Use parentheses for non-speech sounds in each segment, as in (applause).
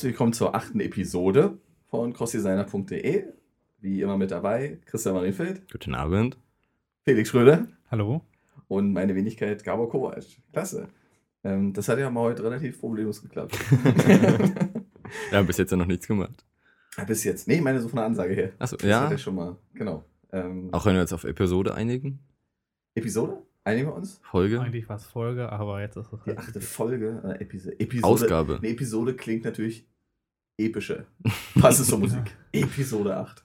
herzlich willkommen zur achten Episode von crossdesigner.de. Wie immer mit dabei Christian Marienfeld, Guten Abend. Felix Schröder Hallo? und meine Wenigkeit Gabor Kovac. Klasse. Ähm, das hat ja mal heute relativ problemlos geklappt. (laughs) (laughs) Ja, bis jetzt ja noch nichts gemacht. Bis jetzt. Nee, ich meine so von der Ansage her. Achso, Das ja. hat ja schon mal. Genau. Ähm, Auch wenn wir uns auf Episode einigen. Episode? Einigen wir uns? Folge. Eigentlich war es Folge, aber jetzt ist es Die achte Folge. Äh, Episode. Episode. Ausgabe. Eine Episode klingt natürlich epischer. Passend zur (laughs) Musik. Episode 8.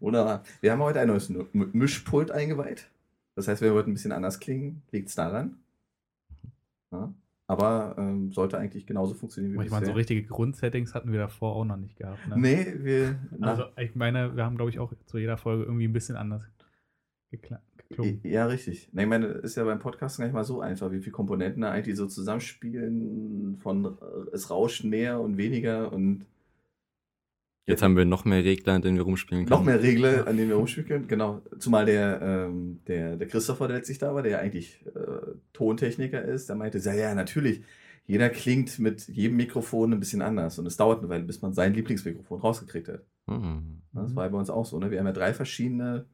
Wunderbar. Wir haben heute ein neues Mischpult eingeweiht. Das heißt, wir wollten ein bisschen anders klingen. Liegt es daran? Ja. Aber ähm, sollte eigentlich genauso funktionieren wie Ich meine, so bisher. richtige Grundsettings hatten wir davor auch noch nicht gehabt. Ne? Nee, wir. Also, ich meine, wir haben, glaube ich, auch zu jeder Folge irgendwie ein bisschen anders geklungen. Ja, richtig. Ich meine, ist ja beim Podcast gar nicht mal so einfach, wie viele Komponenten da eigentlich so zusammenspielen, von äh, es rauscht mehr und weniger und Jetzt haben wir noch mehr Regler, an denen wir rumspielen können. noch mehr Regler, an denen wir rumspielen können. Genau. Zumal der, ähm, der, der Christopher, der letztlich da war, der ja eigentlich äh, Tontechniker ist, der meinte, ja, ja, natürlich, jeder klingt mit jedem Mikrofon ein bisschen anders und es dauert eine Weile, bis man sein Lieblingsmikrofon rausgekriegt hat. Hm. Das Mhm. war bei uns auch so. Ne? Wir haben ja drei verschiedene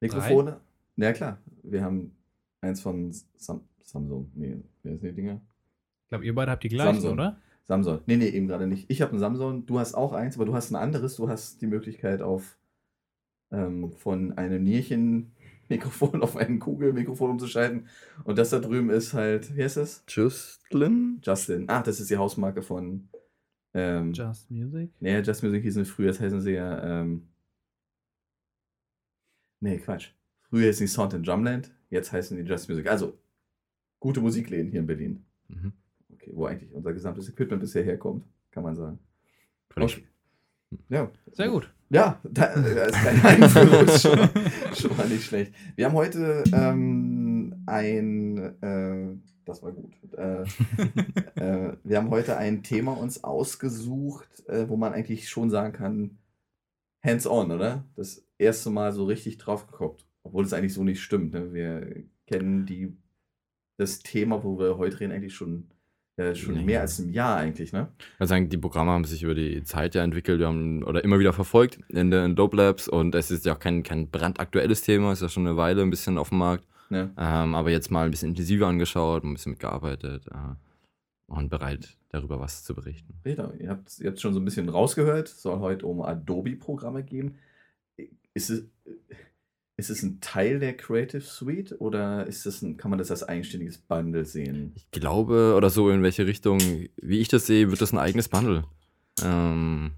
Mikrofone. Na ja, klar. Wir haben eins von Sam Samsung. Nee, wer ist die Dinger? Ich glaube, ihr beide habt die gleichen, Samsung. oder? Samsung. Nee, nee, eben gerade nicht. Ich habe ein Samsung, du hast auch eins, aber du hast ein anderes. Du hast die Möglichkeit auf ähm, von einem Nierchen-Mikrofon (laughs) auf ein Kugelmikrofon umzuschalten. Und das da drüben ist halt, wie heißt das? Justin? Justin. Ach, das ist die Hausmarke von. Ähm, Just Music? Nee, Just Music hießen früher, das heißen sie ja. Ähm, nee, Quatsch. Früher hießen die Sound in Drumland, jetzt heißen die Just Music. Also, gute Musikläden hier in Berlin. Mhm. Okay, wo eigentlich unser gesamtes Equipment bisher herkommt, kann man sagen. Vielleicht- Okay. Ja, Sehr gut. ja, da, da ist kein Einführung, ist schon, schon mal nicht schlecht. Wir haben heute ähm, ein, äh, das war gut, äh, äh, wir haben heute ein Thema uns ausgesucht, äh, wo man eigentlich schon sagen kann, hands-on, oder? Das erste Mal so richtig drauf geguckt, obwohl es eigentlich so nicht stimmt. Ne? Wir kennen die, das Thema, wo wir heute reden, eigentlich schon, äh, schon Nee. mehr als ein Jahr eigentlich, ne? Ich würde sagen, die Programme haben sich über die Zeit ja entwickelt, wir haben oder immer wieder verfolgt in den Dope Labs und es ist ja auch kein, kein brandaktuelles Thema, ist ja schon eine Weile ein bisschen auf dem Markt. ne? Ähm, aber jetzt mal ein bisschen intensiver angeschaut, ein bisschen mitgearbeitet äh, und bereit, darüber was zu berichten. Peter, ihr habt jetzt schon so ein bisschen rausgehört, soll heute um Adobe-Programme gehen. Ist es, ist es ein Teil der Creative Suite oder ist das ein, kann man das als eigenständiges Bundle sehen? Ich glaube, oder so in welche Richtung, wie ich das sehe, wird das ein eigenes Bundle. Ähm,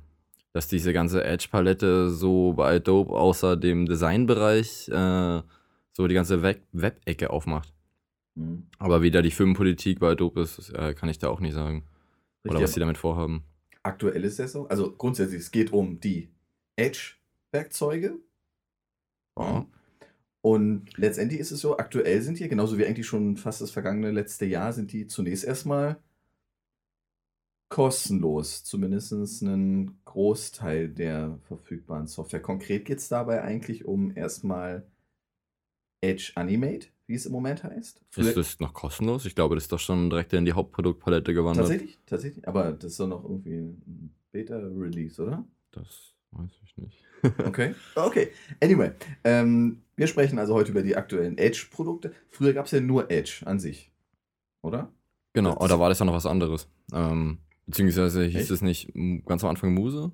dass diese ganze Edge-Palette so bei Adobe außer dem Designbereich äh, so die ganze Web- Web-Ecke aufmacht. Hm. Aber wie da die Firmenpolitik bei Adobe ist, äh, kann ich da auch nicht sagen. Oder Richtig, was sie damit vorhaben. aktuell ist das so? Also grundsätzlich, es geht um die Edge-Werkzeuge. Ja. Und letztendlich ist es so, aktuell sind die, genauso wie eigentlich schon fast das vergangene letzte Jahr, sind die zunächst erstmal kostenlos, zumindest einen Großteil der verfügbaren Software. Konkret geht es dabei eigentlich um erstmal Edge Animate, wie es im Moment heißt. Ist das noch kostenlos? Ich glaube, das ist doch schon direkt in die Hauptproduktpalette gewandert. tatsächlich, tatsächlich, aber das ist doch noch irgendwie ein Beta-Release, oder? Das weiß ich nicht. Okay. (laughs) Okay. Anyway, ähm, wir sprechen also heute über die aktuellen Edge-Produkte. Früher gab es ja nur Edge an sich, oder? Genau, Das- oder war das ja noch was anderes? Ähm, beziehungsweise hieß Echt? es nicht ganz am Anfang Muse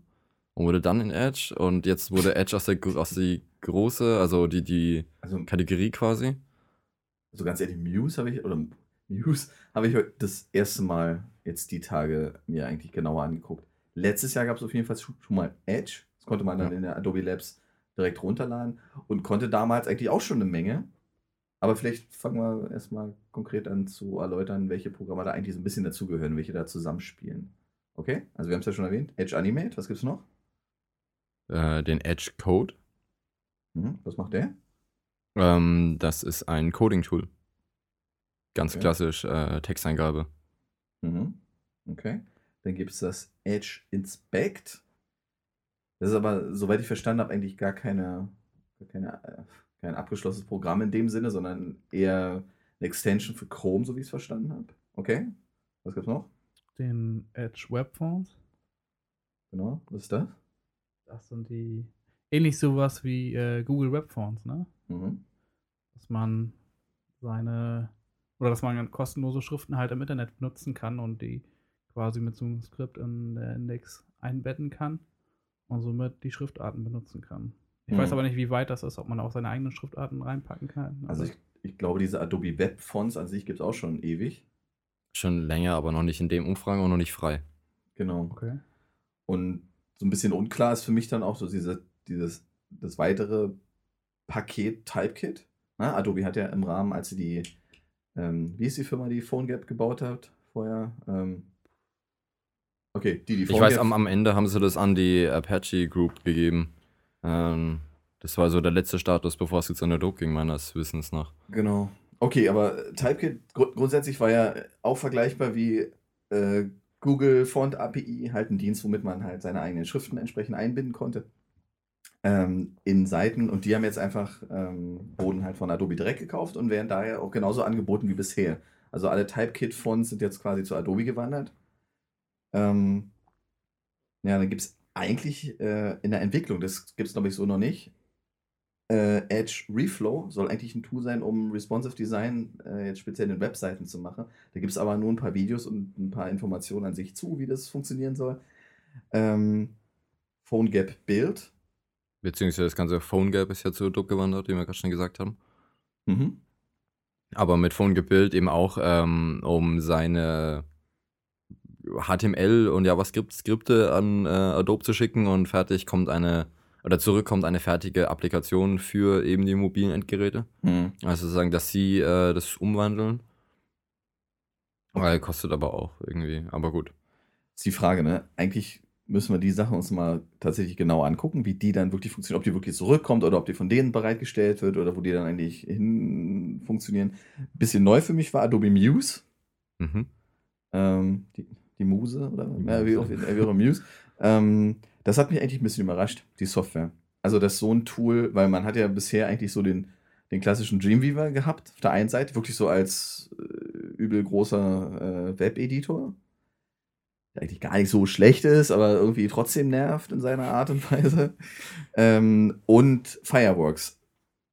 und wurde dann in Edge und jetzt wurde Edge aus der, aus die große, also die, die Also, Kategorie quasi. also ganz ehrlich, Muse habe ich, oder Muse habe ich heute das erste Mal jetzt die Tage mir eigentlich genauer angeguckt. Letztes Jahr gab es auf jeden Fall schon mal Edge. Das konnte man dann Ja. in der Adobe Labs direkt runterladen und konnte damals eigentlich auch schon eine Menge. Aber vielleicht fangen wir erstmal konkret an zu erläutern, welche Programme da eigentlich so ein bisschen dazugehören, welche da zusammenspielen. Okay? Also wir haben es ja schon erwähnt. Edge Animate, was gibt's noch? Äh, den Edge Code. Mhm. Was macht der? Ähm, das ist ein Coding-Tool. Ganz Okay. klassisch äh, Texteingabe. Mhm. Okay. Dann gibt es das Edge Inspect. Das ist aber, soweit ich verstanden habe, eigentlich gar keine, keine, äh, kein abgeschlossenes Programm in dem Sinne, sondern eher eine Extension für Chrome, so wie ich es verstanden habe. Okay. Was gibt's noch? Den Edge Web Fonts. Genau, was ist das? Das sind die. Ähnlich sowas wie äh, Google Web Fonts, ne? Mhm. Dass man seine. Oder dass man kostenlose Schriften halt im Internet benutzen kann und die quasi mit so einem Skript in der Index einbetten kann und somit die Schriftarten benutzen kann. Ich weiß Mhm. aber nicht, wie weit das ist, ob man auch seine eigenen Schriftarten reinpacken kann. Also ich, ich glaube, diese Adobe Web Fonts an sich gibt es auch schon ewig. Schon länger, aber noch nicht in dem Umfang und noch nicht frei. Genau. okay. Und so ein bisschen unklar ist für mich dann auch so diese, dieses, das weitere Paket Typekit. Na, Adobe hat ja im Rahmen, als sie die, ähm, wie ist die Firma, die PhoneGap gebaut hat vorher? Ähm, okay, die, die Ich weiß, am, am Ende haben sie das an die Apache Group gegeben. Ähm, das war so der letzte Status, bevor es jetzt an Adobe ging, meines Wissens nach. Genau. Okay, aber Typekit gru- grundsätzlich war ja auch vergleichbar wie äh, Google Font API, halt ein Dienst, womit man halt seine eigenen Schriften entsprechend einbinden konnte ähm, in Seiten. Und die haben jetzt einfach ähm, wurden halt von Adobe direkt gekauft und werden daher auch genauso angeboten wie bisher. Also alle Typekit-Fonts sind jetzt quasi zu Adobe gewandert. Ähm, ja, dann gibt es eigentlich äh, in der Entwicklung, das gibt es glaube ich so noch nicht, äh, Edge Reflow soll eigentlich ein Tool sein, um responsive Design äh, jetzt speziell in Webseiten zu machen. Da gibt es aber nur ein paar Videos und ein paar Informationen an sich zu, wie das funktionieren soll. Ähm, PhoneGap Build. Beziehungsweise das ganze PhoneGap ist ja zu Adobe gewandert, wie wir gerade schon gesagt haben. Mhm. Aber mit PhoneGap Build eben auch, ähm, um seine HTML und JavaScript-Skripte an äh, Adobe zu schicken und fertig kommt eine, oder zurück kommt eine fertige Applikation für eben die mobilen Endgeräte. Mhm. Also sozusagen, dass sie äh, das umwandeln. Weil kostet aber auch irgendwie, aber gut. Ist die Frage, ne? Eigentlich müssen wir die Sachen uns mal tatsächlich genau angucken, wie die dann wirklich funktionieren, ob die wirklich zurückkommt oder ob die von denen bereitgestellt wird oder wo die dann eigentlich hin funktionieren. Bisschen neu für mich war Adobe Muse. Mhm. Ähm, die, die Muse oder Die wie, auch, Muse. äh, wie auch Muse. Ähm, das hat mich eigentlich ein bisschen überrascht, die Software. Also das ist so ein Tool, weil man hat ja bisher eigentlich so den, den klassischen Dreamweaver gehabt, auf der einen Seite, wirklich so als äh, übel großer äh, Webeditor, der eigentlich gar nicht so schlecht ist, aber irgendwie trotzdem nervt in seiner Art und (laughs) Weise. Ähm, und Fireworks.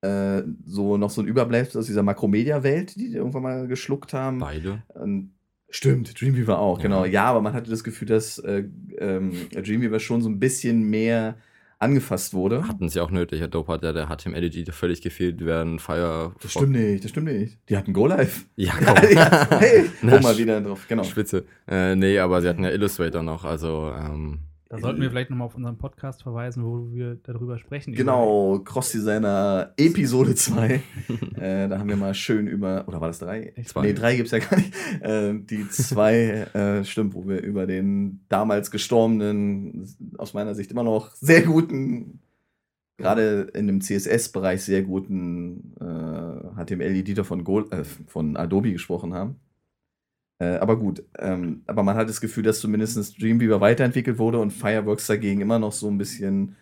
Äh, so noch so ein Überbleibsel aus dieser Makromedia-Welt, die die irgendwann mal geschluckt haben. Beide. Und stimmt, Dreamweaver auch, Ja. genau. Ja, aber man hatte das Gefühl, dass äh, ähm, Dreamweaver schon so ein bisschen mehr angefasst wurde. Hatten sie auch nötig. Adobe hat ja der HTML-Editor völlig gefehlt, während Fire. Das stimmt nicht, das stimmt nicht. Die hatten Go Live. (laughs) Ja, komm. ja, hey, (laughs) Na, mal wieder drauf, genau. Spitze. Äh, nee, aber sie hatten ja Illustrator noch, also ähm, Da sollten wir vielleicht nochmal auf unseren Podcast verweisen, wo wir darüber sprechen. Genau, Cross-Designer Episode 2. (laughs) äh, da haben wir mal schön über, oder war das drei? Zwei. Nee, drei gibt es ja gar nicht. Äh, die zwei, äh, stimmt, wo wir über den damals gestorbenen, aus meiner Sicht immer noch sehr guten, gerade in dem CSS-Bereich sehr guten äh, HTML-Editor von, Go- äh, von Adobe gesprochen haben. Äh, aber gut, ähm, aber man hat das Gefühl, dass zumindest Dreamweaver weiterentwickelt wurde und Fireworks dagegen immer noch so ein bisschen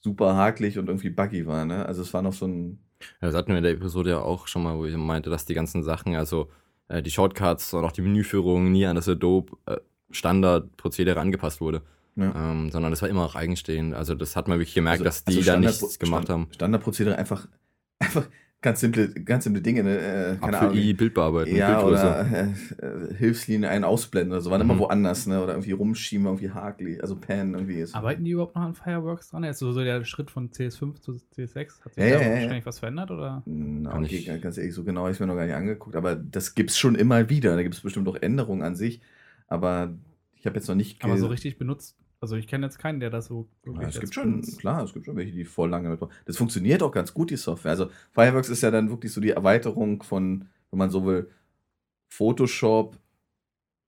super hakelig und irgendwie buggy war. Ne? Also es war noch so ein. Ja, das hatten wir in der Episode ja auch schon mal, wo ich meinte, dass die ganzen Sachen, also äh, die Shortcuts und auch die Menüführung nie an das Adobe äh, Standardprozedere angepasst wurde, Ja. ähm, sondern das war immer auch eigenstehend. Also das hat man wirklich gemerkt, dass die da Standard- nichts gemacht Stand- haben. Standardprozedere einfach, (laughs) einfach ganz simple, ganz simple Dinge. Ne? Äh, keine Ahnung. API, Bildbearbeitung, Ja, Bildgröße. oder äh, äh, Hilfslinie ein ausblenden oder so. Waren immer Mhm. woanders, ne? Oder irgendwie rumschieben, irgendwie hakelig. Also Pan irgendwie ist. Arbeiten die überhaupt noch an Fireworks dran? Jetzt so, so der Schritt von CS5 zu CS6. Hat sich Ja, da ja, ja, wahrscheinlich was verändert? Oder? Na, Kann okay, ich- ganz ehrlich, so genau habe ich mir noch gar nicht angeguckt. Aber das gibt es schon immer wieder. Da gibt es bestimmt auch Änderungen an sich. Aber ich habe jetzt noch nicht. Aber so richtig benutzt. Also ich kenne jetzt keinen, der das so Ja, es gibt schon, benutzt. klar, es gibt schon welche, die voll lange mitmachen. Das funktioniert auch ganz gut, die Software. Also Fireworks ist ja dann wirklich so die Erweiterung von, wenn man so will, Photoshop.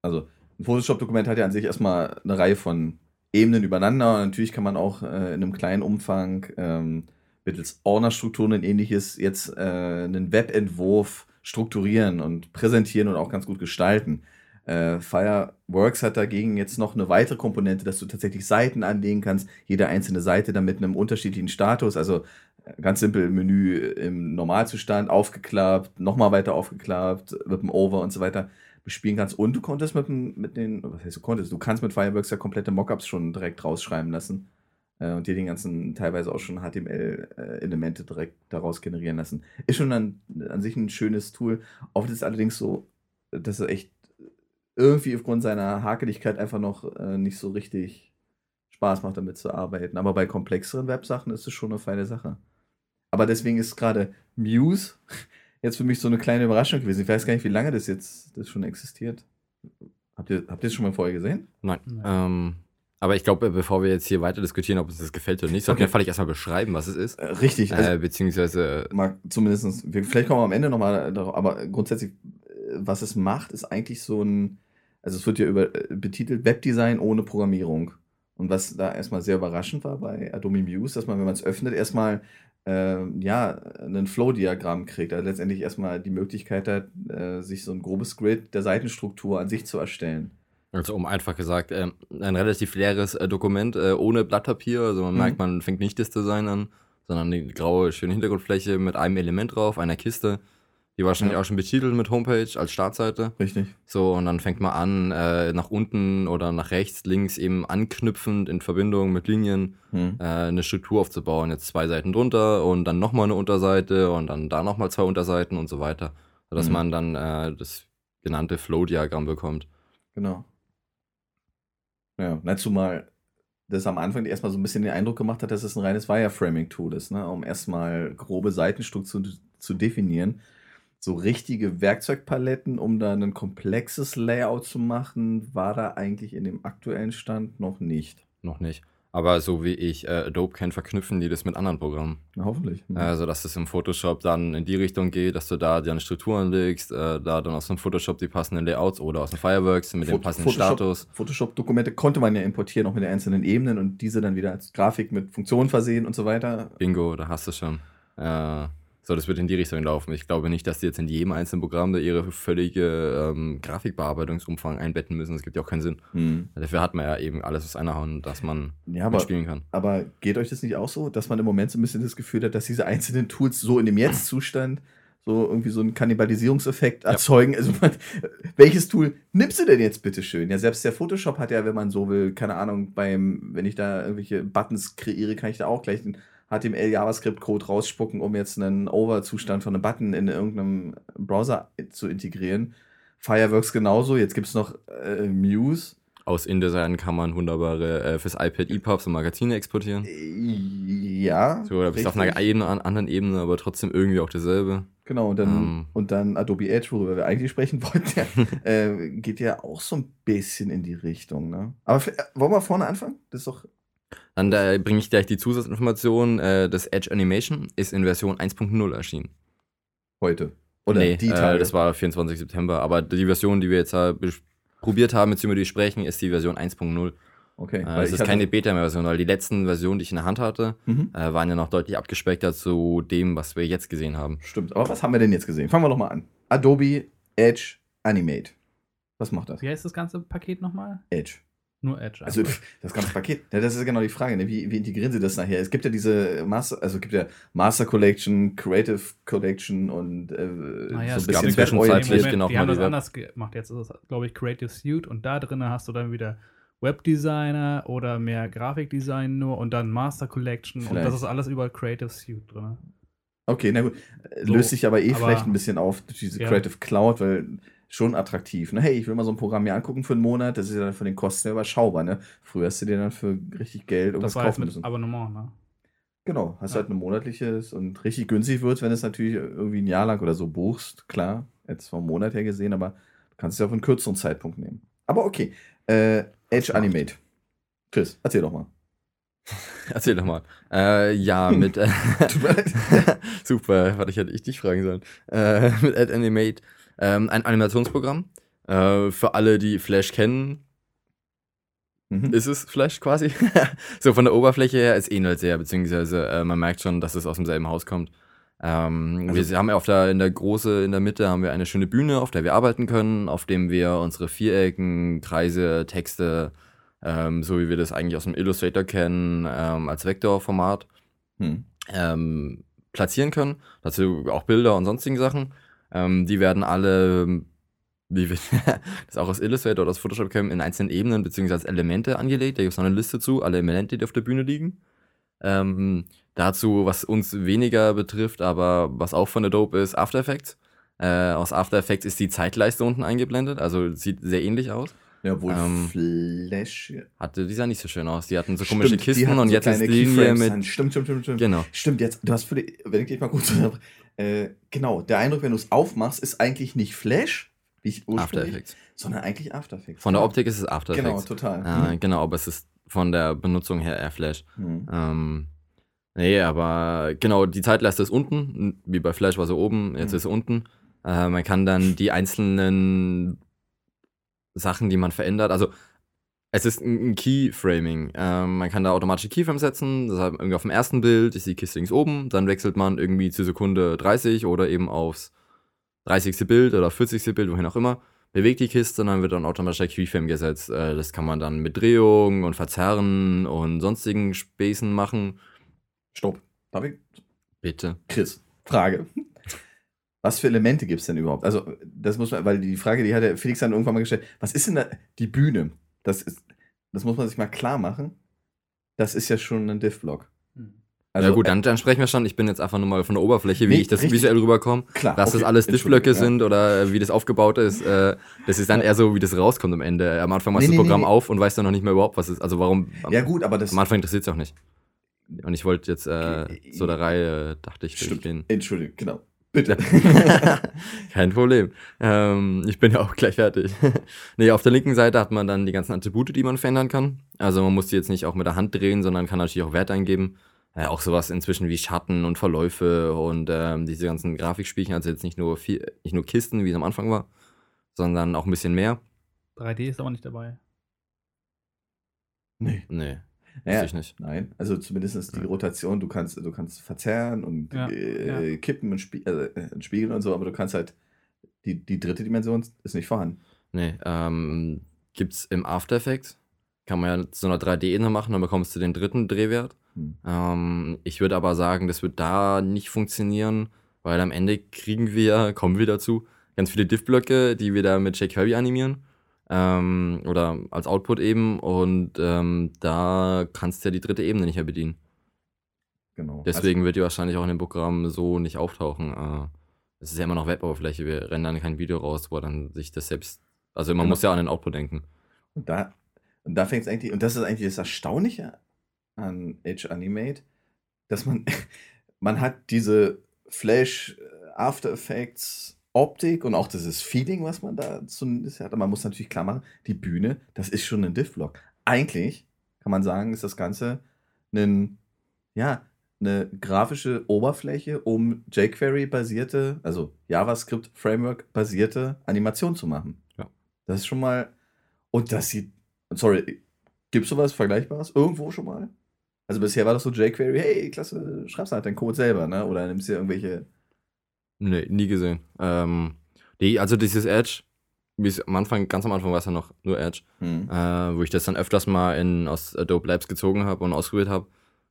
Also ein Photoshop-Dokument hat ja an sich erstmal eine Reihe von Ebenen übereinander. Und natürlich kann man auch äh, in einem kleinen Umfang ähm, mittels Ordnerstrukturen und ähnliches jetzt äh, einen Webentwurf strukturieren und präsentieren und auch ganz gut gestalten. Äh, Fireworks hat dagegen jetzt noch eine weitere Komponente, dass du tatsächlich Seiten anlegen kannst, jede einzelne Seite dann mit einem unterschiedlichen Status, also äh, ganz simpel Menü im Normalzustand, aufgeklappt, nochmal weiter aufgeklappt, mit dem Over und so weiter spielen kannst. Und du konntest mit, mit den, was heißt du konntest, du kannst mit Fireworks ja komplette Mockups schon direkt rausschreiben lassen. Äh, und dir den ganzen, teilweise auch schon HTML-Elemente direkt daraus generieren lassen. Ist schon an, an sich ein schönes Tool. Oft ist es allerdings so, dass er echt irgendwie aufgrund seiner Hakeligkeit einfach noch äh, nicht so richtig Spaß macht, damit zu arbeiten. Aber bei komplexeren Websachen ist es schon eine feine Sache. Aber deswegen ist gerade Muse (laughs) jetzt für mich so eine kleine Überraschung gewesen. Ich weiß gar nicht, wie lange das jetzt das schon existiert. Habt ihr, habt ihr das schon mal vorher gesehen? Nein. Nee. Ähm, aber ich glaube, bevor wir jetzt hier weiter diskutieren, ob uns das gefällt oder nicht, sollten Okay. wir vielleicht erstmal beschreiben, was es ist. Äh, richtig. Also, Äh, beziehungsweise, mal zumindest, vielleicht kommen wir am Ende nochmal darauf, aber grundsätzlich, äh, was es macht, ist eigentlich so ein, also es wird ja über, äh, betitelt Webdesign ohne Programmierung. Und was da erstmal sehr überraschend war bei Adobe Muse, dass man, wenn man es öffnet, erstmal ähm, ja, ein Flow-Diagramm kriegt. Also letztendlich erstmal die Möglichkeit hat, äh, sich so ein grobes Grid der Seitenstruktur an sich zu erstellen. also um einfach gesagt, ähm, ein relativ leeres äh, Dokument äh, ohne Blatt Papier. Also man Mhm. merkt, man fängt nicht das Design an, sondern die graue, schöne Hintergrundfläche mit einem Element drauf, einer Kiste. Die wahrscheinlich Ja. auch schon betitelt mit Homepage als Startseite. Richtig. So, und dann fängt man an, äh, nach unten oder nach rechts, links eben anknüpfend in Verbindung mit Linien Hm. äh, eine Struktur aufzubauen. Jetzt zwei Seiten drunter und dann nochmal eine Unterseite und dann da nochmal zwei Unterseiten und so weiter. Sodass Mhm. man dann äh, das genannte Flow-Diagramm bekommt. Genau. Ja, na, zumal das am Anfang erstmal so ein bisschen den Eindruck gemacht hat, dass es ein reines Wireframing-Tool ist, ne? um erstmal grobe Seitenstrukturen zu, zu definieren. So richtige Werkzeugpaletten, um da ein komplexes Layout zu machen, war da eigentlich in dem aktuellen Stand noch nicht. Noch nicht. Aber so wie ich äh, Adobe kenne, verknüpfen die das mit anderen Programmen. Na, hoffentlich. Hm. Also, dass es im Photoshop dann in die Richtung geht, dass du da deine Strukturen legst, äh, da dann aus dem Photoshop die passenden Layouts oder aus dem Fireworks mit dem Foto- passenden Status. Photoshop-Dokumente konnte man ja importieren, auch mit den einzelnen Ebenen und diese dann wieder als Grafik mit Funktionen versehen und so weiter. Bingo, da hast du schon. Äh, so, das wird in die Richtung laufen. Ich glaube nicht, dass die jetzt in jedem einzelnen Programm da ihre völlige ähm, Grafikbearbeitungsumfang einbetten müssen. Das gibt ja auch keinen Sinn. Hm. Dafür hat man ja eben alles aus einer Hand, dass man Ja, aber mitspielen kann. Aber geht euch das nicht auch so, dass man im Moment so ein bisschen das Gefühl hat, dass diese einzelnen Tools so in dem Jetzt-Zustand so irgendwie so einen Kannibalisierungseffekt Ja. erzeugen? Also, man, welches Tool nimmst du denn jetzt bitte schön? Ja, selbst der Photoshop hat ja, wenn man so will, keine Ahnung, beim, wenn ich da irgendwelche Buttons kreiere, kann ich da auch gleich den HTML-JavaScript-Code rausspucken, um jetzt einen Over-Zustand von einem Button in irgendeinem Browser zu integrieren. Fireworks genauso. Jetzt gibt es noch äh, Muse. Aus InDesign kann man wunderbare äh, fürs iPad EPUBs und Magazine exportieren. Äh, Ja. So, da bist du auf einer einen, anderen Ebene, aber trotzdem irgendwie auch dasselbe. Genau, und dann, Ähm. und dann Adobe Edge, worüber wir eigentlich sprechen (laughs) wollten, äh, geht ja auch so ein bisschen in die Richtung. Ne? Aber äh, wollen wir vorne anfangen? Das ist doch. Dann da bringe ich gleich die Zusatzinformation. Äh, das Edge Animation ist in Version 1.0 erschienen. Heute. Oder nee, die äh, Tage. das war 24. September. Aber die Version, die wir jetzt äh, probiert haben, beziehungsweise die sprechen, ist die Version 1.0. okay. Äh, weil es ist keine Beta-Version, weil die letzten Versionen, die ich in der Hand hatte, Mhm, äh, waren ja noch deutlich abgespeckter zu dem, was wir jetzt gesehen haben. stimmt. Aber was haben wir denn jetzt gesehen? Fangen wir doch mal an. Adobe Edge Animate. Was macht das? Wie heißt das ganze Paket nochmal? Edge. Nur Edge. Also das ganze Paket. Ja, das ist genau die Frage. Ne? Wie, wie integrieren sie das nachher? Es gibt ja diese Master, also es gibt ja Master Collection, Creative Collection und äh, Naja, so ein bisschen zwischenzeitlich genau die mal haben das anders gemacht. Jetzt ist es, glaube ich, Creative Suite und da drin hast du dann wieder Webdesigner oder mehr Grafikdesign nur und dann Master Collection und Vielleicht. das ist alles über Creative Suite drin. Okay, na gut. So, Löst sich aber eh aber- vielleicht ein bisschen auf durch diese Ja. Creative Cloud, weil schon attraktiv. Ne? Hey, ich will mal so ein Programm mir angucken für einen Monat. Das ist ja dann von den Kosten her überschaubar. Ne? Früher hast du dir dann für richtig Geld irgendwas Das war jetzt kaufen mit müssen. Abonnement, ne? Genau, hast Ja. halt ein monatliches und richtig günstig wird, wenn du es natürlich irgendwie ein Jahr lang oder so buchst. Klar, jetzt vom Monat her gesehen, aber du kannst es ja auf einen kürzeren Zeitpunkt nehmen. Aber okay, äh, Edge Animate. Chris, erzähl doch mal. (laughs) Erzähl doch mal. Äh, ja, mit. Äh, (laughs) (laughs) super, warte, ich hätte ich dich fragen sollen. Äh, mit Add Animate. Ähm, ein Animationsprogramm. Äh, für alle, die Flash kennen, Mhm. ist es Flash quasi. (laughs) so von der Oberfläche her, es ähnelt sehr, beziehungsweise äh, man merkt schon, dass es aus demselben Haus kommt. Ähm, Also- wir haben ja auf der, in der Große, in der Mitte haben wir eine schöne Bühne, auf der wir arbeiten können, auf dem wir unsere Vierecken, Kreise, Texte, ähm, so wie wir das eigentlich aus dem Illustrator kennen, ähm, als Vektorformat Hm. ähm, platzieren können. Dazu auch Bilder und sonstigen Sachen. Ähm, die werden alle wie wir (laughs) das auch aus Illustrator oder aus Photoshop kennen, in einzelnen Ebenen bzw. als Elemente angelegt. Da gibt es noch eine Liste zu, alle Elemente, die auf der Bühne liegen. Ähm, dazu, was uns weniger betrifft, aber was auch von Adobe ist, After Effects. Äh, aus After Effects ist die Zeitleiste unten eingeblendet, also sieht sehr ähnlich aus. Ja, obwohl Ähm, Flash. Hatte, die sah nicht so schön aus. Die hatten so komische Stimmt, die Kisten und so jetzt ist die Linie mit. Stimmt, stimmt, stimmt, stimmt. Genau. Stimmt, jetzt, du hast für die, wenn ich dich mal kurz äh, genau, der Eindruck, wenn du es aufmachst, ist eigentlich nicht Flash, ich After Effects. sondern eigentlich After Effects. Von der. Optik ist es After Genau, Effects. total. Äh, genau, aber es ist von der Benutzung her eher Flash. Mhm. Ähm, nee, aber genau, die Zeitleiste ist unten, wie bei Flash war sie oben, jetzt Mhm. ist sie unten. Äh, man kann dann die einzelnen Sachen, die man verändert, also es ist ein Keyframing. Ähm, man kann da automatische Keyframes setzen, das heißt, irgendwie auf dem ersten Bild ist die Kiste links oben, dann wechselt man irgendwie zur Sekunde 30 oder eben aufs 30. Bild oder 40. Bild, wohin auch immer, bewegt die Kiste und dann wird dann automatischer Keyframe gesetzt. Äh, das kann man dann mit Drehungen und Verzerren und sonstigen Späßen machen. Stopp. Darf ich? Bitte. Chris, Frage. Was für Elemente gibt es denn überhaupt? Also, das muss man, weil die Frage, die hat der Felix dann irgendwann mal gestellt. Was ist denn da die Bühne? Das ist, das muss man sich mal klar machen. Das ist ja schon ein Diff-Block. Hm. ja gut, dann, dann sprechen wir schon. Ich bin jetzt einfach nur mal von der Oberfläche, wie Nee, ich das richtig. visuell rüberkomme. Klar. Dass das okay, alles Diff-Blöcke Entschuldigung, sind oder äh, wie das aufgebaut ist, äh, das ist dann Ja. eher so, wie das rauskommt am Ende. Am Anfang machst Nee, du das nee, Programm nee. auf und weißt dann noch nicht mehr überhaupt, was es ist. Also warum, am, Ja. ja, gut, aber das. am Anfang interessiert es auch nicht. Und ich wollte jetzt äh, Okay. so der Reihe, dachte ich, Stimmt. durchgehen. Entschuldigung, genau. Bitte. (laughs) Kein Problem. Ähm, ich bin ja auch gleich fertig. (laughs) nee, auf der linken Seite hat man dann die ganzen Attribute, die man verändern kann. Also man muss die jetzt nicht auch mit der Hand drehen, sondern kann natürlich auch Werte eingeben. Äh, auch sowas inzwischen wie Schatten und Verläufe und ähm, diese ganzen Grafikspielchen. Also jetzt nicht nur, viel, nicht nur Kisten, wie es am Anfang war, sondern auch ein bisschen mehr. 3D ist aber nicht dabei. nee. Nee, Ja, wusste ich nicht. Nein, also zumindest ist die Ja. Rotation, du kannst, du kannst verzerren und Ja, äh, kippen und spie äh, spiegeln und so, aber du kannst halt, die, die dritte Dimension ist nicht vorhanden. Nee, ähm, gibt's im After Effects. Kann man ja so eine 3D-Ebene machen, dann bekommst du den dritten Drehwert. Hm. Ähm, ich würde aber sagen, das wird da nicht funktionieren, weil am Ende kriegen wir, kommen wir dazu, ganz viele Diff-Blöcke, die wir da mit jQuery animieren. Ähm, oder als Output eben. Und ähm, da kannst du ja die dritte Ebene nicht mehr bedienen. Genau. Deswegen wird die wahrscheinlich auch in dem Programm so nicht auftauchen. Äh, Es ist ja immer noch Weboberfläche, wir rendern kein Video raus, wo dann sich das selbst. Also man Genau. muss ja an den Output denken. Und da, und da fängt es eigentlich, und das ist eigentlich das Erstaunliche an Edge Animate, dass man, (laughs) man hat diese Flash äh, After Effects Optik und auch dieses Feeling, was man da zumindest hat. Aber man muss natürlich klar machen, die Bühne, das ist schon ein Diff-Block. Eigentlich kann man sagen, ist das Ganze ein, ja, eine grafische Oberfläche, um jQuery-basierte, also JavaScript-Framework-basierte Animation zu machen. Ja. Das ist schon mal, und das sieht, sorry, gibt es sowas Vergleichbares irgendwo schon mal? Also bisher war das so jQuery, hey, klasse, schreibst halt deinen Code selber, ne? Oder nimmst dir irgendwelche, Nee, nie gesehen. Ähm, die, also dieses Edge, wie es am Anfang, ganz am Anfang war es ja noch nur Edge, hm, äh, wo ich das dann öfters mal in, aus Adobe Labs gezogen habe und ausprobiert habe.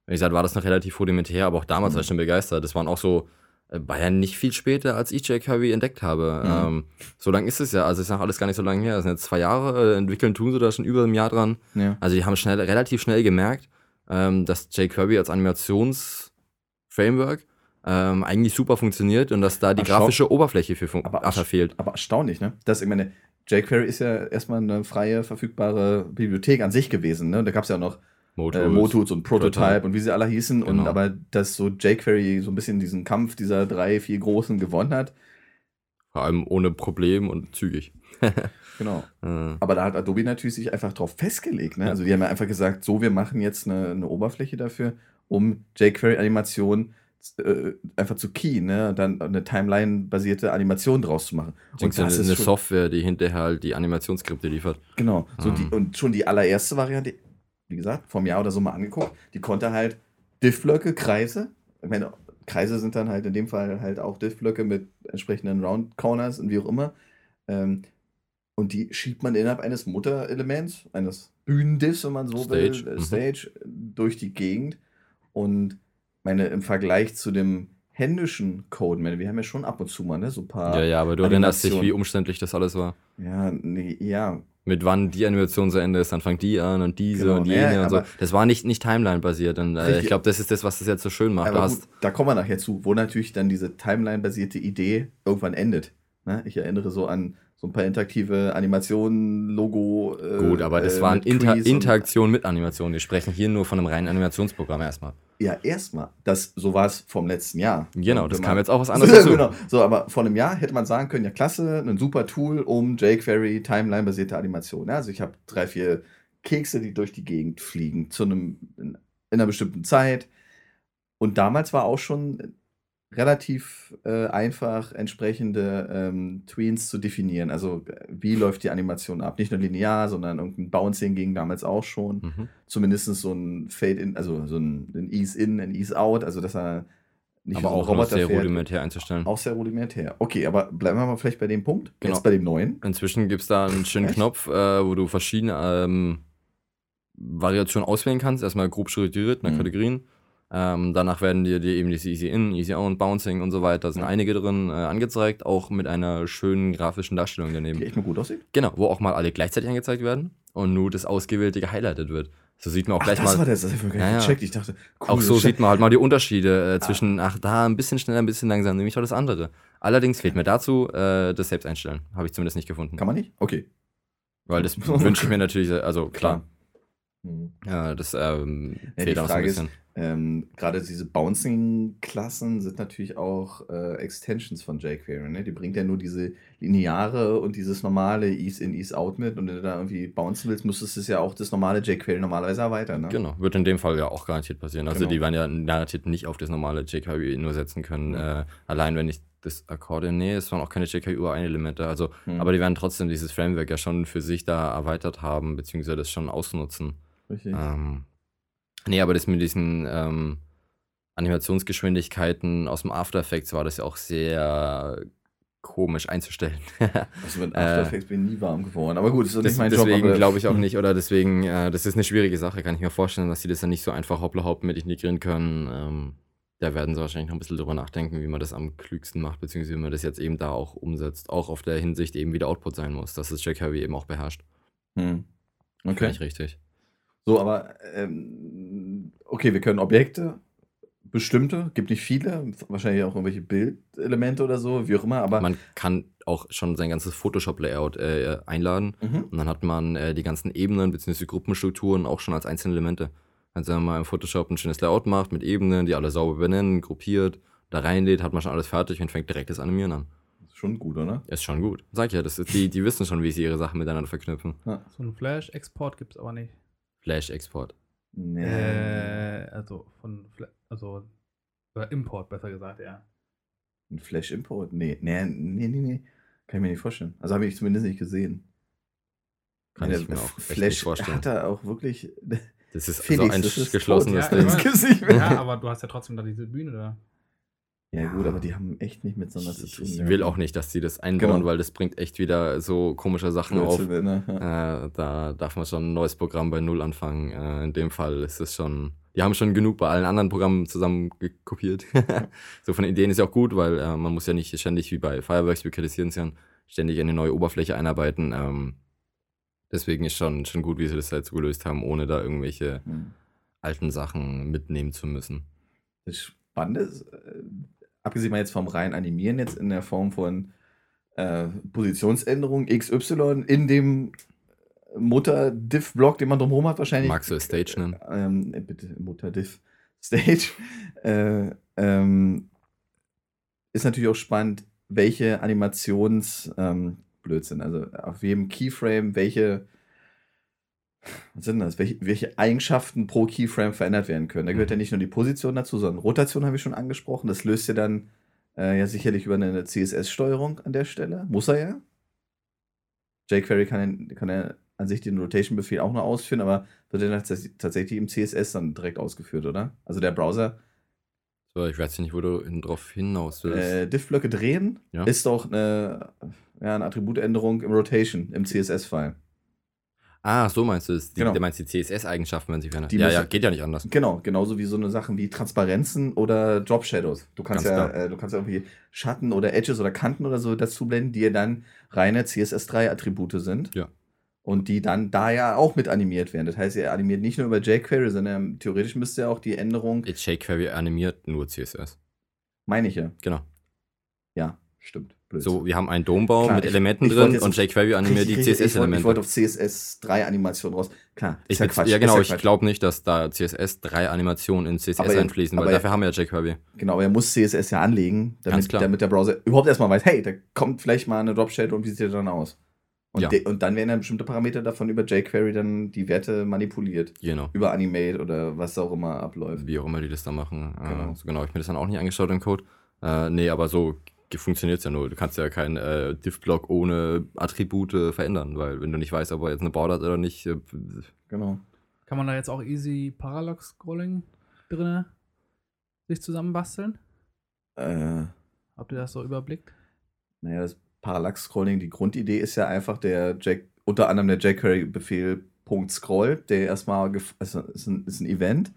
Wie gesagt, war das noch relativ rudimentär, aber auch damals Mhm. war ich schon begeistert. Das waren auch so, äh, war ja nicht viel später, als ich jQuery entdeckt habe. Mhm. Ähm, so lang ist es ja, also ist noch alles gar nicht so lange her. Das sind jetzt zwei Jahre, äh, entwickeln tun sie da schon über ein Jahr dran. ja. Also die haben schnell, relativ schnell gemerkt, ähm, dass jQuery als Animationsframework ähm, eigentlich super funktioniert und dass da die Ach, grafische Oberfläche für fun- Aber- After fehlt. Aber erstaunlich, ne? Das, ich meine, jQuery ist ja erstmal eine freie, verfügbare Bibliothek an sich gewesen, ne? Da gab es ja noch Motules. äh, Motules und Prototype Prototype. und wie sie alle hießen. Und Genau. aber dass so jQuery so ein bisschen diesen Kampf dieser drei, vier Großen gewonnen hat. Vor allem ohne Problem und zügig. (laughs) Genau. Äh, Aber da hat Adobe natürlich sich einfach drauf festgelegt. Ne? Also die haben ja einfach gesagt, so, wir machen jetzt eine, eine Oberfläche dafür, um jQuery-Animation äh, einfach zu keyen, ne? Und dann eine Timeline-basierte Animation draus zu machen. Und das eine ist schon, Software, die hinterher halt die Animationsskripte liefert. Genau. So Ähm. die, und schon die allererste Variante, wie gesagt, vom Jahr oder so mal angeguckt, die konnte halt Diff-Blöcke, Kreise. Ich meine, Kreise sind dann halt in dem Fall halt auch Diff-Blöcke mit entsprechenden Round-Corners und wie auch immer. Ähm, und die schiebt man innerhalb eines Mutterelements, eines Bühnendiffs, wenn man so Stage, will, äh, mhm. Stage, durch die Gegend. Und meine, im Vergleich zu dem händischen Code, wir haben ja schon ab und zu mal, ne, so ein paar. Ja, ja, aber du erinnerst dich, wie umständlich das alles war. Ja, nee, ja, Mit wann die Animation zu Ende ist, dann fängt die an und diese Genau, und ja, jene und so. Das war nicht, nicht Timeline-basiert. Und äh, ich glaube, das ist das, was das jetzt so schön macht. Aber gut, da kommen wir nachher zu, wo natürlich dann diese Timeline-basierte Idee irgendwann endet. Ne? Ich erinnere so an so ein paar interaktive Animationen, Logo. äh, gut, aber das äh, waren Inter Interaktionen mit Animationen. Wir sprechen hier nur von einem reinen Animationsprogramm erstmal. Ja, erstmal. Das, so war es vom letzten Jahr. Genau, das kam jetzt auch was (laughs) anderes dazu. genau. So, aber vor einem Jahr hätte man sagen können, ja klasse, ein super Tool, um jQuery Timeline-basierte Animation. Ja, also ich habe drei, vier Kekse, die durch die Gegend fliegen, zu einem, in, in einer bestimmten Zeit. Und damals war auch schon relativ äh, einfach, entsprechende ähm, Tweens zu definieren. Also äh, wie läuft die Animation ab? Nicht nur linear, sondern irgendein Bouncing ging damals auch schon Mhm. zumindest so ein Fade-in, also so ein, ein Ease-in, ein Ease-out, also dass er nicht Aber so auch noch sehr fährt. rudimentär einzustellen. Auch sehr rudimentär. Okay, aber bleiben wir mal vielleicht bei dem Punkt. Genau. Jetzt bei dem neuen. Inzwischen gibt es da einen schönen Echt? Knopf, äh, wo du verschiedene ähm, Variationen auswählen kannst. Erstmal grob strukturiert nach Mhm. Kategorien. Ähm, danach werden dir, dir eben diese Easy In, Easy Out, Bouncing und so weiter, sind Ja. einige drin äh, angezeigt, auch mit einer schönen grafischen Darstellung daneben. Die echt mal gut aussieht. Genau, wo auch mal alle gleichzeitig angezeigt werden und nur das Ausgewählte gehighlightet wird. So sieht man auch Ach, gleich das mal. war das. Das ich Ja, gecheckt. Ich dachte, cool, Auch so sieht man halt mal die Unterschiede äh, Ah. zwischen, ach, da ein bisschen schneller, ein bisschen langsam, nämlich auch das andere. Allerdings fehlt mir dazu äh, das Selbsteinstellen. Habe ich zumindest nicht gefunden. Kann man nicht? Okay. Weil das (laughs) wünsche ich mir natürlich, also klar, Hm. Ja, das ähm, Ja, die fehlt auch so ein Frage ist, bisschen. Ähm, Gerade diese Bouncing-Klassen sind natürlich auch äh, Extensions von jQuery. Ne? Die bringt ja nur diese lineare und dieses normale Ease-in, Ease-out mit. Und wenn du da irgendwie bouncen willst, müsstest du es ja auch das normale jQuery normalerweise erweitern. Ne? Genau, wird in dem Fall ja auch garantiert passieren. Also Genau. die werden ja garantiert nicht auf das normale jQuery nur setzen können. Ja. Äh, allein wenn ich das Akkordeon, nee, es waren auch keine jQuery-Elemente. Also, Hm. aber die werden trotzdem dieses Framework ja schon für sich da erweitert haben, beziehungsweise das schon ausnutzen. Richtig. Ähm, nee, aber das mit diesen ähm, Animationsgeschwindigkeiten aus dem After Effects war das ja auch sehr komisch einzustellen. (laughs) Also mit äh, After Effects bin ich nie warm geworden. Aber gut, das ist Das, nicht mein deswegen glaube ich auch (laughs) nicht, oder deswegen, äh, das ist eine schwierige Sache, kann ich mir vorstellen, dass sie das dann nicht so einfach hoppla hopp mit integrieren können. Ähm, da werden sie wahrscheinlich noch ein bisschen drüber nachdenken, wie man das am klügsten macht, beziehungsweise wie man das jetzt eben da auch umsetzt. Auch auf der Hinsicht eben, wie der Output sein muss, dass es jQuery eben auch beherrscht. Hm. Finde Okay. ich richtig. So, aber ähm, okay, wir können Objekte, bestimmte, gibt nicht viele, wahrscheinlich auch irgendwelche Bildelemente oder so, wie auch immer, aber Man kann auch schon sein ganzes Photoshop-Layout äh, einladen Mhm. und dann hat man äh, die ganzen Ebenen bzw. Gruppenstrukturen auch schon als einzelne Elemente. Also wenn man im Photoshop ein schönes Layout macht mit Ebenen, die alle sauber benennen, gruppiert, da reinlädt, hat man schon alles fertig und fängt direkt das Animieren an. ist schon gut, oder? Ist schon gut. Sag ich ja, das ist, die, die wissen schon, wie sie ihre Sachen miteinander verknüpfen. Ja. So einen Flash-Export gibt es aber nicht. Flash-Export. Nee. Äh, also von Fla also oder Import besser gesagt, ja. Ein Flash-Import? Nee, nee, nee, nee, nee. Kann ich mir nicht vorstellen. Also habe ich zumindest nicht gesehen. Kann ich mir auch Flash nicht vorstellen. hat er auch wirklich. Das ist (laughs) Felix, so ein das ist geschlossenes tot, ja, Ding. (laughs) weg. Ja, aber du hast ja trotzdem da diese Bühne da. Ja, gut, aber die haben echt nicht miteinander zu tun. ich ja. will auch nicht, dass die das einbauen, Genau. weil das bringt echt wieder so komische Sachen auf. Blödsinn, ne? Ja. Äh, da darf man schon ein neues Programm bei Null anfangen. Äh, in dem Fall ist es schon. Die haben schon genug bei allen anderen Programmen zusammen kopiert. (laughs) so von Ideen ist ja auch gut, weil äh, man muss ja nicht ständig wie bei Fireworks, wir kritisieren es ja, ständig eine neue Oberfläche einarbeiten. Ähm, deswegen ist schon, schon gut, wie sie das halt so gelöst haben, ohne da irgendwelche Hm. alten Sachen mitnehmen zu müssen. Das Spannende ist, äh, abgesehen mal jetzt vom rein Animieren, jetzt in der Form von äh, Positionsänderung XY in dem Mutter-Diff-Block, den man drumherum hat, wahrscheinlich. Magst du Stage nennen? Ähm, äh, bitte, Mutter-Diff-Stage. (laughs) äh, ähm, ist natürlich auch spannend, welche Animations- ähm, Blödsinn, also auf jedem Keyframe, welche. Was sind das? Welche, welche Eigenschaften pro Keyframe verändert werden können? Da gehört ja nicht nur die Position dazu, sondern Rotation habe ich schon angesprochen. Das löst ja dann äh, ja sicherlich über eine CSS-Steuerung an der Stelle. Muss er ja. jQuery kann, ja- kann ja an sich den Rotation-Befehl auch noch ausführen, aber wird ja tats- tatsächlich im CSS dann direkt ausgeführt, oder? Also der Browser, So, ich weiß nicht, wo du drauf hinaus willst. äh, Diff-Blöcke drehen, Ja. ist doch eine, ja, eine Attributänderung im Rotation, im CSS-File. Ah, so meinst du es. Die, Genau. Du meinst die CSS-Eigenschaften, wenn sie verändern. Die Ja, ja, geht ja nicht anders. Genau, genauso wie so eine Sachen wie Transparenzen oder Drop Shadows. Du kannst Ganz ja, äh, du kannst ja irgendwie Schatten oder Edges oder Kanten oder so dazu blenden, die ja dann reine CSS3-Attribute sind. Ja. Und die dann da ja auch mit animiert werden. Das heißt, er animiert nicht nur über jQuery, sondern theoretisch müsste ja auch die Änderung, Jetzt jQuery animiert nur CSS. meine ich ja. Genau. Ja, stimmt. Blöd. So, wir haben einen Dombaum Klar, mit ich- Elementen ich wollte drin und auf- jQuery animiert die richtig. Ich wollte- Ich wollte CSS-Elemente. auf CSS3-Animation raus. Klar, Ich ja Quatsch. ja, genau, ich Quatsch. glaube nicht, dass da CSS 3 Animationen in CSS Aber ja- einfließen, weil aber ja- dafür haben wir ja jQuery. Genau, aber er muss CSS ja anlegen, damit, damit der Browser überhaupt erstmal weiß, hey, da kommt vielleicht mal eine Drop Shadow und wie sieht der dann aus? Und, Ja. und dann werden dann bestimmte Parameter davon über jQuery dann die Werte manipuliert. Genau. Über Animate oder was auch immer abläuft. Wie auch immer die das da machen. Genau. Genau, äh, so genau ich mir das dann auch nicht angeschaut im Code. Äh, nee, aber so funktioniert es ja nur. Du kannst ja keinen äh, Div-Block ohne Attribute verändern, weil wenn du nicht weißt, ob er jetzt eine Border hat oder nicht, äh, Genau. Kann man da jetzt auch easy Parallax-Scrolling drinne sich zusammenbasteln? Äh, Habt ihr das so überblickt? naja, das Parallax-Scrolling, die Grundidee ist ja einfach der Jack, unter anderem der jQuery-Befehl .scroll, der erstmal, gef- also ist ein, ist ein Event,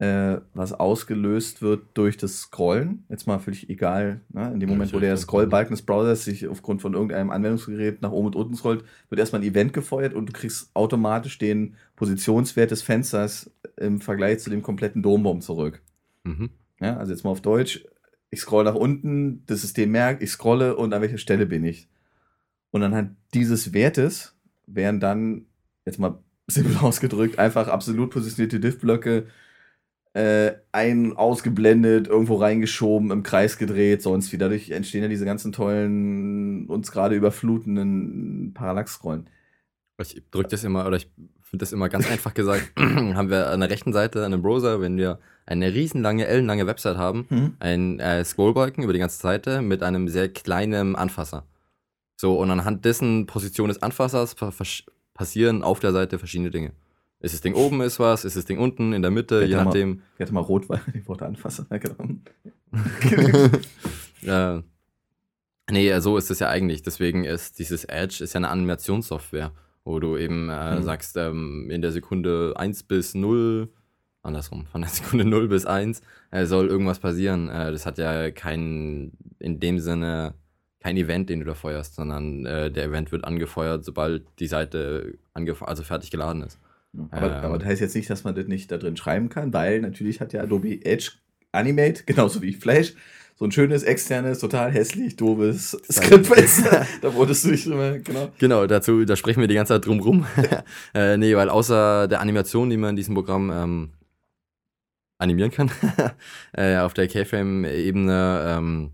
äh, was ausgelöst wird durch das Scrollen. Jetzt mal völlig egal, ne? in dem Moment, wo der. Scrollbalken des Browsers sich aufgrund von irgendeinem Anwendungsgerät nach oben und unten scrollt, wird erstmal ein Event gefeuert und du kriegst automatisch den Positionswert des Fensters im Vergleich zu dem kompletten Dombaum zurück. mhm. Ja, also jetzt mal auf Deutsch. Ich scroll nach unten, das System merkt, ich scrolle und an welcher Stelle bin ich. Und anhand dieses Wertes werden dann, jetzt mal (laughs) simpel ausgedrückt, einfach absolut positionierte Diff-Blöcke äh, ein, ausgeblendet, irgendwo reingeschoben, im Kreis gedreht, sonst wie. Dadurch entstehen ja diese ganzen tollen, uns gerade überflutenden Parallax-Scrollen. Ich drücke das immer, oder ich finde das immer ganz einfach gesagt, (clears throat) haben wir an der rechten Seite an dem Browser, wenn wir eine riesenlange, ellenlange Website haben, Hm? ein äh, Scrollbalken über die ganze Seite mit einem sehr kleinen Anfasser. So, und anhand dessen Position des Anfassers passieren auf der Seite verschiedene Dinge. Ist das Ding oben ist was, ist das Ding unten, in der Mitte, je nachdem. Ich hatte mal rot, weil (laughs) die Worte anfasse. Ja, genau. (laughs) äh, nee, so ist es ja eigentlich. Deswegen ist dieses Edge ist ja eine Animationssoftware, wo du eben äh, Hm. sagst, ähm, in der Sekunde 1 bis 0, andersrum, von der Sekunde 0 bis 1 äh, soll irgendwas passieren. Äh, das hat ja kein, in dem Sinne, kein Event, den du da feuerst, sondern äh, der Event wird angefeuert, sobald die Seite also fertig geladen ist. Aber, Ähm. aber das heißt jetzt nicht, dass man das nicht da drin schreiben kann, weil natürlich hat ja Adobe Edge Animate, (laughs) genauso wie Flash, so ein schönes, externes, total hässlich, doofes Skriptfenster. (laughs) da wurdest du nicht drüber, genau. Genau, dazu, da sprechen wir die ganze Zeit drum rum. (laughs) äh, nee, weil außer der Animation, die man in diesem Programm ähm, animieren kann, äh, auf der Keyframe-Ebene ähm,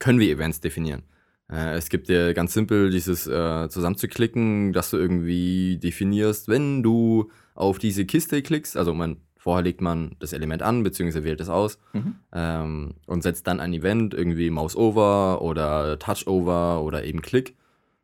können wir Events definieren. Äh, es gibt dir ganz simpel dieses äh, zusammenzuklicken, dass du irgendwie definierst, wenn du auf diese Kiste klickst, also man, vorher legt man das Element an, beziehungsweise wählt es aus Mhm. ähm, und setzt dann ein Event, irgendwie Mouse Over oder Touch Over oder eben Klick.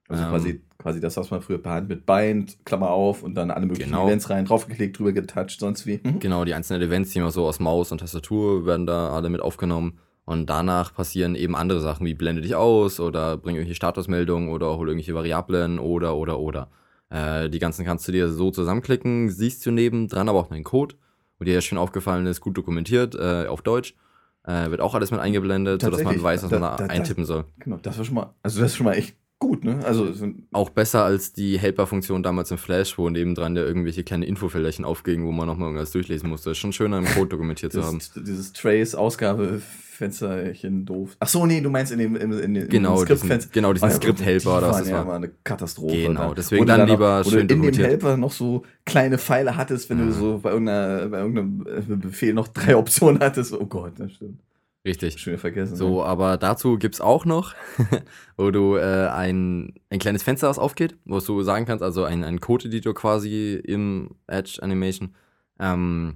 Also Ähm. quasi, quasi das, was man früher per Hand mit Bind, Klammer auf und dann alle möglichen Genau. Events rein, draufgeklickt, drüber getoucht, sonst wie. Mhm. Genau, die einzelnen Events, die man so aus Maus und Tastatur werden da alle mit aufgenommen. Und danach passieren eben andere Sachen, wie blende dich aus oder bring irgendwelche Statusmeldungen oder hol irgendwelche Variablen oder, oder, oder. Äh, die ganzen kannst du dir so zusammenklicken, siehst du nebendran aber auch einen Code, wo dir ja schon aufgefallen ist, gut dokumentiert, äh, auf Deutsch. Äh, wird auch alles mit eingeblendet, sodass man weiß, was Da- man da, da- eintippen soll. Genau, das war schon mal, also das ist schon mal echt gut, ne? Also Auch besser als die Helper-Funktion damals im Flash, wo nebendran ja irgendwelche kleine Infofelderchen aufgingen, wo man nochmal irgendwas durchlesen musste. Ist schon schöner im Code dokumentiert zu haben. das, dieses Trace-Ausgabefensterchen doof. Ach so, nee, du meinst in dem, in, in, in Genau, Skriptfenster. genau, diesen Ah, ja, Skript-Helper, das ja war. immer eine Katastrophe. Genau, ne? deswegen dann noch- lieber wo schön du in dem. Helper noch so kleine Pfeile hattest, wenn Mhm. du so bei, bei irgendeinem äh, Befehl noch drei Optionen hattest. Oh Gott, das stimmt. Richtig. Schön vergessen. So, aber dazu gibt's auch noch, (laughs) wo du äh, ein, ein kleines Fenster, das aufgeht, wo du sagen kannst, also ein, ein Code-Editor quasi im Edge Animation, ähm,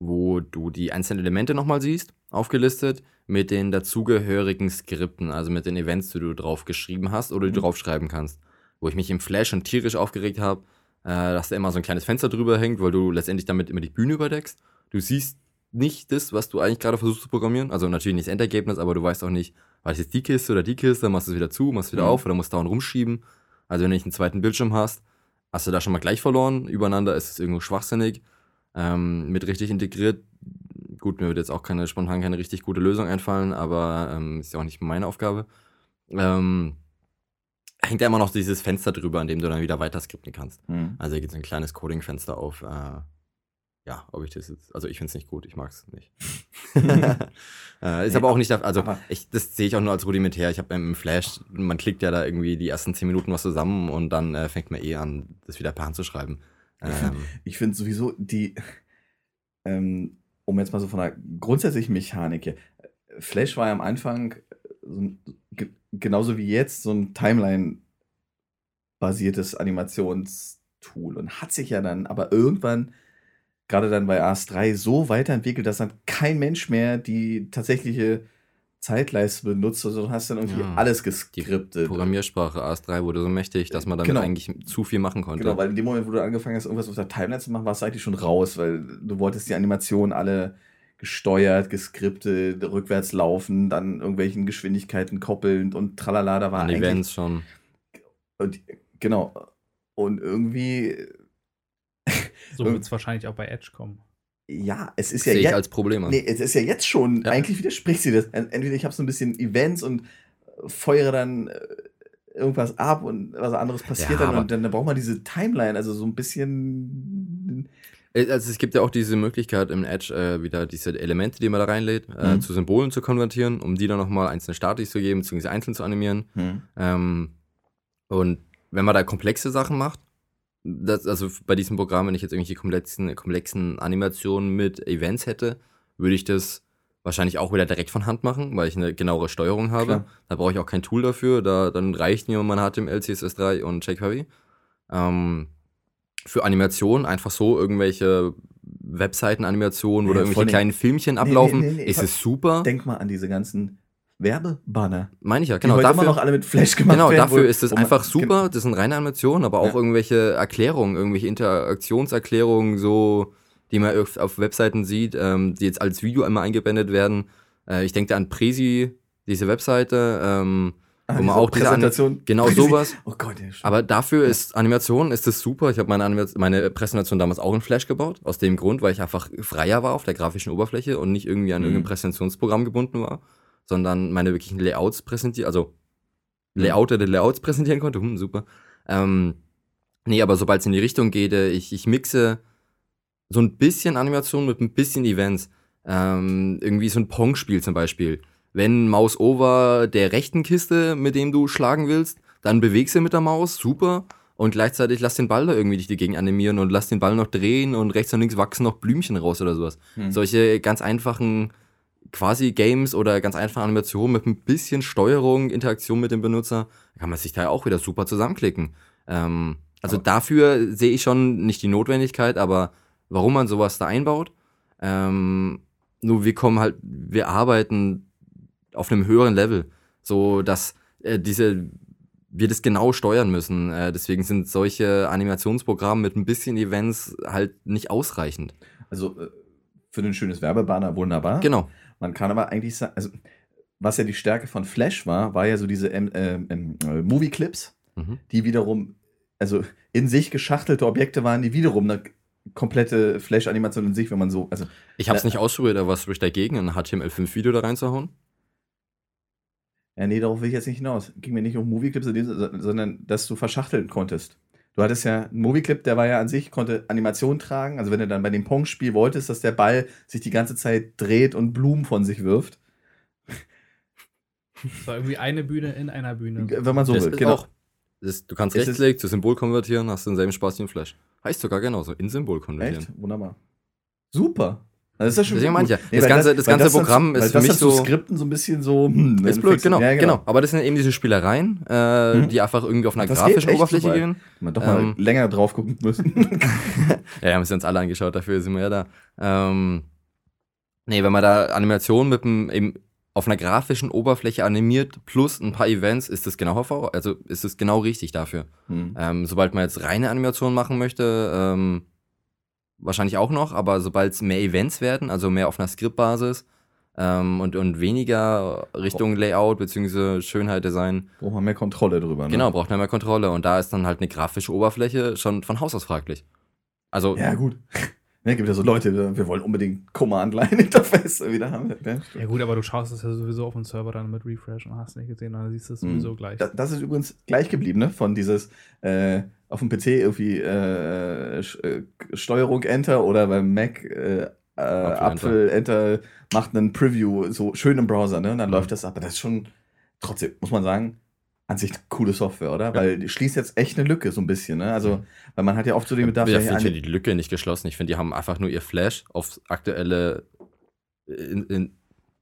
wo du die einzelnen Elemente nochmal siehst, aufgelistet, mit den dazugehörigen Skripten, also mit den Events, die du drauf geschrieben hast oder die du Mhm. draufschreiben kannst. Wo ich mich im Flash schon tierisch aufgeregt habe, äh, dass da immer so ein kleines Fenster drüber hängt, weil du letztendlich damit immer die Bühne überdeckst. Du siehst nicht das, was du eigentlich gerade versuchst zu programmieren. Also natürlich nicht das Endergebnis, aber du weißt auch nicht, war das jetzt die Kiste oder die Kiste, dann machst du es wieder zu, machst es wieder Mhm. auf oder musst dauernd rumschieben. Also wenn du nicht einen zweiten Bildschirm hast, hast du da schon mal gleich verloren. Übereinander ist es irgendwo schwachsinnig. Ähm, mit richtig integriert, gut, mir wird jetzt auch keine spontan keine richtig gute Lösung einfallen, aber ähm, ist ja auch nicht meine Aufgabe. Ähm, hängt ja immer noch dieses Fenster drüber, an dem du dann wieder weiter skripten kannst. Hm. Also hier geht so ein kleines Coding-Fenster auf. Äh, ja, ob ich das jetzt, also ich finde es nicht gut, ich mag es nicht. (laughs) (laughs) äh, ist Nee, aber auch nicht, also ich, das sehe ich auch nur als rudimentär. Ich habe im Flash, man klickt ja da irgendwie die ersten 10 Minuten was zusammen und dann äh, fängt man eh an, das wieder per Hand zu schreiben. Ähm, Ich finde sowieso die, ähm, um jetzt mal so von der grundsätzlichen Mechanik hier, Flash war ja am Anfang so ein, ge genauso wie jetzt so ein Timeline-basiertes Animationstool und hat sich ja dann aber irgendwann, gerade dann bei AS3, so weiterentwickelt, dass dann kein Mensch mehr die tatsächliche Zeitleiste benutzt, sondern du hast dann irgendwie Ja. alles die geskriptet. Programmiersprache AS3 wurde so mächtig, dass man damit Genau. eigentlich zu viel machen konnte. Genau, weil in dem Moment, wo du angefangen hast, irgendwas auf der Timeline zu machen, warst du eigentlich schon raus, weil du wolltest die Animationen alle gesteuert, geskriptet, rückwärts laufen, dann irgendwelchen Geschwindigkeiten koppelnd und tralala, da war An eigentlich... Events schon. Und, genau. Und irgendwie, So (laughs) wird es wahrscheinlich auch bei Edge kommen. Ja, es ist ja Sehe ich jetzt... als Problem an. Nee, es ist ja jetzt schon, Ja. eigentlich widerspricht sie das. Entweder ich habe so ein bisschen Events und äh, feuere dann äh, irgendwas ab und was anderes passiert Ja, dann und dann, dann braucht man diese Timeline, also so ein bisschen... Äh, Also es gibt ja auch diese Möglichkeit im Edge äh, wieder diese Elemente, die man da reinlädt, äh, Mhm. zu Symbolen zu konvertieren, um die dann nochmal einzelne Statis zu geben, beziehungsweise einzeln zu animieren. Hm. Ähm, und wenn man da komplexe Sachen macht, das, also bei diesem Programm, wenn ich jetzt irgendwelche komplexen, komplexen Animationen mit Events hätte, würde ich das wahrscheinlich auch wieder direkt von Hand machen, weil ich eine genauere Steuerung habe. Klar. Da brauche ich auch kein Tool dafür. Da, dann reicht mir, man hat im LCSS3 und jQuery. Ähm, für Animationen einfach so irgendwelche Webseiten-Animationen oder Ja, vor irgendwelche kleinen Filmchen nee, ablaufen, nee, nee, ist es super. Denk mal an diese ganzen Werbebanner. Meine ich ja, Genau, genau. die heute Dafür, immer noch alle mit Flash gemacht Genau, werden. dafür wo- ist es einfach super. Das sind reine Animationen, aber auch Ja. irgendwelche Erklärungen, irgendwelche Interaktionserklärungen, so, die man auf, Webseiten sieht, ähm, die jetzt als Video einmal eingeblendet werden. Äh, ich denke da an Presi, diese Webseite, ähm, Ah, wo man diese auch diese Präsentation. genau sowas. (laughs) Oh Gott, ja. Aber dafür ist Animation, ist das super. Ich habe meine, meine Präsentation damals auch in Flash gebaut. Aus dem Grund, weil ich einfach freier war auf der grafischen Oberfläche und nicht irgendwie an Mhm. irgendein Präsentationsprogramm gebunden war, sondern meine wirklichen Layouts präsentiert, also Mhm. Layouter der Layouts präsentieren konnte. Hm, super. Ähm, nee, aber sobald es in die Richtung geht, äh, ich, ich mixe so ein bisschen Animation mit ein bisschen Events. Ähm, irgendwie so ein Pong-Spiel zum Beispiel. Wenn Maus over der rechten Kiste, mit dem du schlagen willst, dann bewegst du mit der Maus, super. Und gleichzeitig lass den Ball da irgendwie dich dagegen animieren und lass den Ball noch drehen und rechts und links wachsen noch Blümchen raus oder sowas. Hm. Solche ganz einfachen quasi Games oder ganz einfache Animationen mit ein bisschen Steuerung, Interaktion mit dem Benutzer, kann man sich da auch wieder super zusammenklicken. Ähm, also Aber- dafür sehe ich schon nicht die Notwendigkeit, aber warum man sowas da einbaut. Ähm, nur wir kommen halt, wir arbeiten auf einem höheren Level, so dass äh, diese wir das genau steuern müssen. Äh, deswegen sind solche Animationsprogramme mit ein bisschen Events halt nicht ausreichend. Also äh, für ein schönes Werbebanner wunderbar. Genau. Man kann aber eigentlich sagen, also was ja die Stärke von Flash war, war ja so diese ähm, ähm, ähm, äh, Movie-Clips, Mhm. die wiederum, also in sich geschachtelte Objekte waren, die wiederum eine komplette Flash-Animation in sich, wenn man so, also Ich habe es Ja. nicht ausprobiert, aber was spricht dagegen, ein HTML5-Video da reinzuhauen? Ja, nee, darauf will ich jetzt nicht hinaus. Ging mir nicht um Movie-Clips, sondern dass du verschachteln konntest. Du hattest ja einen Movie-Clip, der war ja an sich, konnte Animation tragen. Also wenn du dann bei dem Pong-Spiel wolltest, dass der Ball sich die ganze Zeit dreht und Blumen von sich wirft. Das war irgendwie eine Bühne in einer Bühne. Wenn man so das will. ist Genau. auch, das, du kannst Es ist- Rechtsklick zu Symbol konvertieren, hast denselben Spaß wie im Flash. Heißt sogar genauso, in Symbol konvertieren. Echt? Wunderbar. Das ist ja schon Deswegen gut. meinte ich ja, das weil ganze- das weil ganze dann Programm weil ist für das mich dann so- Skripten so ein bisschen so. Hm, dann Ist blöd, genau, ja, genau. Aber das sind eben diese Spielereien, äh, Mhm. die einfach irgendwie auf einer Das grafischen Oberfläche super. gehen. Man doch mal Ähm, länger drauf gucken müssen. (laughs) (laughs) Ja, haben wir uns alle angeschaut, dafür sind wir ja da. Ähm, nee, wenn man da Animationen mit einem, eben auf einer grafischen Oberfläche animiert, plus ein paar Events, ist das genau also ist es genau richtig dafür. Hm. Ähm, sobald man jetzt reine Animationen machen möchte, ähm, wahrscheinlich auch noch, aber sobald es mehr Events werden, also mehr auf einer Skriptbasis, ähm, und, und weniger Richtung Layout bzw. Schönheit, Design. Braucht man mehr Kontrolle drüber. Ne? Genau, braucht man mehr Kontrolle. Und da ist dann halt eine grafische Oberfläche schon von Haus aus fraglich. Also, Ja, gut. Ne, gibt ja so Leute, wir wollen unbedingt Command-Line-Interface wieder haben. Ne? Ja gut, aber du schaust es ja sowieso auf dem Server dann mit Refresh und hast nicht gesehen, dann siehst du es Mhm. sowieso gleich. Das, das ist übrigens gleich geblieben, ne? Von dieses äh, auf dem PC irgendwie äh, äh, Steuerung Enter oder beim Mac äh, äh, Apfel Enter macht einen Preview so schön im Browser, ne? Und dann Mhm. läuft das ab. Aber das ist schon trotzdem, muss man sagen, an sich coole Software, oder? Weil die schließt jetzt echt eine Lücke so ein bisschen, ne? Also, Mhm. weil man hat ja oft so den Bedarf, ja, ja, ich finde die Lücke nicht geschlossen. Ich finde, die haben einfach nur ihr Flash aufs aktuelle, in, in,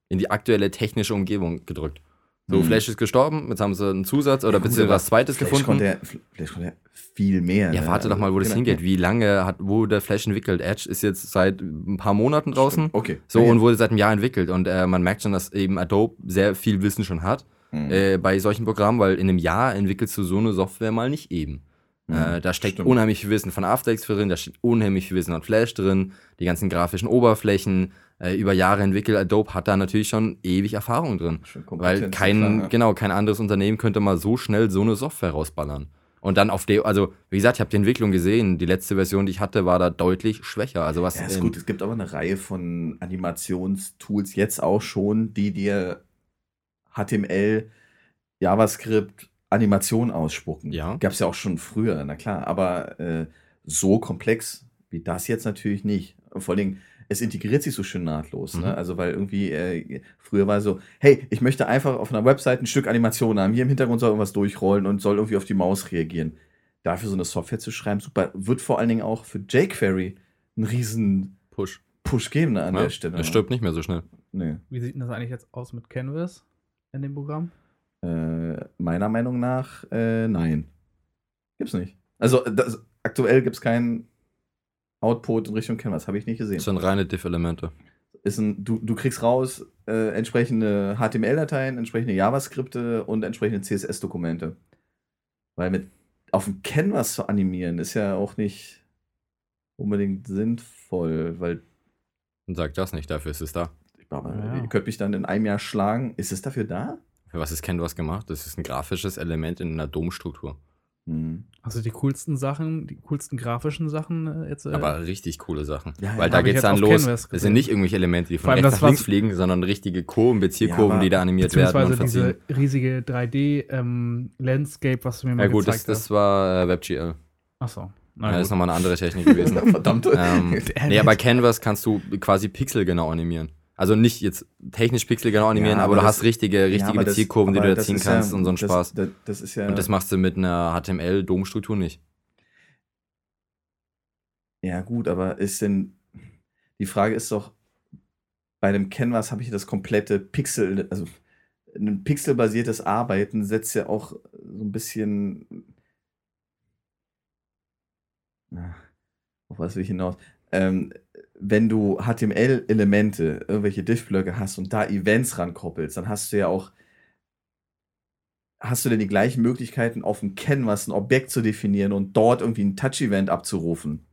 in die aktuelle technische Umgebung gedrückt. So, Mhm. Flash ist gestorben, jetzt haben sie einen Zusatz oder Ja, aber was Zweites Flash gefunden. Konnte ja, Flash konnte ja viel mehr. Ja, ne? warte doch mal, wo das Genau. hingeht. Wie lange hat, wurde Flash entwickelt? Edge ist jetzt seit ein paar Monaten draußen. Okay. So, Okay. und wurde seit einem Jahr entwickelt. Und äh, man merkt schon, dass eben Adobe sehr viel Wissen schon hat Mhm. äh, bei solchen Programmen, weil in einem Jahr entwickelst du so eine Software mal nicht eben. Mhm, Äh, da steckt stimmt. unheimlich viel Wissen von After Effects drin, da steht unheimlich viel Wissen von Flash drin, die ganzen grafischen Oberflächen, äh, über Jahre entwickelt. Adobe hat da natürlich schon ewig Erfahrung drin. Weil kein, klar, ja. genau, kein anderes Unternehmen könnte mal so schnell so eine Software rausballern. Und dann auf der, also wie gesagt, ich habe die Entwicklung gesehen. Die letzte Version, die ich hatte, war da deutlich schwächer. Also was Ja, ist gut. Es gibt aber eine Reihe von Animationstools jetzt auch schon, die dir HTML, JavaScript, Animation ausspucken. Ja. Gab es ja auch schon früher, na klar. Aber äh, so komplex wie das jetzt natürlich nicht. Und vor allen Dingen, es integriert sich so schön nahtlos. Mhm. Ne? Also, weil irgendwie äh, früher war so, hey, ich möchte einfach auf einer Website ein Stück Animation haben. Hier im Hintergrund soll irgendwas durchrollen und soll irgendwie auf die Maus reagieren. Dafür so eine Software zu schreiben, super. Wird vor allen Dingen auch für jQuery einen riesen Push. Push geben ne, an Ja, der Stelle. Das stirbt nicht mehr so schnell. Nee. Wie sieht denn das eigentlich jetzt aus mit Canvas in dem Programm? Äh, meiner Meinung nach, äh, nein. Gibt's nicht. Also, das, aktuell gibt's keinen Output in Richtung Canvas, habe ich nicht gesehen. Das sind reine Diff-Elemente. Ist ein, du, du kriegst raus äh, entsprechende HTML-Dateien, entsprechende JavaScripte und entsprechende CSS-Dokumente. Weil mit auf dem Canvas zu animieren ist ja auch nicht unbedingt sinnvoll, weil Und sag das nicht, dafür ist es da. Ich glaube, Ja. ihr könnt mich dann in einem Jahr schlagen. Ist es dafür da? Für was ist Canvas gemacht? Das ist ein grafisches Element in einer Domstruktur. Hm. Also die coolsten Sachen, die coolsten grafischen Sachen äh, jetzt. Äh, Aber richtig coole Sachen. Ja, ja, Weil da ich geht's jetzt dann los. Das gesehen. sind nicht irgendwelche Elemente, die von rechts das, nach links fliegen, sondern richtige Kurven, Bezierkurven, aber- die da animiert werden und beziehungsweise verziehen. diese riesige 3D-Landscape, was du mir mal Ja gut, das, gezeigt das hast. war äh, WebGL. Achso. Ja, das ist nochmal eine andere Technik gewesen. (laughs) Verdammt. ähm, (laughs) nee, aber Canvas kannst du quasi pixelgenau animieren. Also nicht jetzt technisch pixelgenau animieren, Ja, aber, aber du das- hast richtige, richtige aber das- Bezierkurven, die du da ziehen ist ja- kannst und so einen das, Spaß. Das, das ist ja. Und das machst du mit einer HTML-Domstruktur nicht. ja, gut, aber ist denn. Die Frage ist doch, bei einem Canvas habe ich das komplette Pixel, also ein pixelbasiertes Arbeiten setzt ja auch so ein bisschen. Na, auf was will ich hinaus? Ähm, wenn du HTML-Elemente, irgendwelche Diff-Blöcke hast und da Events rankoppelst, dann hast du ja auch. Hast du denn die gleichen Möglichkeiten, auf dem Canvas ein Objekt zu definieren und dort irgendwie ein Touch-Event abzurufen?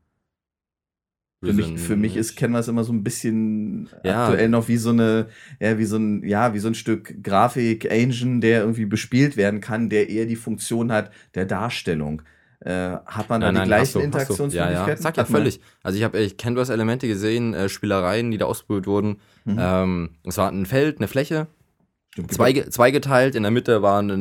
Für mich, für mich ist Canvas immer so ein bisschen Ja. aktuell noch wie so eine, ja, wie so ein, ja, wie so ein Stück Grafik-Engine, der irgendwie bespielt werden kann, der eher die Funktion hat der Darstellung. Äh, hat man da die hast gleichen. Interaktionsmöglichkeiten? Ja, ja. Sag ja Hat völlig. Also ich habe echt Canvas-Elemente gesehen, äh, Spielereien, die da ausprobiert wurden. Mhm. Ähm, es war ein Feld, eine Fläche, Stimmt, zwei, zweigeteilt. In der Mitte war eine,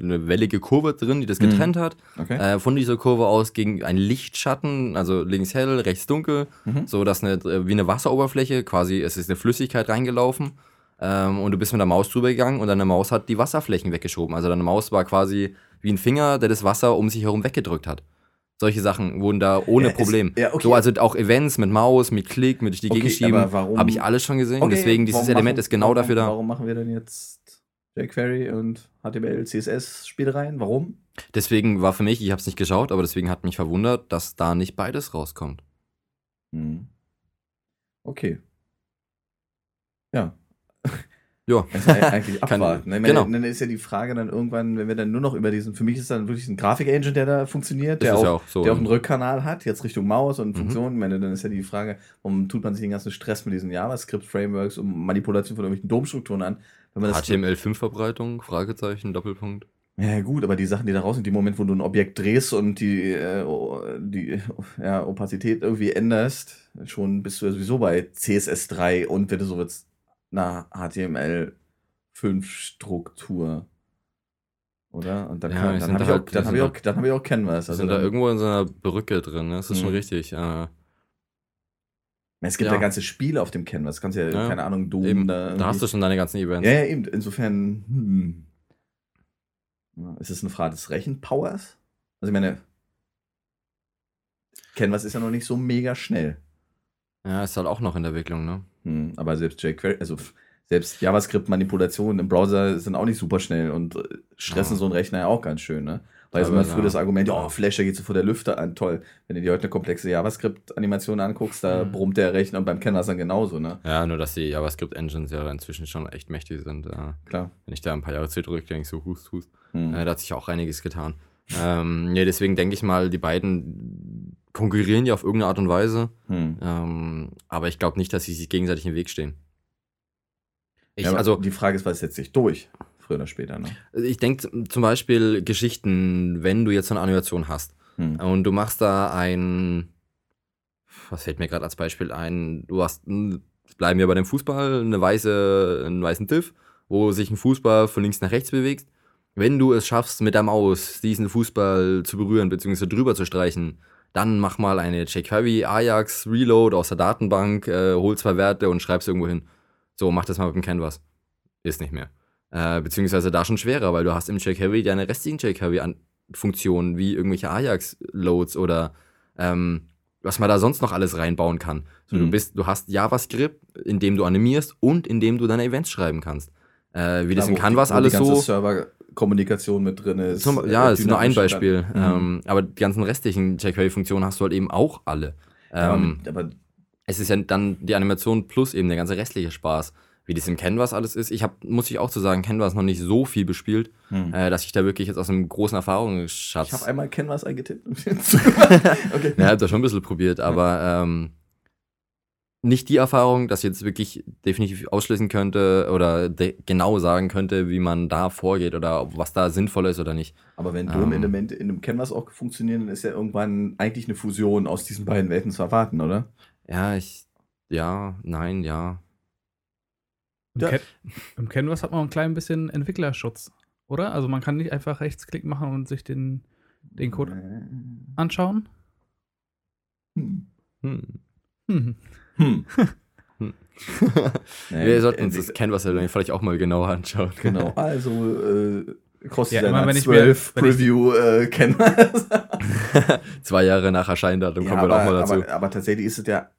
eine wellige Kurve drin, die das Mhm. getrennt hat. Okay. Äh, von dieser Kurve aus ging ein Lichtschatten, also links hell, rechts dunkel, Mhm. so dass eine äh, wie eine Wasseroberfläche, quasi es ist eine Flüssigkeit reingelaufen ähm, und du bist mit der Maus drüber gegangen und deine Maus hat die Wasserflächen weggeschoben. Also deine Maus war quasi wie ein Finger, der das Wasser um sich herum weggedrückt hat. Solche Sachen wurden da ohne Ja, ist- Problem. ja, okay. So, also auch Events mit Maus, mit Klick, mit durch die Okay, Gegend schieben, habe ich alles schon gesehen. Okay, Deswegen, dieses warum Element machen- ist genau warum, dafür da. Warum machen wir denn jetzt jQuery und HTML, CSS Spielereien? Warum? Deswegen war für mich, ich habe es nicht geschaut, aber deswegen hat mich verwundert, dass da nicht beides rauskommt. Hm. Okay. Ja. Ja. Ja eigentlich (laughs) Kann- abwarten. ne? Ich genau. Dann ist ja die Frage dann irgendwann, wenn wir dann nur noch über diesen, für mich ist dann wirklich ein Grafik-Engine, der da funktioniert, der auch, ja auch so. der auch einen Rückkanal hat, jetzt Richtung Maus und Mhm. Funktionen. Ich meine, dann ist ja die Frage, warum tut man sich den ganzen Stress mit diesen JavaScript-Frameworks und Manipulation von irgendwelchen DOM-Strukturen an? Wenn man das HTML5-Verbreitung, Fragezeichen, Doppelpunkt. Ja, gut, aber die Sachen, die da raus sind, die Moment, wo du ein Objekt drehst und die, äh, die ja, Opazität irgendwie änderst, schon bist du ja sowieso bei CSS3 und wenn du so willst, einer HTML5-Struktur. Oder? Und dann, Ja, dann habe da ich, auch- halt- dann hab sind ich, da- auch- dann hab ich auch Canvas. Also sind da irgendwo in so einer Brücke drin, ne? das ist schon Mhm. richtig. Äh, es gibt ja. ja ganze Spiele auf dem Canvas. Du kannst ja, Ja. keine Ahnung, Doom eben, da. da hast du schon deine ganzen Events. Ja, ja, eben. Insofern, hm. Ist es eine Frage des Rechenpowers? Also ich meine, Canvas ist ja noch nicht so mega schnell. Ja, ist halt auch noch in der Entwicklung, ne? Hm, aber selbst jQuery, also selbst JavaScript-Manipulationen im Browser sind auch nicht super schnell und äh, stressen Ja. so einen Rechner ja auch ganz schön, ne? Weil Aber immer ja. früher das Argument, ja, oh, Flash, da geht so vor der Lüfte an, toll. Wenn du dir heute eine komplexe JavaScript-Animation anguckst, da Mhm. brummt der Rechner und beim Canvas dann genauso, ne? Ja, nur dass die JavaScript-Engines ja inzwischen schon echt mächtig sind. Äh, Klar. wenn ich da ein paar Jahre zurückdenke, so hust, hust. Hm. Äh, da hat sich auch einiges getan. Ähm, nee, deswegen denke ich mal, die beiden konkurrieren ja auf irgendeine Art und Weise. Hm. Ähm, aber ich glaube nicht, dass sie sich gegenseitig im Weg stehen. Ich, ja, also, die Frage ist, was setzt sich durch? Früher oder später, ne? ich denke zum Beispiel Geschichten, wenn du jetzt so eine Animation hast Hm. und du machst da ein, was fällt mir gerade als Beispiel ein, du hast, ein- bleiben wir bei dem Fußball, eine weiße, einen weißen Tiff, wo sich ein Fußball von links nach rechts bewegt. Wenn du es schaffst, mit der Maus diesen Fußball zu berühren bzw. drüber zu streichen, dann mach mal eine jQuery Ajax Reload aus der Datenbank, äh, hol zwei Werte und schreib's irgendwo hin. So, mach das mal mit dem Canvas. Ist nicht mehr. Äh, beziehungsweise da schon schwerer, weil du hast im jQuery deine restlichen jQuery-Funktionen wie irgendwelche Ajax-Loads oder ähm, was man da sonst noch alles reinbauen kann. So, du, Mhm. bist, du hast JavaScript, in dem du animierst und in dem du deine Events schreiben kannst. Äh, wie das Da, in wo Canvas die, alles die ganze so. Serverkommunikation mit drin ist. Zum, äh, ja, ist nur ein Beispiel. Mhm. Ähm, aber die ganzen restlichen jQuery-Funktionen hast du halt eben auch alle. Ja, aber, Ähm, aber es ist ja dann die Animation plus eben der ganze restliche Spaß. Wie das im Canvas alles ist. Ich habe, muss ich auch zu sagen, Canvas noch nicht so viel bespielt, hm. äh, dass ich da wirklich jetzt aus einem großen ich Erfahrungsschatz. habe einmal Canvas eingetippt. (laughs) (laughs) okay. Ja, hab da schon ein bisschen probiert, aber ähm, nicht die Erfahrung, dass ich jetzt wirklich definitiv ausschließen könnte oder de genau sagen könnte, wie man da vorgeht oder was da sinnvoll ist oder nicht. Aber wenn Ähm. DOM-Elemente in einem Canvas auch funktionieren, dann ist ja irgendwann eigentlich eine Fusion aus diesen beiden Welten zu erwarten, oder? Ja, ich, ja, nein, ja. Im, Ja. Can Im Canvas hat man ein klein bisschen Entwicklerschutz, oder? Also man kann nicht einfach Rechtsklick machen und sich den, den Code anschauen. Hm. Hm. Hm. Hm. Hm. Nee, (laughs) Wir sollten uns Entwick- das Canvas ja vielleicht auch mal genauer anschauen. Genau, (laughs) also äh, Ja, kostet immer ja, wenn wenn ich mir- 12 wenn ich- Preview äh, Canvas. (laughs) Zwei Jahre nach Erscheindatum Ja, kommen wir aber, auch mal dazu. aber, aber tatsächlich ist es ja,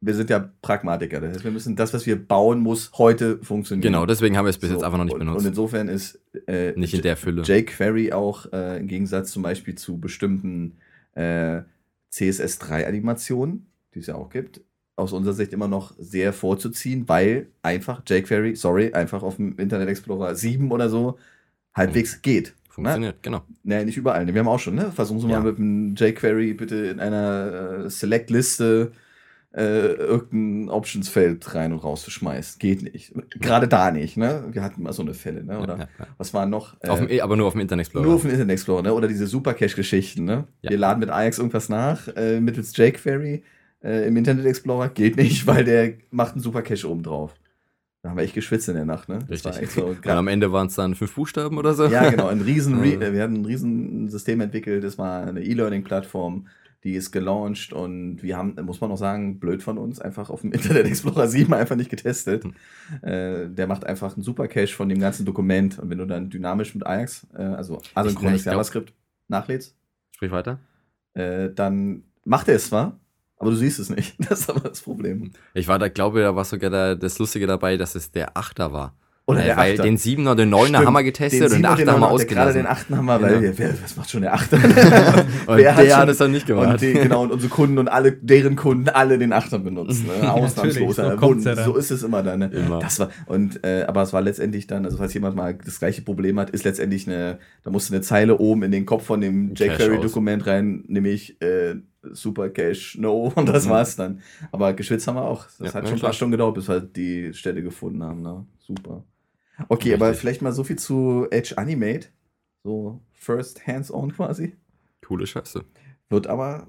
wir sind ja Pragmatiker. Das heißt, wir müssen das, was wir bauen, muss heute funktionieren. genau, deswegen haben wir es bis So, jetzt einfach noch nicht und, benutzt. Und insofern ist äh, nicht in der Fülle. jQuery auch äh, im Gegensatz zum Beispiel zu bestimmten äh, CSS3-Animationen, die es ja auch gibt, aus unserer Sicht immer noch sehr vorzuziehen, weil einfach jQuery, sorry, einfach auf dem Internet Explorer 7 oder so halbwegs geht. Funktioniert, genau. Naja, nicht überall. Wir haben auch schon, ne? Versuchen Sie Ja. mal mit dem jQuery bitte in einer äh, Select-Liste äh, irgendein Optionsfeld rein und rauszuschmeißen. Geht nicht. Gerade da nicht, ne? Wir hatten mal so eine Fälle, ne? Oder Ja, ja. was war noch? Äh, dem, E- aber nur auf dem Internet Explorer. nur auf dem Internet Explorer, ne? Oder diese Supercache-Geschichten, ne? Wir laden mit Ajax irgendwas nach, äh, mittels jQuery äh, im Internet Explorer. Geht nicht, (laughs) weil der macht einen Supercache oben drauf. Da haben wir echt geschwitzt in der Nacht, ne? Richtig. so. (laughs) Und am Ende waren es dann fünf Buchstaben oder so. Ja, genau. Ein riesen, (laughs) Re Ja. wir hatten ein riesen System entwickelt. Das war eine E-Learning-Plattform, die ist gelauncht und wir haben, muss man noch sagen, blöd von uns, einfach auf dem Internet Explorer 7 einfach nicht getestet. Hm. Äh, der macht einfach einen Supercache von dem ganzen Dokument und wenn du dann dynamisch mit Ajax, äh, also asynchrones JavaScript nachlädst, Sprich weiter. äh, dann macht er es zwar, aber du siehst es nicht. (laughs) Das ist aber das Problem. Ich war da, glaube, da war sogar da, das Lustige dabei, dass es der Achter war. Oder Äh, der weil Achter. den 7er, den 9er Stimmt. haben wir getestet und den Siebener, 8er den haben wir der Gerade den ausgelassen. 8. haben wir, weil Genau. wer, was macht schon der 8. (laughs) (laughs) Und Wer hat der schon- hat es dann nicht gemacht. Und die, genau, und unsere Kunden und alle, deren Kunden, alle den Achter benutzen. Ne? Ausnahmslos. so ja so ist es immer dann. Ne? Immer. Das war, und, äh, aber es war letztendlich dann, also falls jemand mal das gleiche Problem hat, ist letztendlich eine, da musste eine Zeile oben in den Kopf von dem jQuery-Dokument rein, nämlich äh, Super Cache No (laughs) und das Mhm. war's dann. Aber geschwitzt haben wir auch. Das Ja, hat schon ein paar Stunden gedauert, bis wir die Stelle gefunden haben. Ne? Super. Okay, aber Richtig. vielleicht mal so viel zu Edge Animate. So First Hands-on quasi. Coole Scheiße. Wird aber,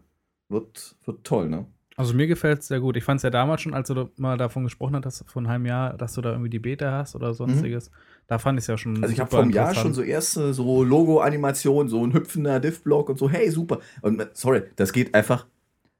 wird, wird toll, ne? Also mir gefällt es sehr gut. Ich fand es ja damals schon, als du mal davon gesprochen hattest, vor einem halben Jahr, dass du da irgendwie die Beta hast oder sonstiges. Da fand ich es ja schon. Also ich habe einem Jahr schon so erste so Logo-Animationen, so ein hüpfender Div-Block und so, hey, super. Und sorry, das geht einfach,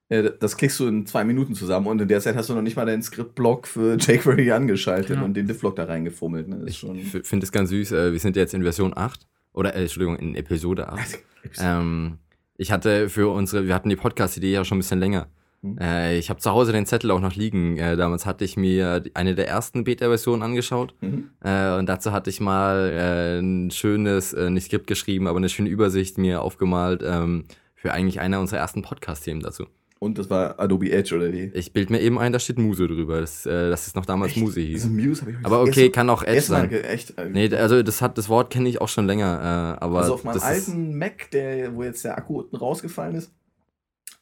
äh, das klickst du in zwei Minuten zusammen und in der Zeit hast du noch nicht mal deinen Skript-Block für (laughs) jQuery angeschaltet Ja. und den Div-Block da reingefummelt. Ne? Ich finde es ganz süß. Äh, wir sind jetzt in Version 8. Oder, äh, Entschuldigung, in Episode 8. (laughs) Ähm, ich hatte für unsere, wir hatten die Podcast-Idee ja schon ein bisschen länger. Hm. Äh, ich habe zu Hause den Zettel auch noch liegen. Äh, damals hatte ich mir eine der ersten Beta-Versionen angeschaut. Mhm. Äh, und dazu hatte ich mal äh, ein schönes, äh, nicht Skript geschrieben, aber eine schöne Übersicht mir aufgemalt ähm, für eigentlich einer unserer ersten Podcast-Themen dazu. Und das war Adobe Edge oder wie? Ich bild mir eben ein, da steht Muse drüber. Das, äh, das ist noch damals Echt? Muse hieß. ist Muse, hab ich Aber erst- okay, kann auch Edge erst sein. echt. äh, Nee, also das hat das Wort kenne ich auch schon länger, äh, aber also auf meinem alten Mac, der, wo jetzt der Akku unten rausgefallen ist,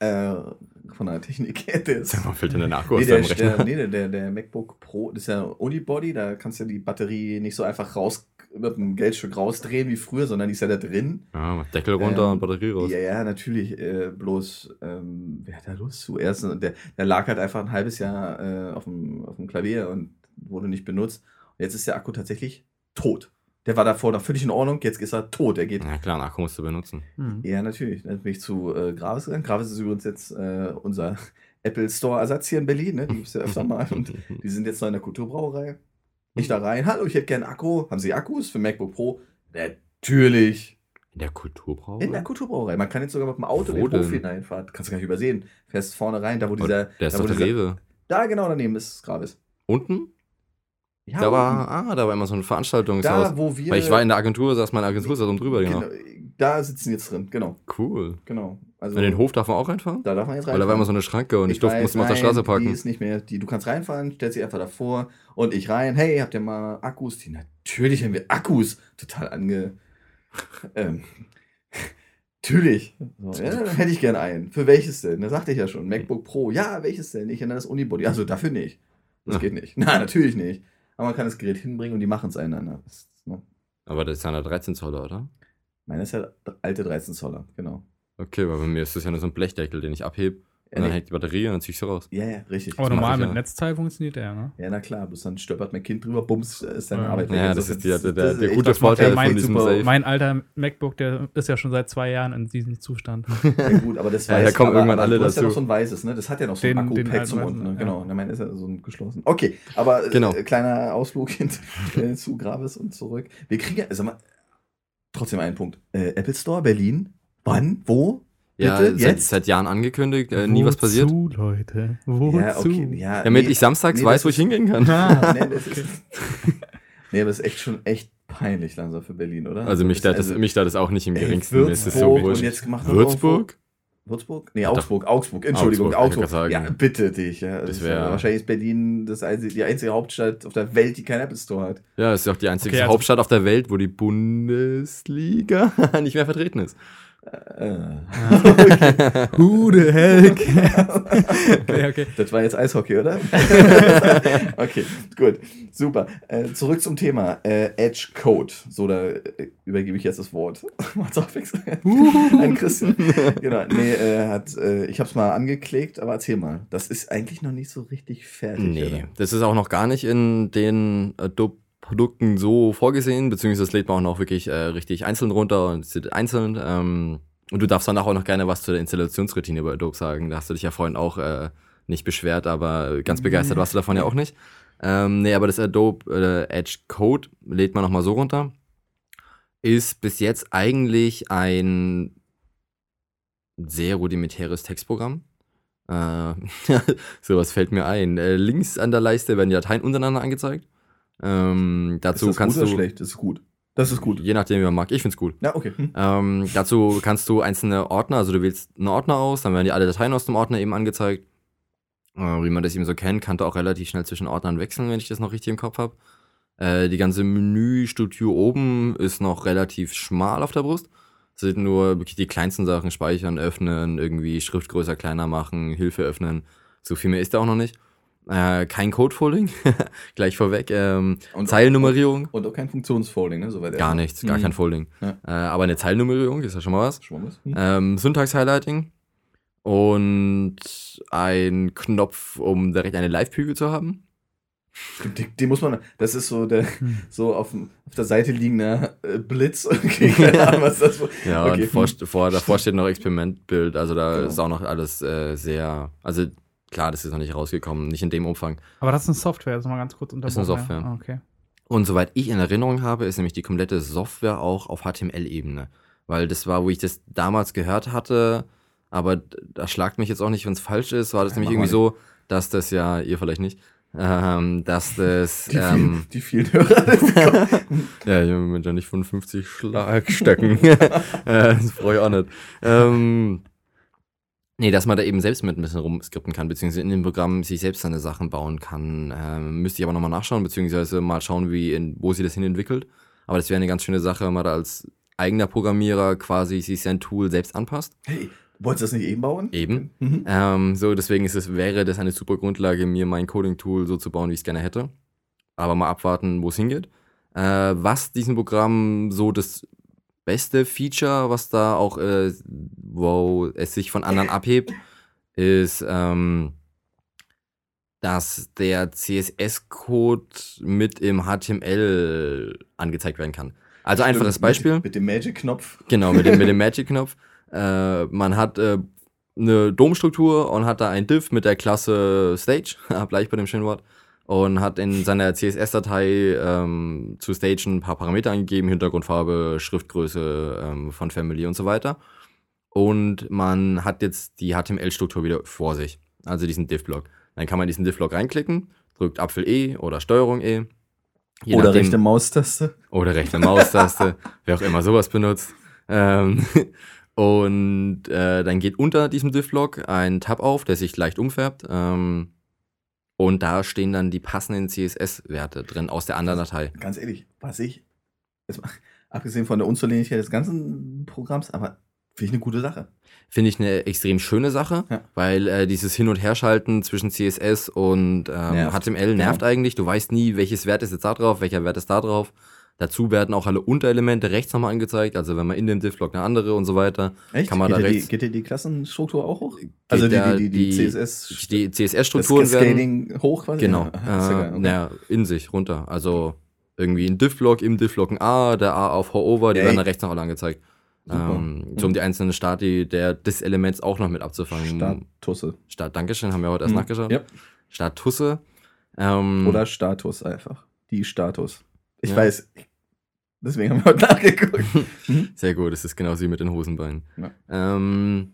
äh, von der Technik her, der ist. Sag mal, fällt denn der Akku Nee, aus der, deinem Rechner? der, nee, der, der, MacBook Pro, das ist ja Unibody, da kannst du die Batterie nicht so einfach raus mit einem Geldstück rausdrehen wie früher, sondern die ist ja da drin. Ja, Deckel runter Ähm, und Batterie raus. Ja, ja, natürlich. Äh, bloß, ähm, wer hat da Lust zu? Erst, der, der lag halt einfach ein halbes Jahr äh, auf, dem, auf dem Klavier und wurde nicht benutzt. Und jetzt ist der Akku tatsächlich tot. Der war davor noch völlig in Ordnung, jetzt ist er tot. Er geht. Na klar, Akku musst du benutzen. Hm. Ja, natürlich. Dann bin ich zu äh, Gravis gegangen. Gravis ist übrigens jetzt äh, unser Apple Store-Ersatz hier in Berlin. Ne? Die gibt es ja öfter mal. Und (laughs) die sind jetzt noch in der Kulturbrauerei. Ich da rein. Hallo, ich hätte gerne Akku. Haben Sie Akkus für MacBook Pro? Natürlich. In der Kulturbrauerei? In der Kulturbrauerei. Man kann jetzt sogar mit dem Auto Wo den Hof hineinfahren. Kannst du gar nicht übersehen. Fährst vorne rein, da wo Und dieser. der ist da, doch wo der dieser Rewe. da genau daneben ist Gravis. Unten? Ja, da war, ah, da war immer so ein Veranstaltungshaus. da, wo wir. Weil ich war in der Agentur, saß meine Agentur saß drüber, genau. genau, Da sitzen jetzt drin, genau. Cool. genau. Also, In den Hof darf man auch reinfahren? da darf man jetzt Weil rein. da war immer so eine Schranke und ich, durfte, weiß, musste mal auf der nein, Straße Die parken. ist nicht mehr, die, du kannst reinfahren, stellst sie einfach davor und ich rein. Hey, habt ihr mal Akkus? Die, natürlich haben wir Akkus. Total ange. Ähm, (laughs) natürlich. So, ja, dann hätte ich gerne einen. Für welches denn? Da sagte ich ja schon. MacBook Pro. Ja, welches denn? Ich nenne das Unibody. Also dafür nicht. Das Ja. geht nicht. (laughs) Nein, natürlich nicht. Aber man kann das Gerät hinbringen und die machen es einander. Das, ne? Aber das ist ja eine 13 Zoller, oder? Meine ist ja alte 13 Zoller, genau. Okay, weil bei mir ist das ja nur so ein Blechdeckel, den ich abhebe. Ja, Und dann nee. hängt die Batterie und dann zieh ich sie raus. ja, ja, richtig. Aber Das normal mit ja. Netzteil funktioniert der, ne? Ja, na klar, bloß dann stöppert mein Kind drüber, bums, ist deine Ja. Arbeit weg. Ja, Also das ist die- der- der- das ist der echt- gute das Vorteil ja von diesem super- Safe. Mein alter MacBook, der ist ja schon seit zwei Jahren in diesem Zustand. (laughs) Ja, gut, aber das Ja, weiß da kommen aber, irgendwann alle du hast ja noch dazu. so ein weißes, ne? Das hat ja noch so ein Akku-Pad alten zum unten, ne? ja. Genau. Und mein ist ja so ein geschlossen. Okay, aber Genau. äh, kleiner Ausflug hin, äh, zu Gravis und zurück. Wir kriegen ja, sag mal, trotzdem einen Punkt. Äh, Apple Store, Berlin. Wann? Wo? Ja, Bitte? seit, Jetzt? seit Jahren angekündigt, äh, nie was passiert. Wozu, Leute? Wozu? Ja, okay. Ja, Damit nee, ich samstags nee, weiß, das wo ich ist- hingehen kann. Ah, (laughs) nee, das ist, (laughs) nee, aber das ist echt schon echt peinlich langsam für Berlin, oder? Also mich da, das, also, mich da das auch nicht im ey, geringsten. Mir ist es so Würzburg und jetzt gemacht Würzburg? Würzburg? Nee, Augsburg, Augsburg, Entschuldigung, Augsburg, Augsburg. Ja, bitte dich. Ja. Das ist wär- ja- wahrscheinlich ist Berlin das einzige, die einzige Hauptstadt auf der Welt, die keinen Apple Store hat. Ja, es ist auch die einzige Okay, also- Hauptstadt auf der Welt, wo die Bundesliga (laughs) nicht mehr vertreten ist. Äh. (laughs) Who the hell okay, okay. Das war jetzt Eishockey, oder? (laughs) okay, gut, super. Äh, zurück zum Thema äh, Edge Code. So, da äh, übergebe ich jetzt das Wort. (laughs) Ein Christian. Genau, nee, äh, hat, äh, ich habe es mal angeklickt, aber erzähl mal. Das ist eigentlich noch nicht so richtig fertig. Nee, oder? das ist auch noch gar nicht in den Adobe-Produkten so vorgesehen, beziehungsweise das lädt man auch noch wirklich äh, richtig einzeln runter und zieht einzeln. Ähm, und du darfst danach auch noch gerne was zu der Installationsroutine bei Adobe sagen. Da hast du dich ja vorhin auch äh, nicht beschwert, aber ganz begeistert warst du davon ja auch nicht. Ähm, nee, aber das Adobe äh, Edge Code lädt man nochmal so runter. Ist bis jetzt eigentlich ein sehr rudimentäres Textprogramm. Äh, (laughs) sowas fällt mir ein. Äh, links an der Leiste werden die Dateien untereinander angezeigt. Ähm, dazu ist das kannst gut oder du. schlecht? Das ist gut. Das ist gut. Je nachdem, wie man mag. Ich find's cool. Ja, okay. Hm. Ähm, dazu kannst du einzelne Ordner, also du wählst einen Ordner aus, dann werden dir alle Dateien aus dem Ordner eben angezeigt. Äh, wie man das eben so kennt, kannst du auch relativ schnell zwischen Ordnern wechseln, wenn ich das noch richtig im Kopf habe. Äh, die ganze Menüstruktur oben ist noch relativ schmal auf der Brust. Es sind nur wirklich die kleinsten Sachen, speichern, öffnen, irgendwie Schrift größer, kleiner machen, Hilfe öffnen. So viel mehr ist da auch noch nicht. Äh, kein Codefolding, (laughs) gleich vorweg. Ähm, Und- Zeilennummerierung, Und auch kein Funktionsfolding, ne? Soweit gar nichts, gar Mhm. kein Folding. Ja. Äh, aber eine Zeilennummerierung ist ja schon mal was. Schon mal was? Hm. Ähm, Syntax-Highlighting und ein Knopf, um direkt eine Live-Preview zu haben. Den, den muss man, das ist so der, Hm. so auf, auf der Seite liegender äh, Blitz. (laughs) Okay, keine Ahnung, was das Ja, Okay. und vor, vor, davor steht noch Experimentbild, also da Genau. ist auch noch alles äh, sehr, also klar, das ist noch nicht rausgekommen, nicht in dem Umfang. Aber das ist eine Software, also mal ganz kurz unterbrochen. Ist eine Software. Ja. Ah, Okay. Und soweit ich in Erinnerung habe, ist nämlich die komplette Software auch auf HTML-Ebene. Weil das war, wo ich das damals gehört hatte, aber da schlagt mich jetzt auch nicht, wenn es falsch ist, war das Ja, nämlich irgendwie so, dass das ja, ihr vielleicht nicht, ähm, dass (laughs) das, Die, ähm, vielen, die vielen Hörer. (laughs) Ja, ich bin ja nicht von 50 Schlagstöcken. äh, das brauche ich auch nicht. Ähm, nee, dass man da eben selbst mit ein bisschen rumskripten kann, beziehungsweise in dem Programm sich selbst seine Sachen bauen kann. Ähm, müsste ich aber nochmal nachschauen, beziehungsweise mal schauen, wie in, wo sie das hin entwickelt. Aber das wäre eine ganz schöne Sache, wenn man da als eigener Programmierer quasi sich sein Tool selbst anpasst. hey, wolltest du das nicht eben bauen? Eben. Mhm. Ähm, so, deswegen ist es, wäre das eine super Grundlage, mir mein Coding-Tool so zu bauen, wie ich es gerne hätte. Aber mal abwarten, wo es hingeht. Äh, was diesem Programm so das beste Feature, was da auch, äh, wo es sich von anderen abhebt, ist, ähm, dass der CSS-Code mit im HTML angezeigt werden kann. Also einfaches Beispiel. Mit, mit dem Magic-Knopf. Genau, mit dem, mit dem (laughs) Magic-Knopf. Äh, man hat äh, eine DOM-Struktur und hat da ein Div mit der Klasse Stage, (laughs) bleib bei dem schönen Wort, und hat in seiner CSS-Datei ähm, zu Stage ein paar Parameter angegeben, Hintergrundfarbe, Schriftgröße ähm, von Family und so weiter. Und man hat jetzt die HTML-Struktur wieder vor sich, also diesen Div-Block. Dann kann man diesen Div-Block reinklicken, drückt Apfel E oder Steuerung E. Oder nachdem- rechte Maustaste. oder rechte Maustaste, (laughs) wer auch immer sowas benutzt. Ähm, (laughs) und äh, dann geht unter diesem Div-Block ein Tab auf, der sich leicht umfärbt. Ähm, und da stehen dann die passenden CSS-Werte drin aus der anderen Datei. Ganz ehrlich, was ich, jetzt mal, (laughs) abgesehen von der Unzulänglichkeit des ganzen Programms, aber finde ich eine gute Sache. Finde ich eine extrem schöne Sache, Ja. weil äh, dieses Hin- und Herschalten zwischen CSS und ähm, Nervt. HTML nervt Genau. eigentlich. Du weißt nie, welches Wert ist jetzt da drauf, welcher Wert ist da drauf. Dazu werden auch alle Unterelemente rechts nochmal angezeigt. Also wenn man in dem Div-Block eine andere und so weiter. Echt? Kann man geht, da dir die, rechts- geht dir die Klassenstruktur auch hoch? Also die, die, die, CSS, Die CSS-Strukturen werden. Hoch quasi? Genau. Ja, ist ja Äh, okay. in sich runter. Also irgendwie ein Div-Block, im Div-Block ein A, der A auf Hover, die Ey. werden dann rechts noch alle angezeigt. Ähm, so um die einzelnen Stati der, des Elements auch noch mit abzufangen. Statusse. Start, Dankeschön, haben wir heute erst Mhm. nachgeschaut. Ja. Statusse. Ähm, Oder Status einfach. Die Status. Ich Ja. weiß. Deswegen haben wir heute nachgeguckt. (laughs) Mhm. Sehr gut, das ist genauso wie mit den Hosenbeinen. Ja. Ähm,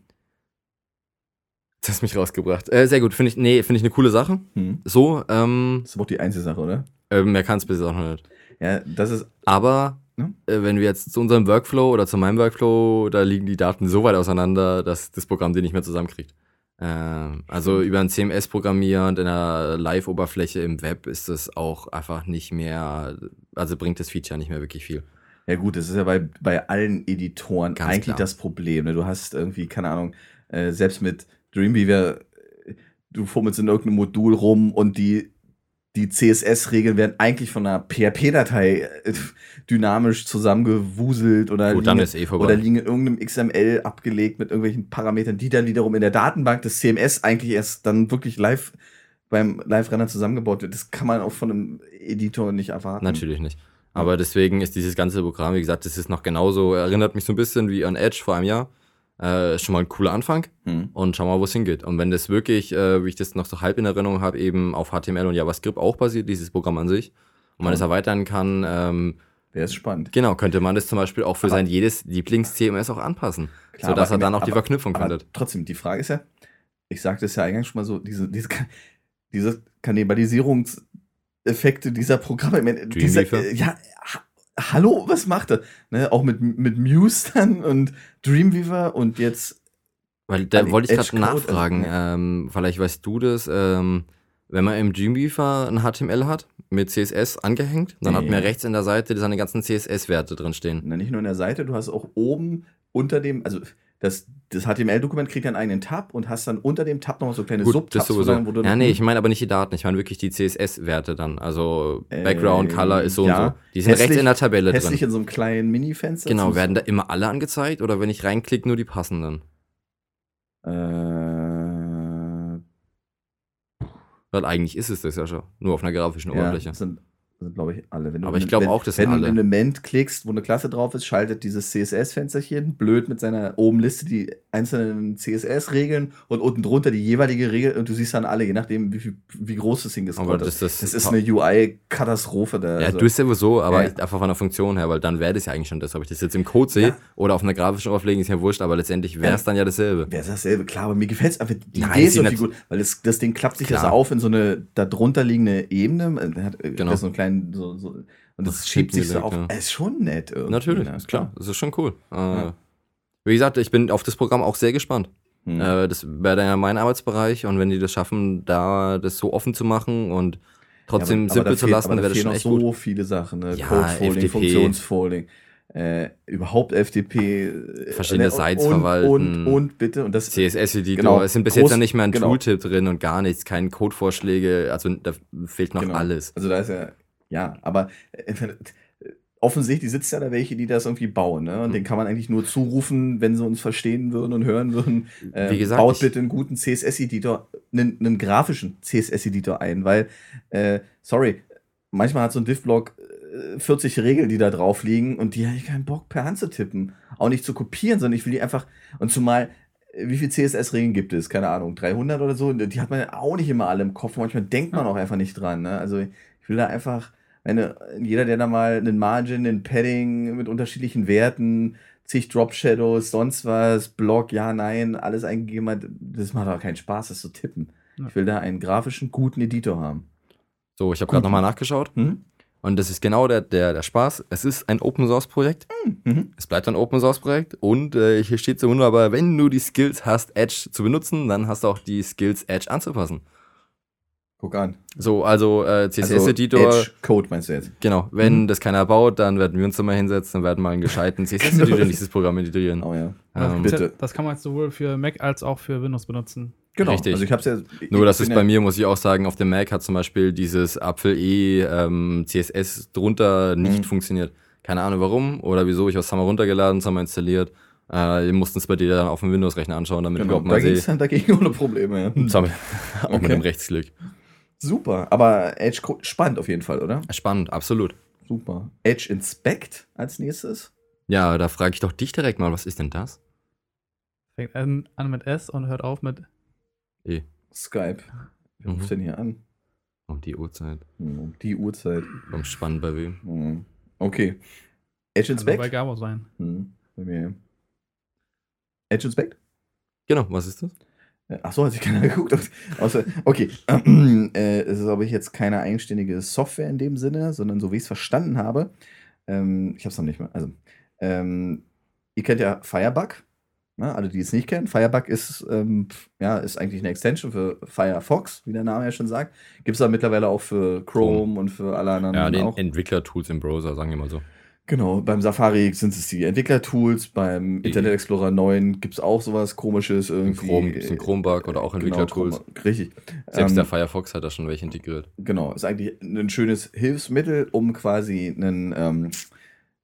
das hast mich rausgebracht. Äh, sehr gut, finde ich, nee, finde ich eine coole Sache. Hm. So, ähm, Das ist aber auch die einzige Sache, oder? äh, mehr kann es bis auch noch nicht. Ja, das ist. Aber Ja. äh, wenn wir jetzt zu unserem Workflow oder zu meinem Workflow, da liegen die Daten so weit auseinander, dass das Programm die nicht mehr zusammenkriegt. Ähm, also über ein CMS programmieren in einer Live-Oberfläche im Web ist das auch einfach nicht mehr, also bringt das Feature nicht mehr wirklich viel. Ja, gut, das ist ja bei, bei allen Editoren Ganz eigentlich klar. das Problem. Ne? Du hast irgendwie, keine Ahnung, äh, selbst mit Dreamweaver, äh, du fummelst in irgendeinem Modul rum und die, die CSS-Regeln werden eigentlich von einer PHP-Datei äh, dynamisch zusammengewuselt oder Gut, liegen, eh oder liegen in irgendeinem XML abgelegt mit irgendwelchen Parametern, die dann wiederum in der Datenbank des CMS eigentlich erst dann wirklich live beim Live-Renner zusammengebaut wird. Das kann man auch von einem Editor nicht erwarten. Natürlich nicht. Aber deswegen ist dieses ganze Programm, wie gesagt, das ist noch genauso, erinnert mich so ein bisschen wie an Edge vor einem Jahr. Äh, ist schon mal ein cooler Anfang Hm. und schauen wir mal, wo es hingeht. Und wenn das wirklich, äh, wie ich das noch so halb in Erinnerung habe, eben auf HTML und JavaScript auch basiert, dieses Programm an sich, und man es erweitern kann, ähm, Wäre es spannend. genau, könnte man das zum Beispiel auch für Aber- sein jedes Lieblings-CMS auch anpassen. Klar, sodass er dann auch die aber- Verknüpfung Aber findet. trotzdem, die Frage ist ja, ich sagte es ja eingangs schon mal so, diese, diese, diese Kannibalisierungsdinge Effekte dieser Programme. Dieser, äh, ja, ha hallo, was macht er? Ne, auch mit, mit Muse dann und Dreamweaver und jetzt Weil da wollte ich gerade Code, nachfragen, also, ähm, vielleicht weißt du das, ähm, wenn man im Dreamweaver ein HTML hat, mit CSS angehängt, dann hat man Ja. rechts in der Seite seine ganzen CSS-Werte drin stehen. Na, nicht nur in der Seite, du hast auch oben unter dem, also das, das HTML-Dokument kriegt einen eigenen Tab und hast dann unter dem Tab noch so kleine Gut, Subtabs, das sowieso. wo du- Ja, nee, ich meine aber nicht die Daten, ich meine wirklich die CSS-Werte dann. Also Background, Äh, Color ist so ja. und so. Die sind rechts Hässlich- in der Tabelle hässlich drin. in so einem kleinen Mini-Fenster. Genau, werden da immer alle angezeigt oder wenn ich reinklicke, nur die passenden? Äh, Weil eigentlich ist es das ja schon, nur auf einer grafischen ja, Oberfläche. sind glaube ich, alle. Wenn du Aber ich glaube auch, das Wenn du ein Element klickst, wo eine Klasse drauf ist, schaltet dieses CSS-Fensterchen blöd mit seiner oben Liste die einzelnen CSS-Regeln und unten drunter die jeweilige Regel und du siehst dann alle, je nachdem, wie, wie groß das Aber das, ist. das, Das ist eine UI-Katastrophe. Ja, also- du sowieso, aber Ja. einfach von der Funktion her, weil dann wäre das ja eigentlich schon das. Ob ich das jetzt im Code sehe Ja. oder auf einer grafischen Oberfläche, ist ja wurscht, aber letztendlich wäre es Ja. dann ja dasselbe. Wäre dasselbe, klar, aber mir gefällt es einfach. Die Nein, Idee ist irgendwie gut, weil das, das Ding klappt sich ja so Klar. auf in so eine darunter liegende Ebene. äh, Hat, äh, Genau. Das so einen kleinen, so, so, und das Auf schiebt sich so auf. ja. Es ist schon nett irgendwie. Natürlich, ne? ist klar. Das ist schon cool. Äh, Ja. Wie gesagt, ich bin auf das Programm auch sehr gespannt. Hm. Äh, das wäre dann ja mein Arbeitsbereich und wenn die das schaffen, da das so offen zu machen und trotzdem Ja, aber- aber simpel da zu fehlt- lassen, aber wäre das schon echt so gut. viele Sachen, ne? Ja, Codefolding. Funktionsfolding, äh, überhaupt FTP, äh, Verschiedene und, Sites und, verwalten. Und, und bitte, und das CSS-Editor, Genau, es sind bis groß- jetzt ja nicht mehr ein genau. Tooltip drin und gar nichts, keine Codevorschläge, also da fehlt noch Genau. alles. Also da ist ja, ja, aber äh, offensichtlich sitzt ja da welche, die das irgendwie bauen, ne? Und Hm. den kann man eigentlich nur zurufen, wenn sie uns verstehen würden und hören würden. Äh, Wie gesagt, baut bitte einen guten CSS-Editor, einen, einen grafischen CSS-Editor ein, weil, äh, sorry, manchmal hat so ein Div-Blog äh, 40 Regeln, die da drauf liegen und die habe ich keinen Bock per Hand zu tippen. Auch nicht zu kopieren, sondern ich will die einfach, und zumal, äh, wie viele CSS-Regeln gibt es? Keine Ahnung, 300 oder so? Die hat man ja auch nicht immer alle im Kopf. Manchmal denkt man auch einfach nicht dran. Ne? Also ich will da einfach, meine, jeder, der da mal einen Margin, einen Padding mit unterschiedlichen Werten, zig Drop Shadows, sonst was, Block, ja, nein, alles eingegeben hat, das macht auch keinen Spaß, das zu tippen. Ja. Ich will da einen grafischen, guten Editor haben. So, ich habe gerade nochmal nachgeschaut Hm? und das ist genau der, der, der Spaß. Es ist ein Open-Source-Projekt. Mhm. Es bleibt ein Open-Source-Projekt und äh, hier steht so wunderbar, wenn du die Skills hast, Edge zu benutzen, dann hast du auch die Skills, Edge anzupassen. Guck an. So, also äh, CSS-Editor, Also Code meinst du jetzt? genau, wenn Mhm. das keiner baut, dann werden wir uns da mal hinsetzen und werden mal einen gescheiten CSS-Editor in dieses Programm integrieren. Oh ja. Das, Ähm, bitte. das kann man jetzt sowohl für Mac als auch für Windows benutzen. Genau. Richtig. Also ich hab's ja. Nur das ich ist bin bei ja- mir, muss ich auch sagen, auf dem Mac hat zum Beispiel dieses Apfel E ähm, CSS drunter nicht Mhm. funktioniert. Keine Ahnung warum oder wieso. Ich habe es mal runtergeladen, es wir installiert. Äh, wir mussten es bei dir dann auf dem Windows-Rechner anschauen, damit Genau, überhaupt da mal ging sehe. es dann dagegen (laughs) ohne Probleme. Ja. (laughs) Auch mit Okay. dem Rechtsklick. Super, aber Edge spannend auf jeden Fall, oder? Spannend, absolut. Super. Edge Inspect als nächstes. Ja, da frage ich doch dich direkt mal, was ist denn das? Fängt an, an mit S und hört auf mit E. Skype. Wer Mhm. ruft denn hier an? Um die Uhrzeit. Um die Uhrzeit. Vom Spannend bei wem? Hm. Okay. Edge kann nur bei Inspect? Gabo sein. Hm. Bei mir. Edge Inspect? Genau, was ist das? Äh, Ach so, hat sich keiner (laughs) geguckt. Außer, okay. (clears throat) äh, es ist, glaube ich, jetzt keine eigenständige Software in dem Sinne, sondern so wie ich es verstanden habe. Ähm, ich habe es noch nicht mal. Also, ähm, ihr kennt ja Firebug. Ne? Alle, die es nicht kennen. Firebug ist, ähm, ja, ist eigentlich eine Extension für Firefox, wie der Name ja schon sagt. Gibt es da mittlerweile auch für Chrome und für alle anderen Ja, den. Entwickler-Tools im Browser, sagen wir mal so. Genau, beim Safari sind es die Entwickler-Tools, beim Die- Internet Explorer 9 gibt es auch sowas komisches irgendwie. Chrome gibt es einen Chromebug oder auch Genau, Entwickler-Tools. Chrome- Richtig. Selbst Ähm, der Firefox hat da schon welche integriert. Genau, ist eigentlich ein schönes Hilfsmittel, um quasi einen, ähm,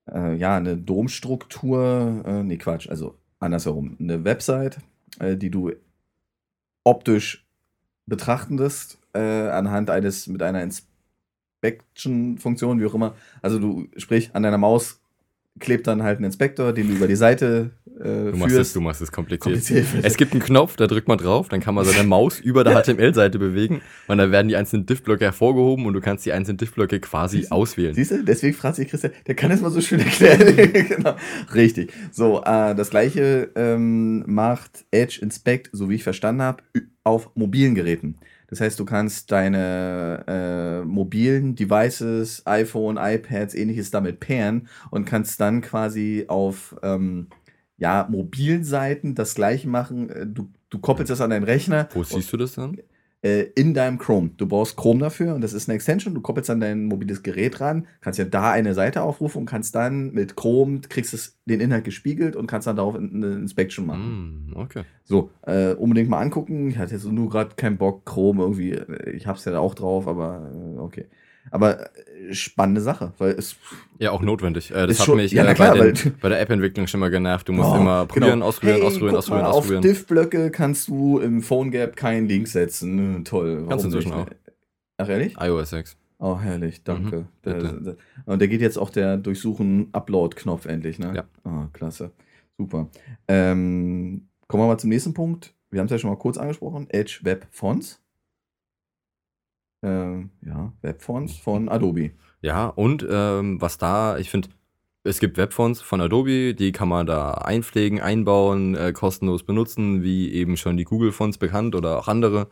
äh, ja, eine Domstruktur, äh, nee, Quatsch, also andersherum, eine Website, äh, die du optisch betrachten wirst, äh, anhand eines, mit einer Inspection-Funktion, wie auch immer. Also du, sprich, an deiner Maus klebt dann halt ein Inspektor, den du über die Seite äh, Du machst, es, führst. du machst es kompliziert. Kompliziert. Es gibt einen Knopf, da drückt man drauf, dann kann man seine Maus (laughs) über der HTML-Seite bewegen und dann werden die einzelnen Diff-Blöcke hervorgehoben und du kannst die einzelnen Diff-Blöcke quasi Siehst auswählen. Siehst du, deswegen fragt sich Christian, der kann es mal so schön erklären. (laughs) genau. Richtig. So, äh, das gleiche ähm, macht Edge Inspect, so wie ich verstanden habe, auf mobilen Geräten. Das heißt, du kannst deine äh, mobilen Devices, iPhone, iPads, ähnliches damit pairen und kannst dann quasi auf ähm, ja, mobilen Seiten das gleiche machen. Äh, Du, du koppelst das an deinen Rechner Wo siehst du das dann? Äh, in deinem Chrome. Du brauchst Chrome dafür und das ist eine Extension. Du koppelst an dein mobiles Gerät ran, kannst ja da eine Seite aufrufen und kannst dann mit Chrome, kriegst es den Inhalt gespiegelt und kannst dann darauf eine Inspection machen. Mm, okay. So, äh, unbedingt mal angucken. Ich hatte jetzt nur gerade keinen Bock, Chrome irgendwie. äh, Ich hab's ja auch drauf, aber äh, okay. Aber äh, spannende Sache, weil es. Ja, auch notwendig. Äh, das hat schon- mich ja, äh, klar, bei, den, bei der App-Entwicklung schon mal genervt. Du musst Oh, immer probieren, genau. ausprobieren, hey, ausprobieren, ausprobieren, mal, ausprobieren. Auf Diff-Blöcke kannst du im Phone Gap keinen Link setzen. Hm, Toll. Kannst du inzwischen nicht? Ach, ehrlich? iOS 6. Oh, herrlich, danke. Mhm, Der- der- und da geht jetzt auch der Durchsuchen-Upload-Knopf endlich, ne? Ja. Ah, klasse. Super. Ähm, kommen wir mal zum nächsten Punkt. Wir haben es ja schon mal kurz angesprochen. Edge Web Fonts. Ähm, ja, Web Fonts von Adobe. Ja, und ähm, was da, ich finde, es gibt Webfonts von Adobe, die kann man da einpflegen, einbauen, äh, kostenlos benutzen, wie eben schon die Google-Fonts bekannt oder auch andere.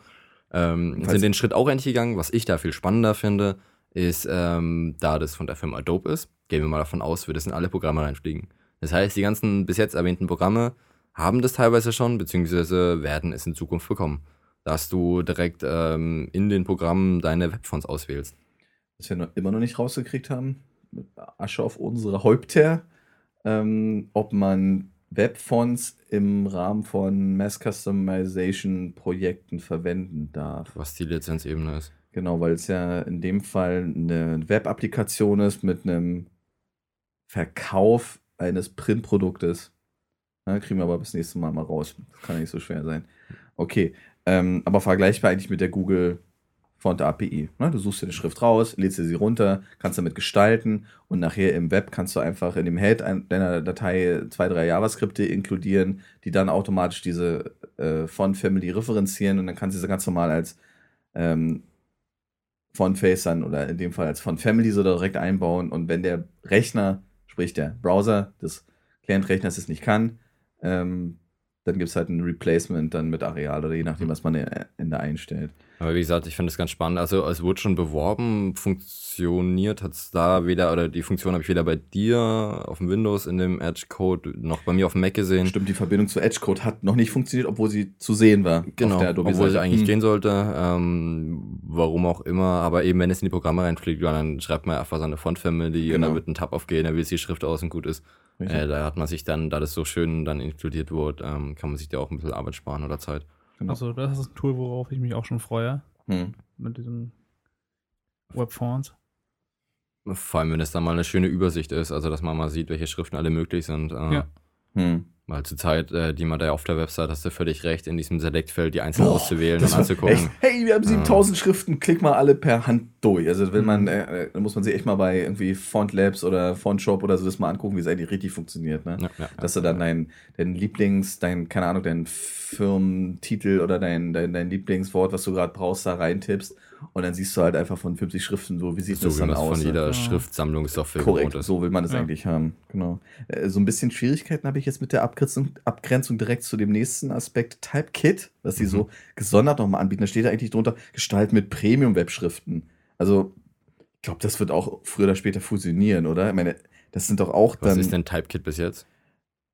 Ähm, sind den Schritt auch endlich gegangen. Was ich da viel spannender finde, ist, ähm, da das von der Firma Adobe ist, gehen wir mal davon aus, wir das in alle Programme reinfliegen. Das heißt, die ganzen bis jetzt erwähnten Programme haben das teilweise schon, beziehungsweise werden es in Zukunft bekommen, dass du direkt ähm, in den Programmen deine Webfonts auswählst. Was wir noch, immer noch nicht rausgekriegt haben, mit Asche auf unsere Häupter, ähm, ob man Webfonts im Rahmen von Mass Customization Projekten verwenden darf. Was die Lizenzebene ist. Genau, weil es ja in dem Fall eine Web-Applikation ist mit einem Verkauf eines Printproduktes. Na, kriegen wir aber bis nächstes Mal mal raus. Kann ja nicht so schwer sein. Okay, ähm, aber vergleichbar eigentlich mit der Google Font API. Ne? Du suchst dir eine Schrift raus, lädst dir sie runter, kannst damit gestalten und nachher im Web kannst du einfach in dem Head ein- deiner Datei zwei, drei JavaScripte inkludieren, die dann automatisch diese äh, Font Family referenzieren und dann kannst du sie ganz normal als ähm, Font Face dann oder in dem Fall als Font Family so direkt einbauen und wenn der Rechner, sprich der Browser des Client-Rechners es nicht kann, ähm, dann gibt es halt ein Replacement dann mit Areal oder je nachdem, was man äh, Ende einstellt. Aber wie gesagt, ich finde das ganz spannend. Also es wurde schon beworben, funktioniert hat es da weder, oder die Funktion habe ich weder bei dir auf dem Windows in dem Edge-Code noch bei mir auf dem Mac gesehen. Stimmt, die Verbindung zu Edge-Code hat noch nicht funktioniert, obwohl sie zu sehen war. Genau, obwohl sie eigentlich Hm. gehen sollte. Ähm, warum auch immer. Aber eben, wenn es in die Programme reinfliegt, dann schreibt man einfach seine Font-Family und Genau. dann wird ein Tab aufgehen, dann wählt die Schrift aus und gut ist. Äh, da hat man sich dann, da das so schön dann inkludiert wurde, ähm, kann man sich da auch ein bisschen Arbeit sparen oder Zeit. Genau. Also, das ist ein Tool, worauf ich mich auch schon freue. Hm. Mit diesen Webfonts. Vor allem, wenn es dann mal eine schöne Übersicht ist, also dass man mal sieht, welche Schriften alle möglich sind. Äh, Ja. Hm. Weil zur Zeit, äh, die man da auf der Website, hast du völlig recht, in diesem Select-Feld die einzeln Boah, auszuwählen und anzugucken. echt, hey, wir haben 7000 Schriften, klick mal alle per Hand durch. Also wenn man, äh, äh, muss man sich echt mal bei irgendwie Font Labs oder Font Shop oder so das mal angucken, wie es eigentlich richtig funktioniert. Ne? Ja, ja, Dass du dann dein, dein Lieblings, dein, keine Ahnung, dein Firmentitel oder dein, dein, dein Lieblingswort, was du gerade brauchst, da reintippst und dann siehst du halt einfach von 50 Schriften so, wie sieht so das wie dann aus? von jeder Ja. Schriftsammlungssoftware Korrekt, gewohnt ist. so will man das Ja. eigentlich haben. Genau. Äh, So ein bisschen Schwierigkeiten habe ich jetzt mit der Abgrenzung, Abgrenzung direkt zu dem nächsten Aspekt Typekit, was sie Mhm. so gesondert nochmal anbieten. Da steht da eigentlich drunter Gestalt mit Premium-Webschriften. Also, ich glaube, das wird auch früher oder später fusionieren, oder? Ich meine, das sind doch auch Was dann. ist denn Typekit bis jetzt?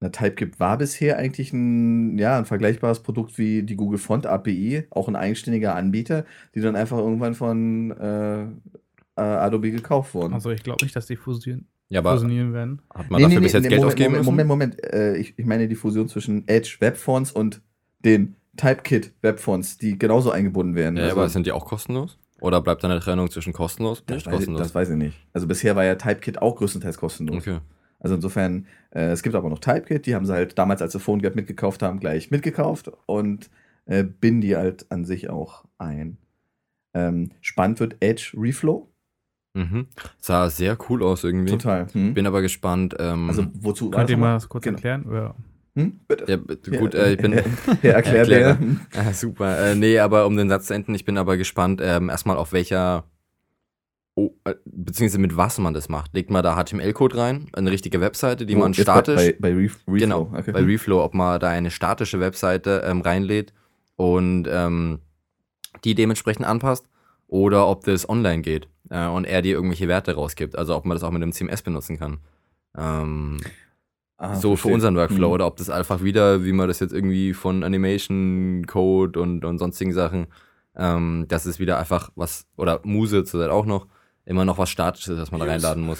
Na, Typekit war bisher eigentlich ein, ja, ein vergleichbares Produkt wie die Google Font API, auch ein eigenständiger Anbieter, die dann einfach irgendwann von äh, äh, Adobe gekauft wurden. Also, ich glaube nicht, dass die fusionieren, Ja, aber fusionieren werden. hat man dafür bis jetzt Geld Moment, ausgeben Moment, müssen? Moment, Moment. Äh, ich, ich meine die Fusion zwischen Edge Webfonts und den Typekit Webfonts, die genauso eingebunden werden. Ja, Also, aber sind die auch kostenlos? Oder bleibt da eine Trennung zwischen kostenlos und nicht weiß ich, kostenlos? das weiß ich nicht. Also bisher war ja Typekit auch größtenteils kostenlos. okay. Also insofern, äh, es gibt aber noch Typekit, die haben sie halt damals, als sie PhoneGap mitgekauft haben, gleich mitgekauft und äh, binden die halt an sich auch ein. Ähm, spannend wird Edge Reflow. Mhm. Sah sehr cool aus irgendwie. Total. Hm? Bin aber gespannt. Ähm, Also wozu war Könnt ihr mal kurz Genau. erklären? Ja. Hm? Bitte. ja, gut, äh, ich bin. Ja, erklärt Erkläre. der. Ah, super. Äh, nee, aber um den Satz zu enden, ich bin aber gespannt, ähm, erstmal auf welcher, oh, äh, beziehungsweise mit was man das macht. Legt man da HTML-Code rein, eine richtige Webseite, die Wo? man statisch, Bei, bei, bei Ref Reflow. genau, okay. bei Reflow, ob man da eine statische Webseite ähm, reinlädt und ähm, die dementsprechend anpasst oder ob das online geht äh, und er dir irgendwelche Werte rausgibt. Also ob man das auch mit einem CMS benutzen kann. Ähm, Ah, so für verstehe. unseren Workflow Mhm. oder ob das einfach wieder, wie man das jetzt irgendwie von Animation, Code und, und sonstigen Sachen, ähm, das ist wieder einfach was, oder Muse zurzeit auch noch, immer noch was Statisches, das man da Muse. reinladen muss.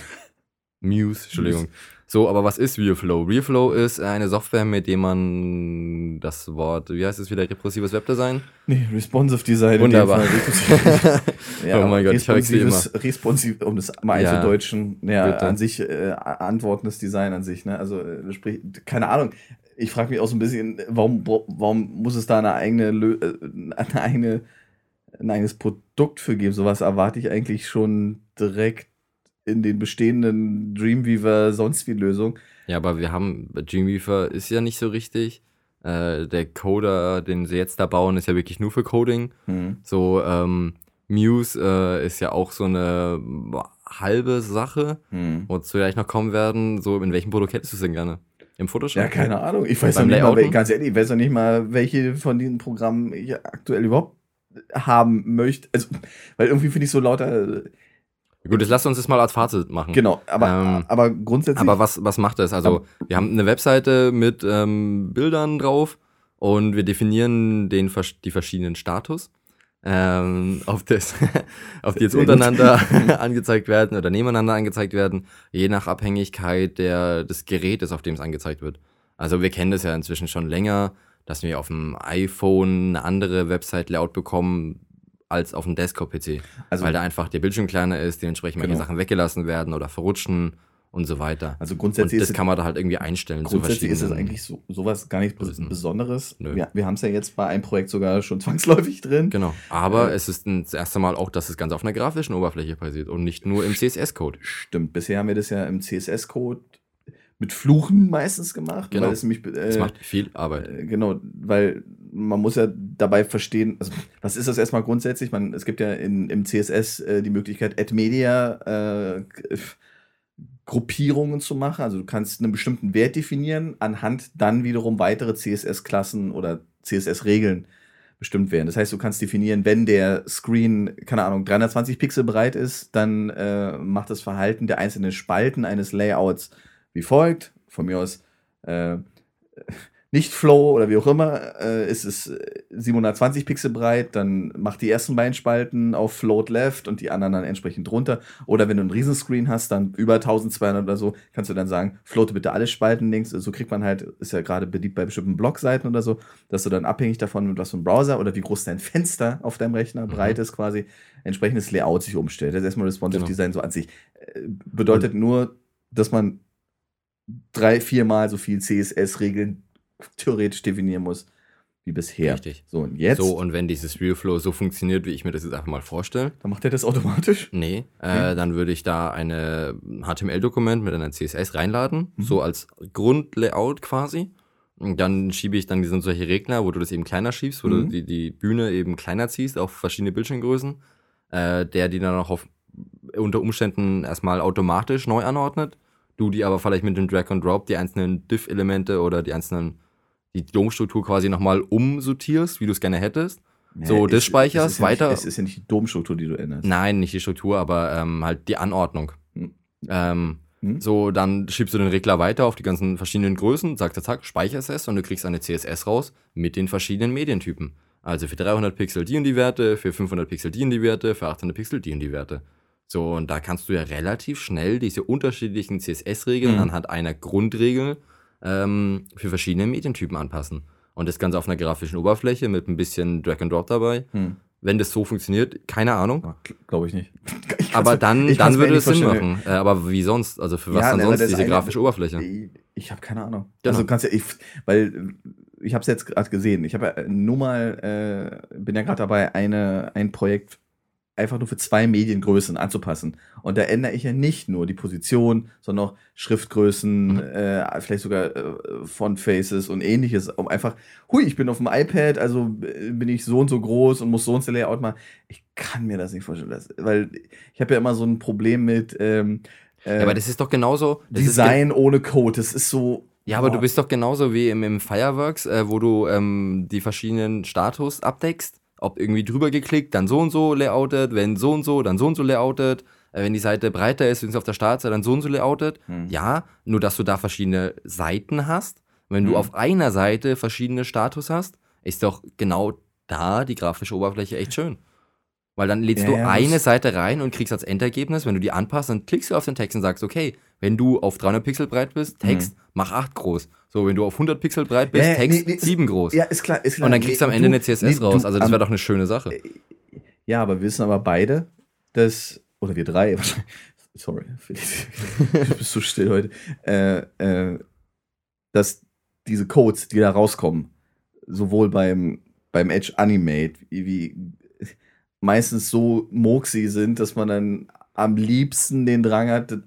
Muse, Entschuldigung. So, aber was ist RealFlow? RealFlow ist eine Software, mit dem man das Wort, wie heißt es wieder, repressives Webdesign? Nee, Responsive Design. Wunderbar. Fall. (laughs) Oh mein Gott, ich verwechsel responsives, responsiv, um das mal Ja, einzudeutschen, ja, bitte. an sich, äh, antwortendes Design an sich, ne? Also, äh, sprich, keine Ahnung. Ich frage mich auch so ein bisschen, warum, warum muss es da eine eigene, Lö- äh, eine eigene, ein eigenes Produkt für geben? Sowas erwarte ich eigentlich schon direkt in den bestehenden Dreamweaver sonst wie Lösung. Ja, aber wir haben, Dreamweaver ist ja nicht so richtig. Äh, der Coder, den sie jetzt da bauen, ist ja wirklich nur für Coding. Hm. So, ähm, Muse äh, ist ja auch so eine halbe Sache, Hm. wozu wir gleich noch kommen werden. So, in welchem Produkt hättest du es denn gerne? Im Photoshop? Ja, keine Ahnung. Ich weiß noch nicht mal, Layouten? ganz ehrlich, ich weiß noch nicht mal, welche von diesen Programmen ich aktuell überhaupt haben möchte. Also, weil irgendwie finde ich so lauter. Gut, jetzt lass uns das mal als Fazit machen. Genau, aber, Ähm, aber grundsätzlich. Aber was, was macht das? Also, wir haben eine Webseite mit ähm, Bildern drauf und wir definieren den, die verschiedenen Status, ähm, (laughs) auf, das, (laughs) auf die jetzt untereinander (laughs) angezeigt werden oder nebeneinander angezeigt werden, je nach Abhängigkeit der, des Gerätes, auf dem es angezeigt wird. Also, wir kennen das ja inzwischen schon länger, dass wir auf dem iPhone eine andere Website-Layout bekommen als auf dem Desktop-PC. also, weil da einfach der Bildschirm kleiner ist, dementsprechend manche Genau. Sachen weggelassen werden oder verrutschen und so weiter. also Und grundsätzlich das ist, kann man da halt irgendwie einstellen. grundsätzlich ist es eigentlich so, sowas gar nichts Bes-. Besonderes. Nö. Wir, wir haben es ja jetzt bei einem Projekt sogar schon (laughs) zwangsläufig drin. Genau. Aber Äh, es ist das erste Mal auch, dass das Ganze auf einer grafischen Oberfläche passiert und nicht nur im CSS-Code. Stimmt, bisher haben wir das ja im CSS-Code mit Fluchen meistens gemacht. Genau. Weil es nämlich, äh, Das macht viel Arbeit. Äh, Genau, weil man muss ja dabei verstehen, also was ist das erstmal grundsätzlich? Man, es gibt ja in, im CSS äh, die Möglichkeit, Add-Media äh, Gruppierungen zu machen. Also du kannst einen bestimmten Wert definieren, anhand dann wiederum weitere CSS-Klassen oder CSS-Regeln bestimmt werden. Das heißt, du kannst definieren, wenn der Screen, keine Ahnung, 320 Pixel breit ist, dann äh, macht das Verhalten der einzelnen Spalten eines Layouts wie folgt. Von mir aus äh, nicht Flow oder wie auch immer, äh, ist es äh, 720 Pixel breit, dann macht die ersten beiden Spalten auf Float Left und die anderen dann entsprechend drunter. Oder wenn du einen Riesenscreen hast, dann über 1200 oder so, kannst du dann sagen, floate bitte alle Spalten links. So kriegt man halt, ist ja gerade beliebt bei bestimmten Blogseiten oder so, dass du dann abhängig davon, mit was für ein Browser oder wie groß dein Fenster auf deinem Rechner breit ist, quasi entsprechendes Layout sich umstellt. Das ist erstmal Responsive Genau. Design so an sich. Äh, Bedeutet nur, dass man drei, viermal so viel CSS-Regeln theoretisch definieren muss wie bisher. Richtig. So, und jetzt, So, und wenn dieses Realflow so funktioniert, wie ich mir das jetzt einfach mal vorstelle, dann macht er das automatisch. nee, äh, Nee. dann würde ich da eine HTML-Dokument mit einer CSS reinladen, Mhm. so als Grundlayout quasi. Und dann schiebe ich dann, die sind solche Regler, wo du das eben kleiner schiebst, wo du Mhm. die, die Bühne eben kleiner ziehst auf verschiedene Bildschirmgrößen, äh, der die dann auch auf, unter Umständen erstmal automatisch neu anordnet. Du die aber vielleicht mit dem Drag and Drop die einzelnen Diff-Elemente oder die einzelnen, die Domstruktur quasi nochmal umsortierst, wie du es gerne hättest. So, es- das speicherst, ja weiter- Nicht, es ist ja nicht die Domstruktur, die du änderst. Nein, nicht die Struktur, aber ähm, halt die Anordnung. Hm. Ähm, Hm? so, dann schiebst du den Regler weiter auf die ganzen verschiedenen Größen, zack, zack, zack, speicherst es und du kriegst eine CSS raus mit den verschiedenen Medientypen. Also für 300 Pixel die und die Werte, für 500 Pixel die und die Werte, für 800 Pixel die und die Werte. So, und da kannst du ja relativ schnell diese unterschiedlichen CSS-Regeln Mhm. anhand einer Grundregel ähm, für verschiedene Medientypen anpassen. Und das Ganze auf einer grafischen Oberfläche mit ein bisschen Drag and Drop dabei. Hm. Wenn das so funktioniert, keine Ahnung. Glaube ich nicht. (laughs) Ich Aber dann, dann würde nicht es Sinn machen. Äh, aber wie sonst? Also für was Ja, dann ne, sonst diese eine- grafische Oberfläche? Ich, ich habe keine Ahnung. Genau. Also kannst ja, ich, weil äh, ich habe es jetzt gerade gesehen. Ich habe ja nur mal, äh, bin ja gerade dabei, eine, ein Projekt einfach nur für zwei Mediengrößen anzupassen. Und da ändere ich ja nicht nur die Position, sondern auch Schriftgrößen, Mhm. äh, vielleicht sogar äh, Fontfaces und ähnliches, um einfach, hui, ich bin auf dem iPad, also äh, bin ich so und so groß und muss so und so Layout machen. Ich kann mir das nicht vorstellen, das, weil ich habe ja immer so ein Problem mit ähm, äh, Ja, aber das ist doch genauso. Das ist ge- Design ohne Code. Das ist so. ja, aber du boah. bist doch genauso wie im, im Fireworks, äh, wo du ähm, die verschiedenen Status abdeckst ob irgendwie drüber geklickt, dann so und so layoutet, wenn so und so, dann so und so layoutet, äh, wenn die Seite breiter ist, wenn sie auf der Startseite dann so und so layoutet. Hm. Ja, nur dass du da verschiedene Seiten hast. Wenn du Mhm. auf einer Seite verschiedene Status hast, ist doch genau da die grafische Oberfläche echt schön. Weil dann lädst Ja, du eine Seite rein und kriegst als Endergebnis, wenn du die anpasst, dann klickst du auf den Text und sagst, okay, wenn du auf 300 Pixel breit bist, Text, mach 8 groß. So, wenn du auf 100 Pixel breit bist, Mhm. Ja, Text, nee, nee, 7 groß. Ja, ist klar. Ist klar. und dann kriegst du am Ende eine CSS nee, raus. du Also das wäre doch eine schöne Sache. Ja, aber wir wissen aber beide, dass, oder wir drei, (laughs) sorry, du bist so still heute, äh, äh, dass diese Codes, die da rauskommen, sowohl beim, beim Edge Animate, wie, meistens so murksy sind, dass man dann am liebsten den Drang hat,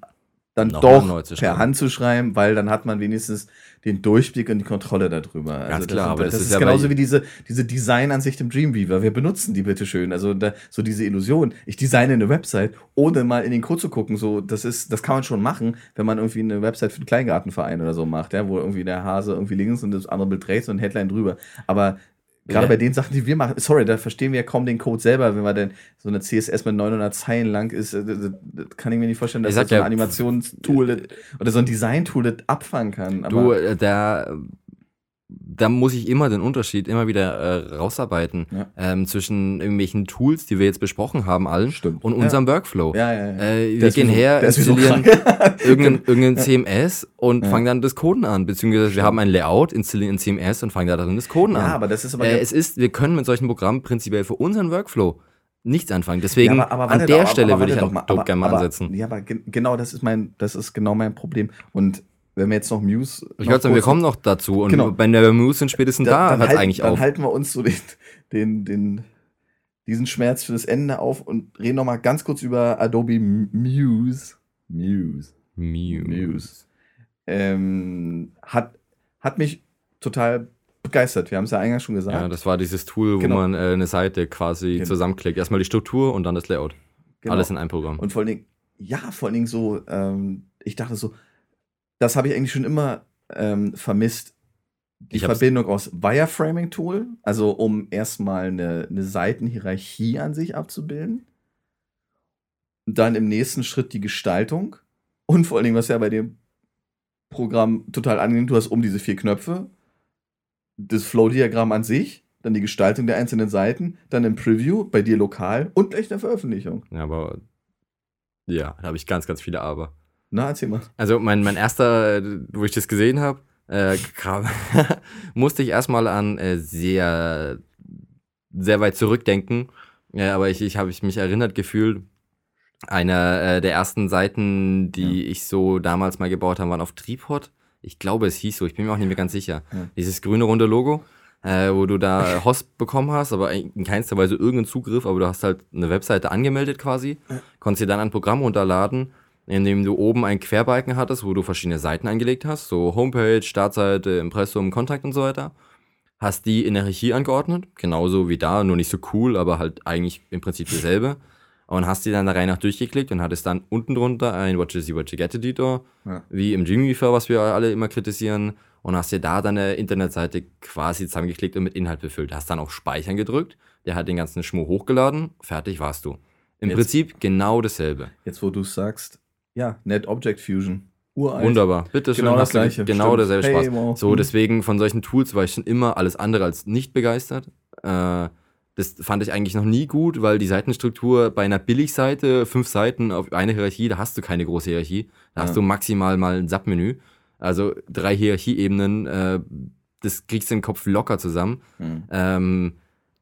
dann neu doch per. Hand zu schreiben, weil dann hat man wenigstens den Durchblick und die Kontrolle darüber. Ganz klar, aber das das ist ist ja genauso wie diese, diese Designansicht im Dreamweaver. Wir benutzen die bitte schön. Also da, so diese Illusion. Ich designe eine Website, ohne mal in den Code zu gucken. So, das ist, das kann man schon machen, wenn man irgendwie eine Website für einen Kleingartenverein oder so macht, ja, wo irgendwie der Hase irgendwie links und das andere Bild rechts und ein Headline drüber. Aber gerade Ja. bei den Sachen, die wir machen, sorry, da verstehen wir ja kaum den Code selber, wenn man denn so eine CSS mit 900 Zeilen lang ist, äh, das, das kann ich mir nicht vorstellen, dass das so ein ja- Animationstool das- oder so ein Design-Tool das abfangen kann. Du, äh, da, da muss ich immer den Unterschied immer wieder äh, rausarbeiten Ja. ähm, zwischen irgendwelchen Tools, die wir jetzt besprochen haben, allen, Stimmt. und unserem Workflow. ja, ja, ja. Äh, wir gehen so- her, wie so installieren krank. (laughs) irgendein, irgendein CMS und Ja. fangen dann das Coden an. Beziehungsweise wir haben ein Layout, installieren ein CMS und fangen da drin das Coden Ja, an. aber das ist aber äh, es ist, wir können mit solchen Programmen prinzipiell für unseren Workflow nichts anfangen. Deswegen Ja, aber- aber an der doch, Stelle aber würde ich doch mal, gerne mal ansetzen. Ja, aber gen- genau das ist mein, das ist genau mein Problem. Und wenn wir jetzt noch Muse. Ich würde sagen, wir kommen noch dazu und Genau. bei der Muse sind spätestens da, dann, hört es halten, eigentlich dann auf. halten wir uns so den, den, den, diesen Schmerz für das Ende auf und reden noch mal ganz kurz über Adobe Muse. Muse. Muse. Ähm, hat, hat mich total begeistert. Wir haben es ja eingangs schon gesagt. Ja, das war dieses Tool, wo Genau. man äh, eine Seite quasi Genau. zusammenklickt. Erstmal die Struktur und dann das Layout. Genau. Alles in einem Programm. Und vor allen Dingen, ja, vor allen Dingen so, ähm, ich dachte so, das habe ich eigentlich schon immer ähm, vermisst. Die Verbindung aus Wireframing-Tool, also um erstmal eine, eine Seitenhierarchie an sich abzubilden. Dann im nächsten Schritt die Gestaltung. Und vor allen Dingen, was ja bei dem Programm total angenehm, du hast um diese vier Knöpfe, das Flow-Diagramm an sich, dann die Gestaltung der einzelnen Seiten, dann im Preview, bei dir lokal und gleich eine Veröffentlichung. Ja, aber ja, da habe ich ganz, ganz viele Aber. Na, erzähl mal. Also mein, mein erster, wo ich das gesehen habe, äh, (laughs) musste ich erstmal an äh, sehr, sehr weit zurückdenken. Ja, aber ich, ich habe mich erinnert gefühlt, einer äh, der ersten Seiten, die ich so damals mal gebaut habe, waren auf Tripod. Ich glaube, es hieß so, ich bin mir auch nicht mehr ganz sicher. Ja. Dieses grüne runde Logo, äh, wo du da (laughs) Host bekommen hast, aber in keinster Weise irgendeinen Zugriff, aber du hast halt eine Webseite angemeldet quasi, konntest dir dann ein Programm runterladen, in dem du oben einen Querbalken hattest, wo du verschiedene Seiten eingelegt hast, so Homepage, Startseite, Impressum, Kontakt und so weiter. Hast die in der Hierarchie angeordnet, genauso wie da, nur nicht so cool, aber halt eigentlich im Prinzip dasselbe. Und hast die dann der Reihe nach durchgeklickt und hattest dann unten drunter ein What You See, What You Get Editor, Ja. wie im Dreamweaver, was wir alle immer kritisieren, und hast dir da deine Internetseite quasi zusammengeklickt und mit Inhalt befüllt. Hast dann auf Speichern gedrückt, der hat den ganzen Schmuh hochgeladen, fertig warst du. Im Jetzt- Prinzip genau dasselbe. Jetzt, wo du es sagst, ja, Net Object Fusion. Uralt. Wunderbar. Bitte schön. Genau das Gleiche. Genau Stimmt. derselbe Hey, Spaß. wow. So, deswegen von solchen Tools war ich schon immer alles andere als nicht begeistert. Äh, das fand ich eigentlich noch nie gut, weil die Seitenstruktur bei einer Billigseite, fünf Seiten auf eine Hierarchie, da hast du keine große Hierarchie. Da Ja. hast du maximal mal ein Submenü. Also drei Hierarchieebenen, äh, das kriegst du im Kopf locker zusammen. Hm. Ähm,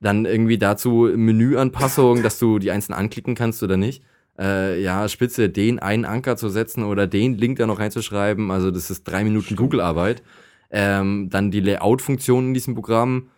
dann irgendwie dazu Menüanpassung, dass du die einzelnen anklicken kannst oder nicht. Äh, ja, spitze, den einen Anker zu setzen oder den Link da noch reinzuschreiben. Also das ist drei Minuten Google-Arbeit. Ähm, dann die Layout-Funktion in diesem Programm.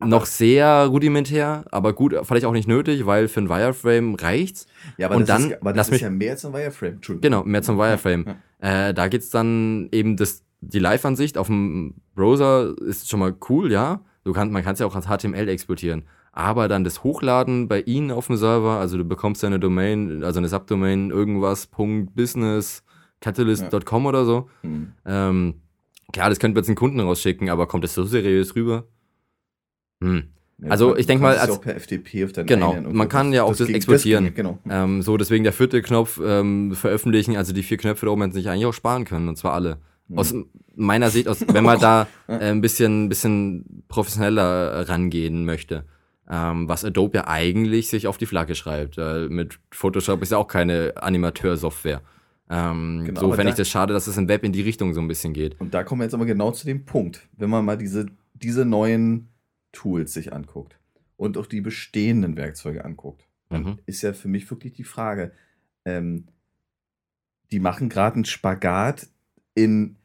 Noch sehr rudimentär, aber gut, vielleicht auch nicht nötig, weil für ein Wireframe reicht's. Ja, aber Und das, dann ist, aber das lass ist ja mehr ein Wireframe. Genau, mehr zum Wireframe. Äh, da geht's dann eben das, die Live-Ansicht auf dem Browser ist schon mal cool, ja. Du kannst, man kann es ja auch als HTML exportieren. Aber dann das Hochladen bei Ihnen auf dem Server, also du bekommst ja eine Domain, also eine Subdomain, irgendwas, Business, Catalyst.com oder so. Hm. Ähm, klar, das könnte man jetzt einen Kunden rausschicken, aber kommt das so seriös rüber? Hm. Ja, Also, ich denk kannst mal, ja als- auch per FTP auf Genau, man kann ja auch das ging- exportieren. ging, genau. Ähm, so, deswegen der vierte Knopf ähm, veröffentlichen, also die vier Knöpfe da oben hätten sich eigentlich auch sparen können, und zwar alle. Mhm. Aus meiner Sicht, aus, wenn (laughs) man da äh, ein bisschen, bisschen professioneller rangehen möchte, ähm, was Adobe ja eigentlich sich auf die Flagge schreibt. Äh, mit Photoshop ist ja auch keine Animateur-Software. Ähm, Genau, so fände da- ich das schade, dass es im Web in die Richtung so ein bisschen geht. Und da kommen wir jetzt aber genau zu dem Punkt, wenn man mal diese, diese neuen Tools sich anguckt und auch die bestehenden Werkzeuge anguckt, dann Mhm. ist ja für mich wirklich die Frage, ähm, die machen gerade einen Spagat in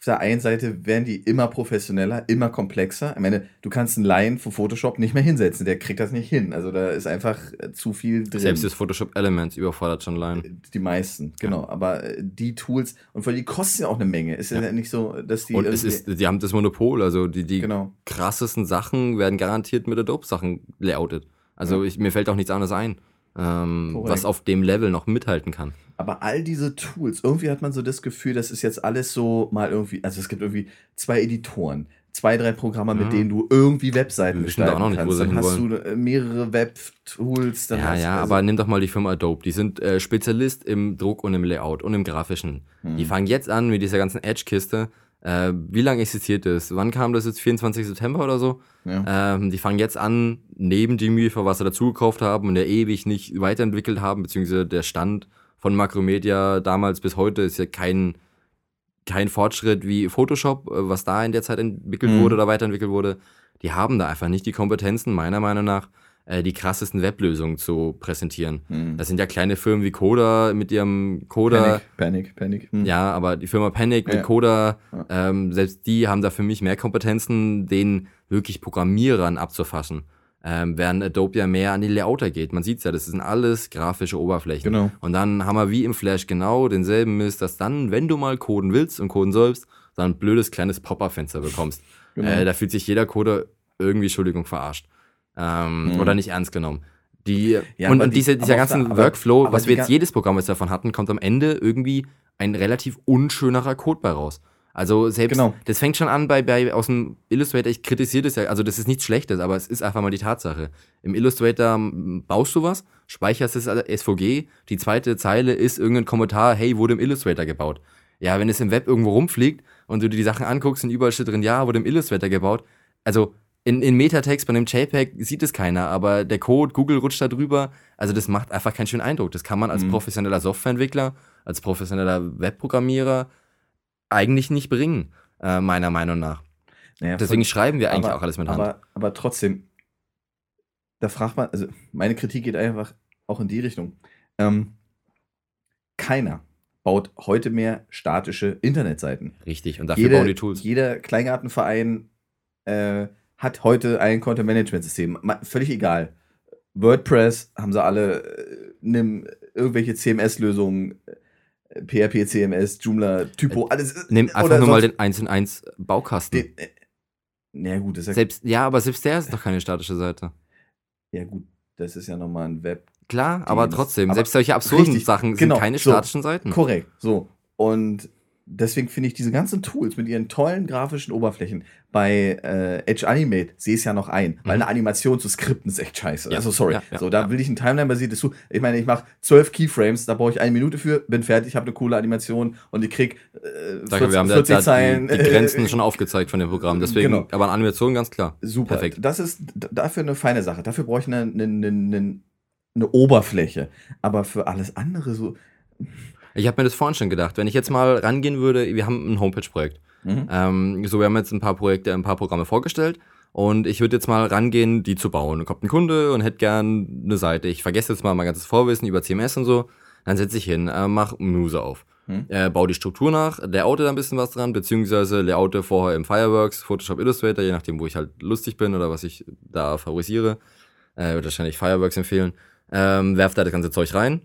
auf der einen Seite werden die immer professioneller, immer komplexer. Ich meine, du kannst einen Laien von Photoshop nicht mehr hinsetzen, der kriegt das nicht hin. Also da ist einfach äh, zu viel drin. Selbst das Photoshop Elements überfordert schon Line. die meisten, genau. Aber äh, die Tools, und vor allem die kosten ja auch eine Menge. Ist ja, Ja. nicht so, dass die. Und es ist, die haben das Monopol, also die, die Genau. krassesten Sachen werden garantiert mit Adobe-Sachen layoutet. Also Ja. ich, mir fällt auch nichts anderes ein, ähm, was auf dem Level noch mithalten kann. Aber all diese Tools, irgendwie hat man so das Gefühl, das ist jetzt alles so mal irgendwie, also es gibt irgendwie zwei Editoren, zwei, drei Programme, mit Ja. denen du irgendwie Webseiten da auch noch nicht, wo kannst. Dann hast du äh, mehrere Web-Tools. dann ja, hast, ja, also, aber nimm doch mal die Firma Adobe. Die sind äh, Spezialist im Druck und im Layout und im Grafischen. hm. Die fangen jetzt an mit dieser ganzen Edge-Kiste. Äh, wie lange existiert das? Wann kam das jetzt? 24. September oder so? ja. Ähm, die fangen jetzt an, neben die Mühe, für was sie dazugekauft haben und der ewig nicht weiterentwickelt haben, beziehungsweise der Stand von Macromedia damals bis heute ist ja kein, kein Fortschritt wie Photoshop, äh, was da in der Zeit entwickelt Mhm. wurde oder weiterentwickelt wurde. Die haben da einfach nicht die Kompetenzen, meiner Meinung nach, äh, die krassesten Weblösungen zu präsentieren. Hm. Das sind ja kleine Firmen wie Coda mit ihrem Coda. Panic, Panic, Panic. Hm. Ja, aber die Firma Panic mit Ja. Coda, ähm, selbst die haben da für mich mehr Kompetenzen, den wirklich Programmierern abzufassen. Ähm, während Adobe ja mehr an die Layouter geht. Man sieht's ja, das sind alles grafische Oberflächen. Genau. Und dann haben wir wie im Flash genau denselben Mist, dass dann, wenn du mal coden willst und coden sollst, dann ein blödes kleines Pop-Up-Fenster bekommst. Genau. Äh, da fühlt sich jeder Coder irgendwie, Entschuldigung, verarscht. Ähm, Mhm. Oder nicht ernst genommen. Die, Ja, und, und die- diese, dieser ganzen aber- Workflow, aber was wir jetzt jedes Programm jetzt davon hatten, kommt am Ende irgendwie ein relativ unschönerer Code bei raus. Also selbst, Genau. das fängt schon an bei, bei aus dem Illustrator, ich kritisiere das ja, also das ist nichts Schlechtes, aber es ist einfach mal die Tatsache. Im Illustrator baust du was, speicherst es als SVG, die zweite Zeile ist irgendein Kommentar, hey, wurde im Illustrator gebaut. Ja, wenn es im Web irgendwo rumfliegt und du dir die Sachen anguckst und überall steht drin, ja, wurde im Illustrator gebaut, also in, in Metatext bei einem JPEG sieht es keiner, aber der Code, Google rutscht da drüber, also das macht einfach keinen schönen Eindruck. Das kann man als Mhm. professioneller Softwareentwickler, als professioneller Webprogrammierer eigentlich nicht bringen, äh, meiner Meinung nach. Naja, Deswegen schreiben wir eigentlich aber, auch alles mit Hand. Aber, aber trotzdem, da fragt man, also meine Kritik geht einfach auch in die Richtung. Ähm, keiner baut heute mehr statische Internetseiten. Richtig, und dafür Jede, bauen die Tools. Jeder Kleingartenverein äh, hat heute ein Content-Management-System. Ma- Völlig egal. WordPress haben sie alle, äh, nimm irgendwelche CMS-Lösungen, äh, PHP, CMS, Joomla, Typo, alles. äh, Nimm einfach nur mal den 1 in 1 Baukasten. na gut, das ist ja, Selbst, ja, aber selbst der ist doch keine statische Seite. ja gut, das ist ja nochmal ein Web. Klar, aber trotzdem, Aber selbst solche absurden richtig, Sachen sind genau, keine so. statischen Seiten. Korrekt, so. Und deswegen finde ich diese ganzen Tools mit ihren tollen grafischen Oberflächen bei äh, Edge Animate sehe es ja noch ein, weil Mhm. eine Animation zu skripten ist echt scheiße. Ja, Also sorry. ja, ja, so, da will ich ein Timeline-basiertes Tool. Ich meine, ich mache zwölf Keyframes, da brauche ich eine Minute für, bin fertig, habe eine coole Animation und ich krieg äh, Danke, wir haben da, 40 da Zeilen. die, die Grenzen (laughs) schon aufgezeigt von dem Programm. Deswegen, Genau. aber an Animation ganz klar. Super. Perfekt. Das ist dafür eine feine Sache. Dafür brauche ich eine, eine, eine, eine Oberfläche. Aber für alles andere so. Ich habe mir das vorhin schon gedacht, wenn ich jetzt mal rangehen würde, wir haben ein Homepage-Projekt. Mhm. Ähm, so, wir haben jetzt ein paar Projekte, ein paar Programme vorgestellt und ich würde jetzt mal rangehen, die zu bauen. Dann kommt ein Kunde und hätte gern eine Seite. Ich vergesse jetzt mal mein ganzes Vorwissen über CMS und so. Dann setze ich hin, äh, mach Muse auf. Hm. Äh, baue die Struktur nach, layoute da ein bisschen was dran, beziehungsweise layoute vorher im Fireworks, Photoshop Illustrator, je nachdem, wo ich halt lustig bin oder was ich da favorisiere. Äh, würde wahrscheinlich Fireworks empfehlen. Ähm, werf da das ganze Zeug rein.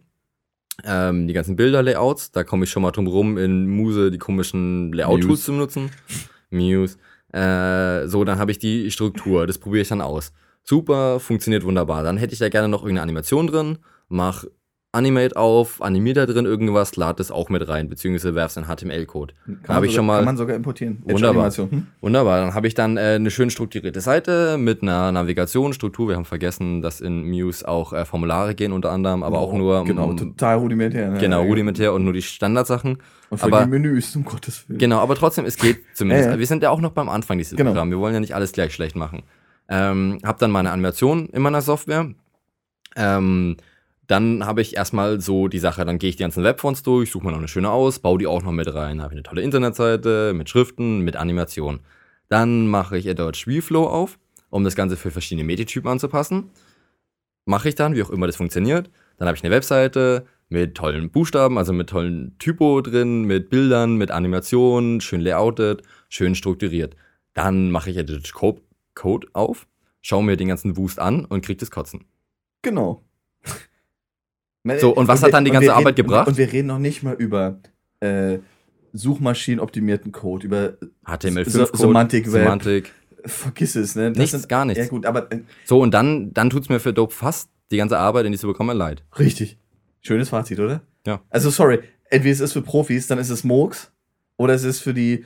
Ähm, die ganzen Bilder-Layouts, da komme ich schon mal drum rum, in Muse die komischen Layout-Tools zu benutzen. (laughs) Muse. Äh, so, dann habe ich die Struktur, das probiere ich dann aus. Super, funktioniert wunderbar. Dann hätte ich da gerne noch irgendeine Animation drin, mach Animate auf, animiert da drin irgendwas, lad das auch mit rein, beziehungsweise werfst einen HTML-Code. Kann Hab man ich sogar, schon mal- Kann man sogar importieren. Wunderbar. Hm? Wunderbar, dann habe ich dann äh, eine schön strukturierte Seite mit einer Navigationsstruktur. Wir haben vergessen, dass in Muse auch äh, Formulare gehen unter anderem, aber auch nur Genau, mm, total rudimentär. ne? genau rudimentär und nur die Standardsachen. Und für aber- die Menüs, um Gottes Willen. Genau, aber trotzdem, es geht (laughs) zumindest. Ja, ja. Wir sind ja auch noch beim Anfang dieses Genau. Programms. Wir wollen ja nicht alles gleich schlecht machen. Ähm, hab dann meine Animation in meiner Software. Ähm, dann habe ich erstmal so die Sache, dann gehe ich die ganzen Webfonts durch, suche mir noch eine schöne aus, baue die auch noch mit rein. Habe eine tolle Internetseite mit Schriften, mit Animation. Dann mache ich Adobe Reflow auf, um das Ganze für verschiedene Medientypen anzupassen. Mache ich dann, wie auch immer das funktioniert. Dann habe ich eine Webseite mit tollen Buchstaben, also mit tollen Typo drin, mit Bildern, mit Animationen, schön layoutet, schön strukturiert. Dann mache ich Adobe Co- Code auf, schaue mir den ganzen Wust an und kriege das Kotzen. Genau. So, und was hat wir- dann die und ganze wir Arbeit reden, gebracht? Und wir reden noch nicht mal über äh, suchmaschinenoptimierten Code, über HTML5 So- Code, Semantic Web. Semantik, vergiss es, ne? Das nichts, sind- gar nichts. Ja gut, aber äh, So, und dann, dann tut's mir für Dope fast die ganze Arbeit in diese Programme leid. richtig. Schönes Fazit, oder? Ja. Also sorry, entweder es ist für Profis, dann ist es Murks, oder es ist für die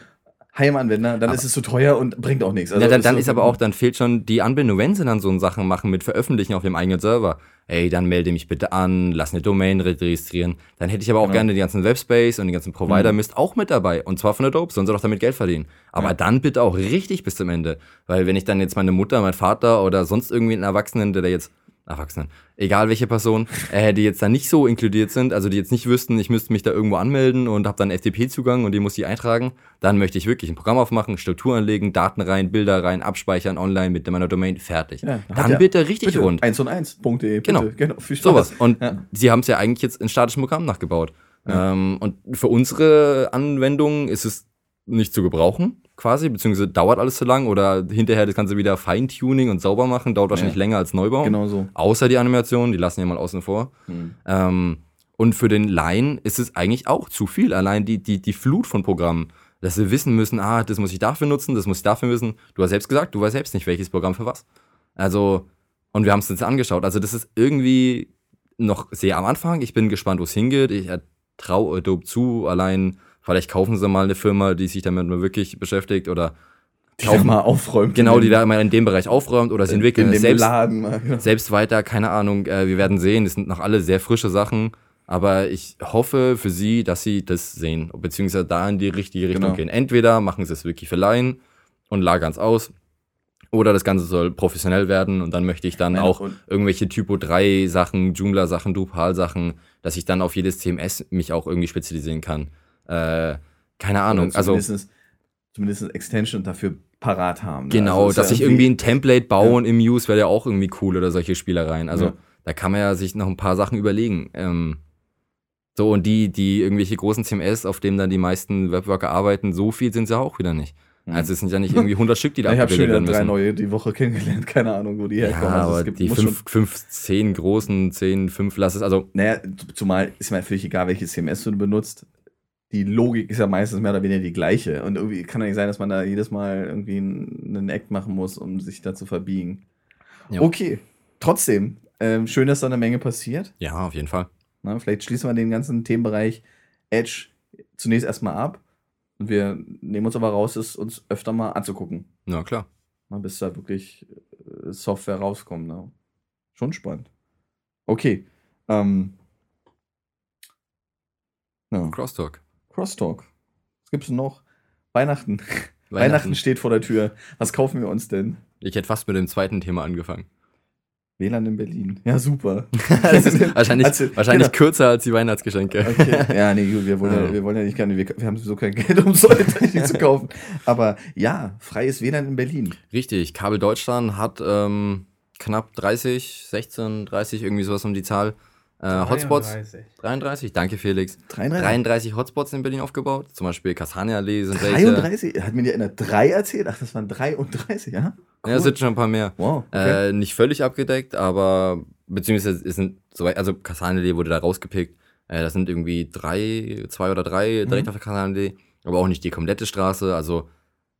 Heimanwender, dann Aber- ist es zu teuer und bringt auch nichts. Also ja, dann, dann so- ist aber auch, dann fehlt schon die Anbindung, wenn sie dann so Sachen machen mit Veröffentlichen auf dem eigenen Server. Ey, dann melde mich bitte an, lass eine Domain registrieren. Dann hätte ich aber auch Genau. gerne die ganzen Webspace und die ganzen Provider-Mist Mhm. auch mit dabei. Und zwar von Adobe, sollen sie doch damit Geld verdienen. Aber Ja. dann bitte auch richtig bis zum Ende. Weil wenn ich dann jetzt meine Mutter, mein Vater oder sonst irgendwie einen Erwachsenen, der da jetzt, Erwachsenen, egal welche Person, äh, die jetzt da nicht so inkludiert sind, also die jetzt nicht wüssten, ich müsste mich da irgendwo anmelden und habe dann FTP-Zugang und die muss ich eintragen, dann möchte ich wirklich ein Programm aufmachen, Struktur anlegen, Daten rein, Bilder rein, abspeichern online mit meiner Domain, fertig. Ja, dann ja- bitte richtig bitte, rund. 1 und 1.de. Genau. Bitte, genau. Viel Spaß. Sowas. Und Ja. sie haben es ja eigentlich jetzt in statischen Programm nachgebaut. Ähm, und für unsere Anwendung ist es nicht zu gebrauchen, quasi, beziehungsweise dauert alles zu lang oder hinterher das Ganze wieder Feintuning und sauber machen, dauert wahrscheinlich Ja. länger als Neubau. Genau so. Außer die Animationen, die lassen ja mal außen vor. Hm. Ähm, und für den Laien ist es eigentlich auch zu viel. Allein die, die, die Flut von Programmen, dass sie wissen müssen, ah, das muss ich dafür nutzen, das muss ich dafür wissen. Du hast selbst gesagt, du weißt selbst nicht, welches Programm für was. Also, und wir haben es uns angeschaut. Also, das ist irgendwie noch sehr am Anfang. Ich bin gespannt, wo es hingeht. Ich traue Adobe zu. Allein, vielleicht kaufen sie mal eine Firma, die sich damit mal wirklich beschäftigt oder Die da mal aufräumt. genau, die da mal in dem Bereich aufräumt oder sie entwickeln in es dem selbst Laden. Mal, genau. selbst weiter, keine Ahnung, äh, wir werden sehen. Das sind noch alle sehr frische Sachen. Aber ich hoffe für sie, dass sie das sehen, beziehungsweise da in die richtige Richtung Genau. gehen. Entweder machen sie es wirklich für Laien und lagern es aus, oder das Ganze soll professionell werden und dann möchte ich dann Nein, auch irgendwelche Typo 3 Sachen, Joomla Sachen, Drupal Sachen, dass ich dann auf jedes CMS mich auch irgendwie spezialisieren kann. Äh, keine Ahnung, also Zumindest, Extension dafür parat haben. ne? Genau, Also dass ja ich irgendwie ein Template bauen im Use wäre ja auch irgendwie cool oder solche Spielereien. Also Ja. da kann man ja sich noch ein paar Sachen überlegen. Ähm, so, und die, die irgendwelche großen CMS, auf denen dann die meisten Webworker arbeiten, so viel sind sie ja auch wieder nicht. Mhm. Also es sind ja nicht irgendwie 100 Stück, die da (laughs) ich habe schon abgebildet wieder werden drei müssen. neue die Woche kennengelernt. Keine Ahnung, wo die Ja, herkommen. Also, es aber gibt- die fünf, fünf, zehn großen, zehn, fünf, lass es, also Schon, naja, zumal ist mir völlig egal, welches CMS du benutzt. Die Logik ist ja meistens mehr oder weniger die gleiche. Und irgendwie kann ja nicht sein, dass man da jedes Mal irgendwie einen Act machen muss, um sich da zu verbiegen. Ja. Okay, trotzdem, ähm, schön, dass da eine Menge passiert. ja, auf jeden Fall. Na, vielleicht schließen wir den ganzen Themenbereich Edge zunächst erstmal ab. Und wir nehmen uns aber raus, es uns öfter mal anzugucken. Ja, klar. Mal bis da wirklich äh, Software rauskommt. Ne? Schon spannend. Okay. Ähm, ja. Crosstalk. Crosstalk. Was gibt's denn noch? Weihnachten. Weihnachten steht vor der Tür. Was kaufen wir uns denn? Ich hätte fast mit dem zweiten Thema angefangen. WLAN in Berlin. Ja, super. (laughs) das ist wahrscheinlich, Also, wahrscheinlich genau. kürzer als die Weihnachtsgeschenke. Okay. Ja, nee, gut, wir wollen ja, wir wollen ja nicht gerne, wir, wir haben sowieso kein Geld, um solche Technik zu kaufen. Aber ja, freies WLAN in Berlin. Richtig, Kabel Deutschland hat ähm, knapp 30, 16, 30, irgendwie sowas um die Zahl. Äh, Hotspots, 33. 33, danke Felix. 33. 33 Hotspots in Berlin aufgebaut. Zum Beispiel Kastanienallee sind welche. 33? Hat mir die einer drei erzählt? Ach, das waren 33, ja? Ja, es sind schon ein paar mehr. Wow. Okay. Äh, nicht völlig abgedeckt, aber beziehungsweise es sind soweit, also Kastanienallee wurde da rausgepickt. Äh, das sind irgendwie drei, zwei oder drei Mhm. direkt auf der Kastanienallee, aber auch nicht die komplette Straße. Also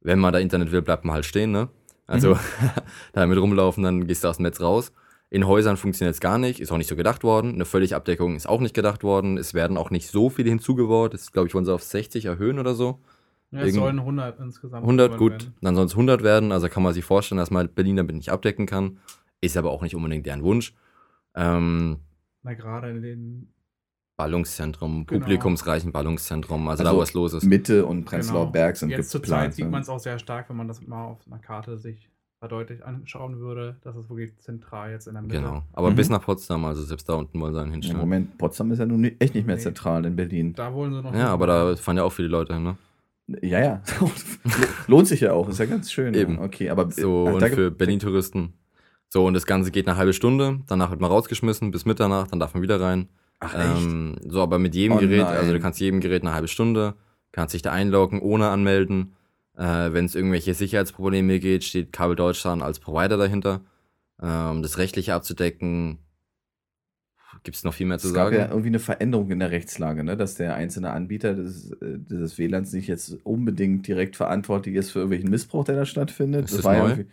wenn man da Internet will, bleibt man halt stehen, ne? Also Mhm. (laughs) damit rumlaufen, dann gehst du aus dem Netz raus. In Häusern funktioniert es gar nicht, ist auch nicht so gedacht worden. Eine völlige Abdeckung ist auch nicht gedacht worden. Es werden auch nicht so viele hinzugebaut. Das glaube ich, wollen sie auf 60 erhöhen oder so. Ja, es Irgend- sollen 100 insgesamt. 100, gebaut gut, werden. dann sollen es 100 werden. Also kann man sich vorstellen, dass man Berlin damit nicht abdecken kann. Ist aber auch nicht unbedingt deren Wunsch. Ähm, Na, gerade in den. Ballungszentrum, Genau. publikumsreichen Ballungszentrum, also, Also da, wo es los ist. Mitte und Prenzlauer Berg sind Jetzt zur Zeit geplant. sieht ne? man es auch sehr stark, wenn man das mal auf einer Karte sich verdeutlicht anschauen würde, dass es wirklich zentral jetzt in der Mitte. Genau. Aber Mhm. bis nach Potsdam, also selbst da unten wollen sie einen Ja, hinstellen. Moment, Potsdam ist ja nun nicht- echt nicht mehr Nee. zentral in Berlin. Da wollen sie noch. Ja, aber da fahren ja auch viele Leute hin, ne? Ja, ja. (laughs) Lohnt sich ja auch, ist ja ganz schön. Eben. Ja. Okay, aber So, äh, und da für Berlin-Touristen. So, und das Ganze geht eine halbe Stunde, danach wird man rausgeschmissen bis Mitternacht, dann darf man wieder rein. Ach, echt? Ähm, so, aber mit jedem Oh Gerät, nein. also du kannst jedem Gerät eine halbe Stunde, kannst dich da einloggen, ohne anmelden. Äh, Wenn es irgendwelche Sicherheitsprobleme geht, steht Kabel Deutschland als Provider dahinter. Ähm, das Rechtliche abzudecken, gibt es noch viel mehr zu es gab sagen. ja irgendwie eine Veränderung in der Rechtslage, ne? dass der einzelne Anbieter des, äh, des WLANs nicht jetzt unbedingt direkt verantwortlich ist für irgendwelchen Missbrauch, der da stattfindet. Ist das war ja neu?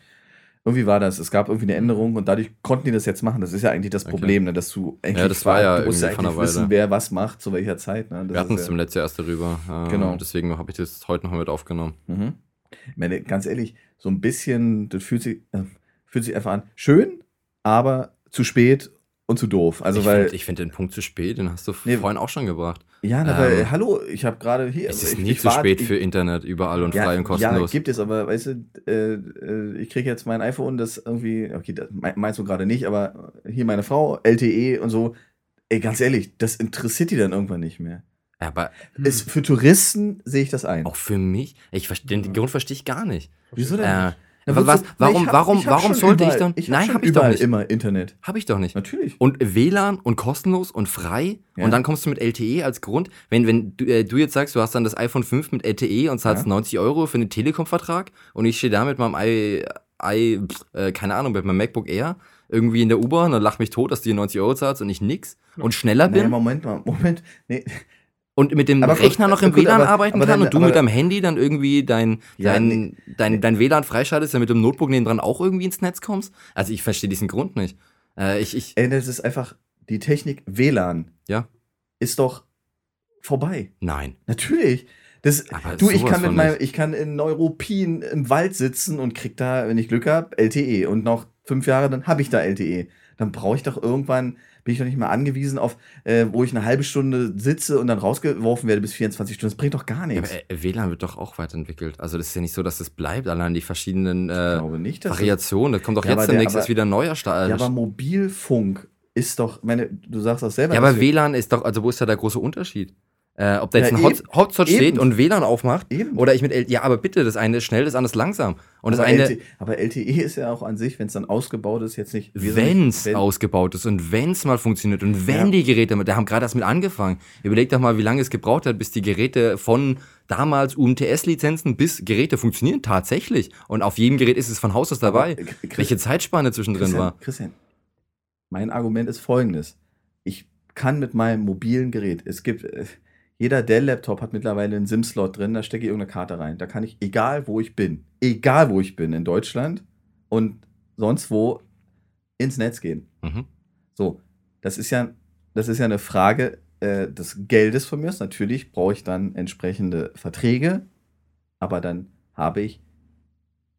Irgendwie, war das. Es gab irgendwie eine Änderung und dadurch konnten die das jetzt machen. Das ist ja eigentlich das Okay. Problem, ne? dass du eigentlich das war ja du musst vor eigentlich wissen, wer was macht, zu welcher Zeit. Ne? Das Wir hatten es ja- im letzten Jahr erst darüber. Äh, Genau. Deswegen habe ich das heute noch mit aufgenommen. Mhm. Ich meine, ganz ehrlich, so ein bisschen, das fühlt sich, äh, fühlt sich einfach an, schön, aber zu spät und zu doof. Also, ich weil, finde find den Punkt zu spät, den hast du Nee. vorhin auch schon gebracht. ja, na, ähm, weil, hallo, ich habe gerade hier. es ist ich, nie ich zu warte- spät ich, für Internet, überall und ja, frei und kostenlos. Ja, gibt es, aber weißt du, äh, äh, ich kriege jetzt mein iPhone, das irgendwie, okay, das me- meinst du gerade nicht, aber hier meine Frau, LTE und so. Ey, ganz ehrlich, das interessiert die dann irgendwann nicht mehr. Ja, aber Hm. Ist, für Touristen sehe ich das ein. auch für mich, ich den, den Grund verstehe ich gar nicht. Wieso denn? Äh, Was, wozu- warum, ich hab- warum, ich hab warum sollte ich überall- dann? Ich Nein, schon habe ich doch nicht. immer Internet. Habe ich doch nicht. Natürlich. Und WLAN und kostenlos und frei Ja. und dann kommst du mit LTE als Grund. Wenn, wenn du, äh, du jetzt sagst, du hast dann das iPhone 5 mit LTE und zahlst Ja. 90 Euro für einen Telekom-Vertrag und ich stehe da mit meinem i, i äh, keine Ahnung, mit meinem MacBook Air irgendwie in der U-Bahn und lach mich tot, dass du hier 90 Euro zahlst und ich nix und schneller Naja, bin Moment mal, Moment. Nee, und mit dem Aber Rechner noch äh, im gut, WLAN aber- arbeiten aber kann dann- und du mit deinem Handy dann irgendwie dein, Ja, dein, nee, dein, nee. dein WLAN freischaltest, damit du im Notebook nebendran auch irgendwie ins Netz kommst. Also ich verstehe diesen Grund nicht. Äh, ich, ich, ey, das ist einfach, die Technik WLAN Ja. ist doch vorbei. nein. Natürlich. Das, Aber du, ich kann mit meinem, ich kann in Neuruppin im Wald sitzen und krieg da, wenn ich Glück habe, LTE. Und noch fünf Jahre, dann habe ich da LTE. Dann brauche ich doch irgendwann, bin ich doch nicht mehr angewiesen auf, äh, wo ich eine halbe Stunde sitze und dann rausgeworfen werde bis 24 Stunden. Das bringt doch gar nichts. aber äh, WLAN wird doch auch weiterentwickelt. Also das ist ja nicht so, dass es bleibt. Allein die verschiedenen äh, nicht, Variationen. Da kommt doch Ja, jetzt demnächst erst wieder ein neuer Start. Ja, aber Mobilfunk ist doch, meine, du sagst das selber. Ja, aber WLAN ist doch, also wo ist da der große Unterschied? Äh, ob da jetzt Ja, ein Hot, Hotspot eben. steht und WLAN aufmacht Eben. oder ich mit L ja, aber bitte, das eine ist schnell, das andere ist langsam. Und das aber, eine, LTE, aber LTE ist ja auch an sich, wenn es dann ausgebaut ist, jetzt nicht. wenn's wenn- ausgebaut ist und wenn's mal funktioniert und wenn Ja. die Geräte, da haben gerade erst mit angefangen. Überleg doch mal, wie lange es gebraucht hat, bis die Geräte von damals UMTS-Lizenzen bis Geräte funktionieren tatsächlich. Und auf jedem Gerät ist es von Haus aus dabei. Aber, Welche Zeitspanne zwischendrin Christian, war. Christian, mein Argument ist folgendes. Ich kann mit meinem mobilen Gerät, es gibt, äh, jeder Dell-Laptop hat mittlerweile einen SIM-Slot drin, da stecke ich irgendeine Karte rein. Da kann ich, egal wo ich bin, egal wo ich bin, in Deutschland und sonst wo, ins Netz gehen. Mhm. So, das ist ja, das ist ja eine Frage äh, des Geldes von mir. Natürlich brauche ich dann entsprechende Verträge, aber dann habe ich,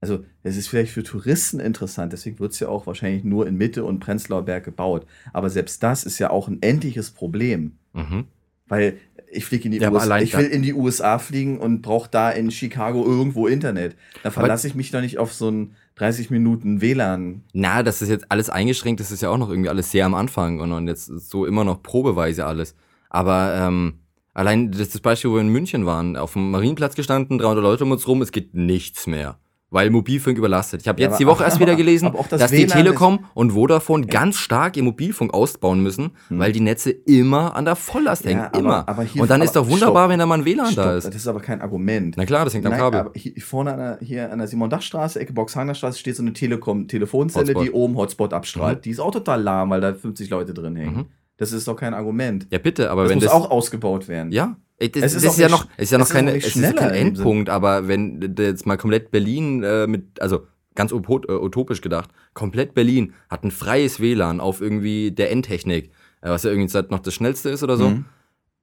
also es ist vielleicht für Touristen interessant, deswegen wird es ja auch wahrscheinlich nur in Mitte und Prenzlauer Berg gebaut. Aber selbst das ist ja auch ein endliches Problem, Mhm. weil ich fliege in die Ja, USA, ich will in die USA fliegen und brauche da in Chicago irgendwo Internet. Da verlasse ich mich doch nicht auf so ein 30 Minuten WLAN. Na, das ist jetzt alles eingeschränkt, das ist ja auch noch irgendwie alles sehr am Anfang und, und jetzt so immer noch probeweise alles. Aber ähm, allein das, das Beispiel, wo wir in München waren, auf dem Marienplatz gestanden, 300 Leute um uns rum, es geht nichts mehr. Weil Mobilfunk überlastet. Ich habe Ja, jetzt aber- die Woche erst (laughs) wieder gelesen, das dass die WLAN Telekom und Vodafone ganz stark ihr Mobilfunk ausbauen müssen, Hm. weil die Netze immer an der Volllast hängen. Ja, aber- immer. aber hier- und dann aber ist doch wunderbar, stopp. wenn da mal ein WLAN Stopp, da ist. Das ist aber kein Argument. Na klar, das hängt am Nein, Kabel. aber hier, vorne an der, hier an der Simon-Dach-Straße, Ecke Boxhanger-Straße, steht so eine Telekom-Telefonzelle, die oben Hotspot abstrahlt. Die ist auch total lahm, weil da 50 Leute drin hängen. Mhm. Das ist doch kein Argument. Ja, bitte, aber das wenn muss das. auch ausgebaut werden. Ja, ey, das, Es das ist ja nicht noch, ist ja noch es ist auch keine, nicht es ist kein Endpunkt, aber wenn jetzt mal komplett Berlin äh, mit, also ganz äh, utopisch gedacht, komplett Berlin hat ein freies WLAN auf irgendwie der Endtechnik, äh, was ja irgendwie noch das schnellste ist oder so. Mhm.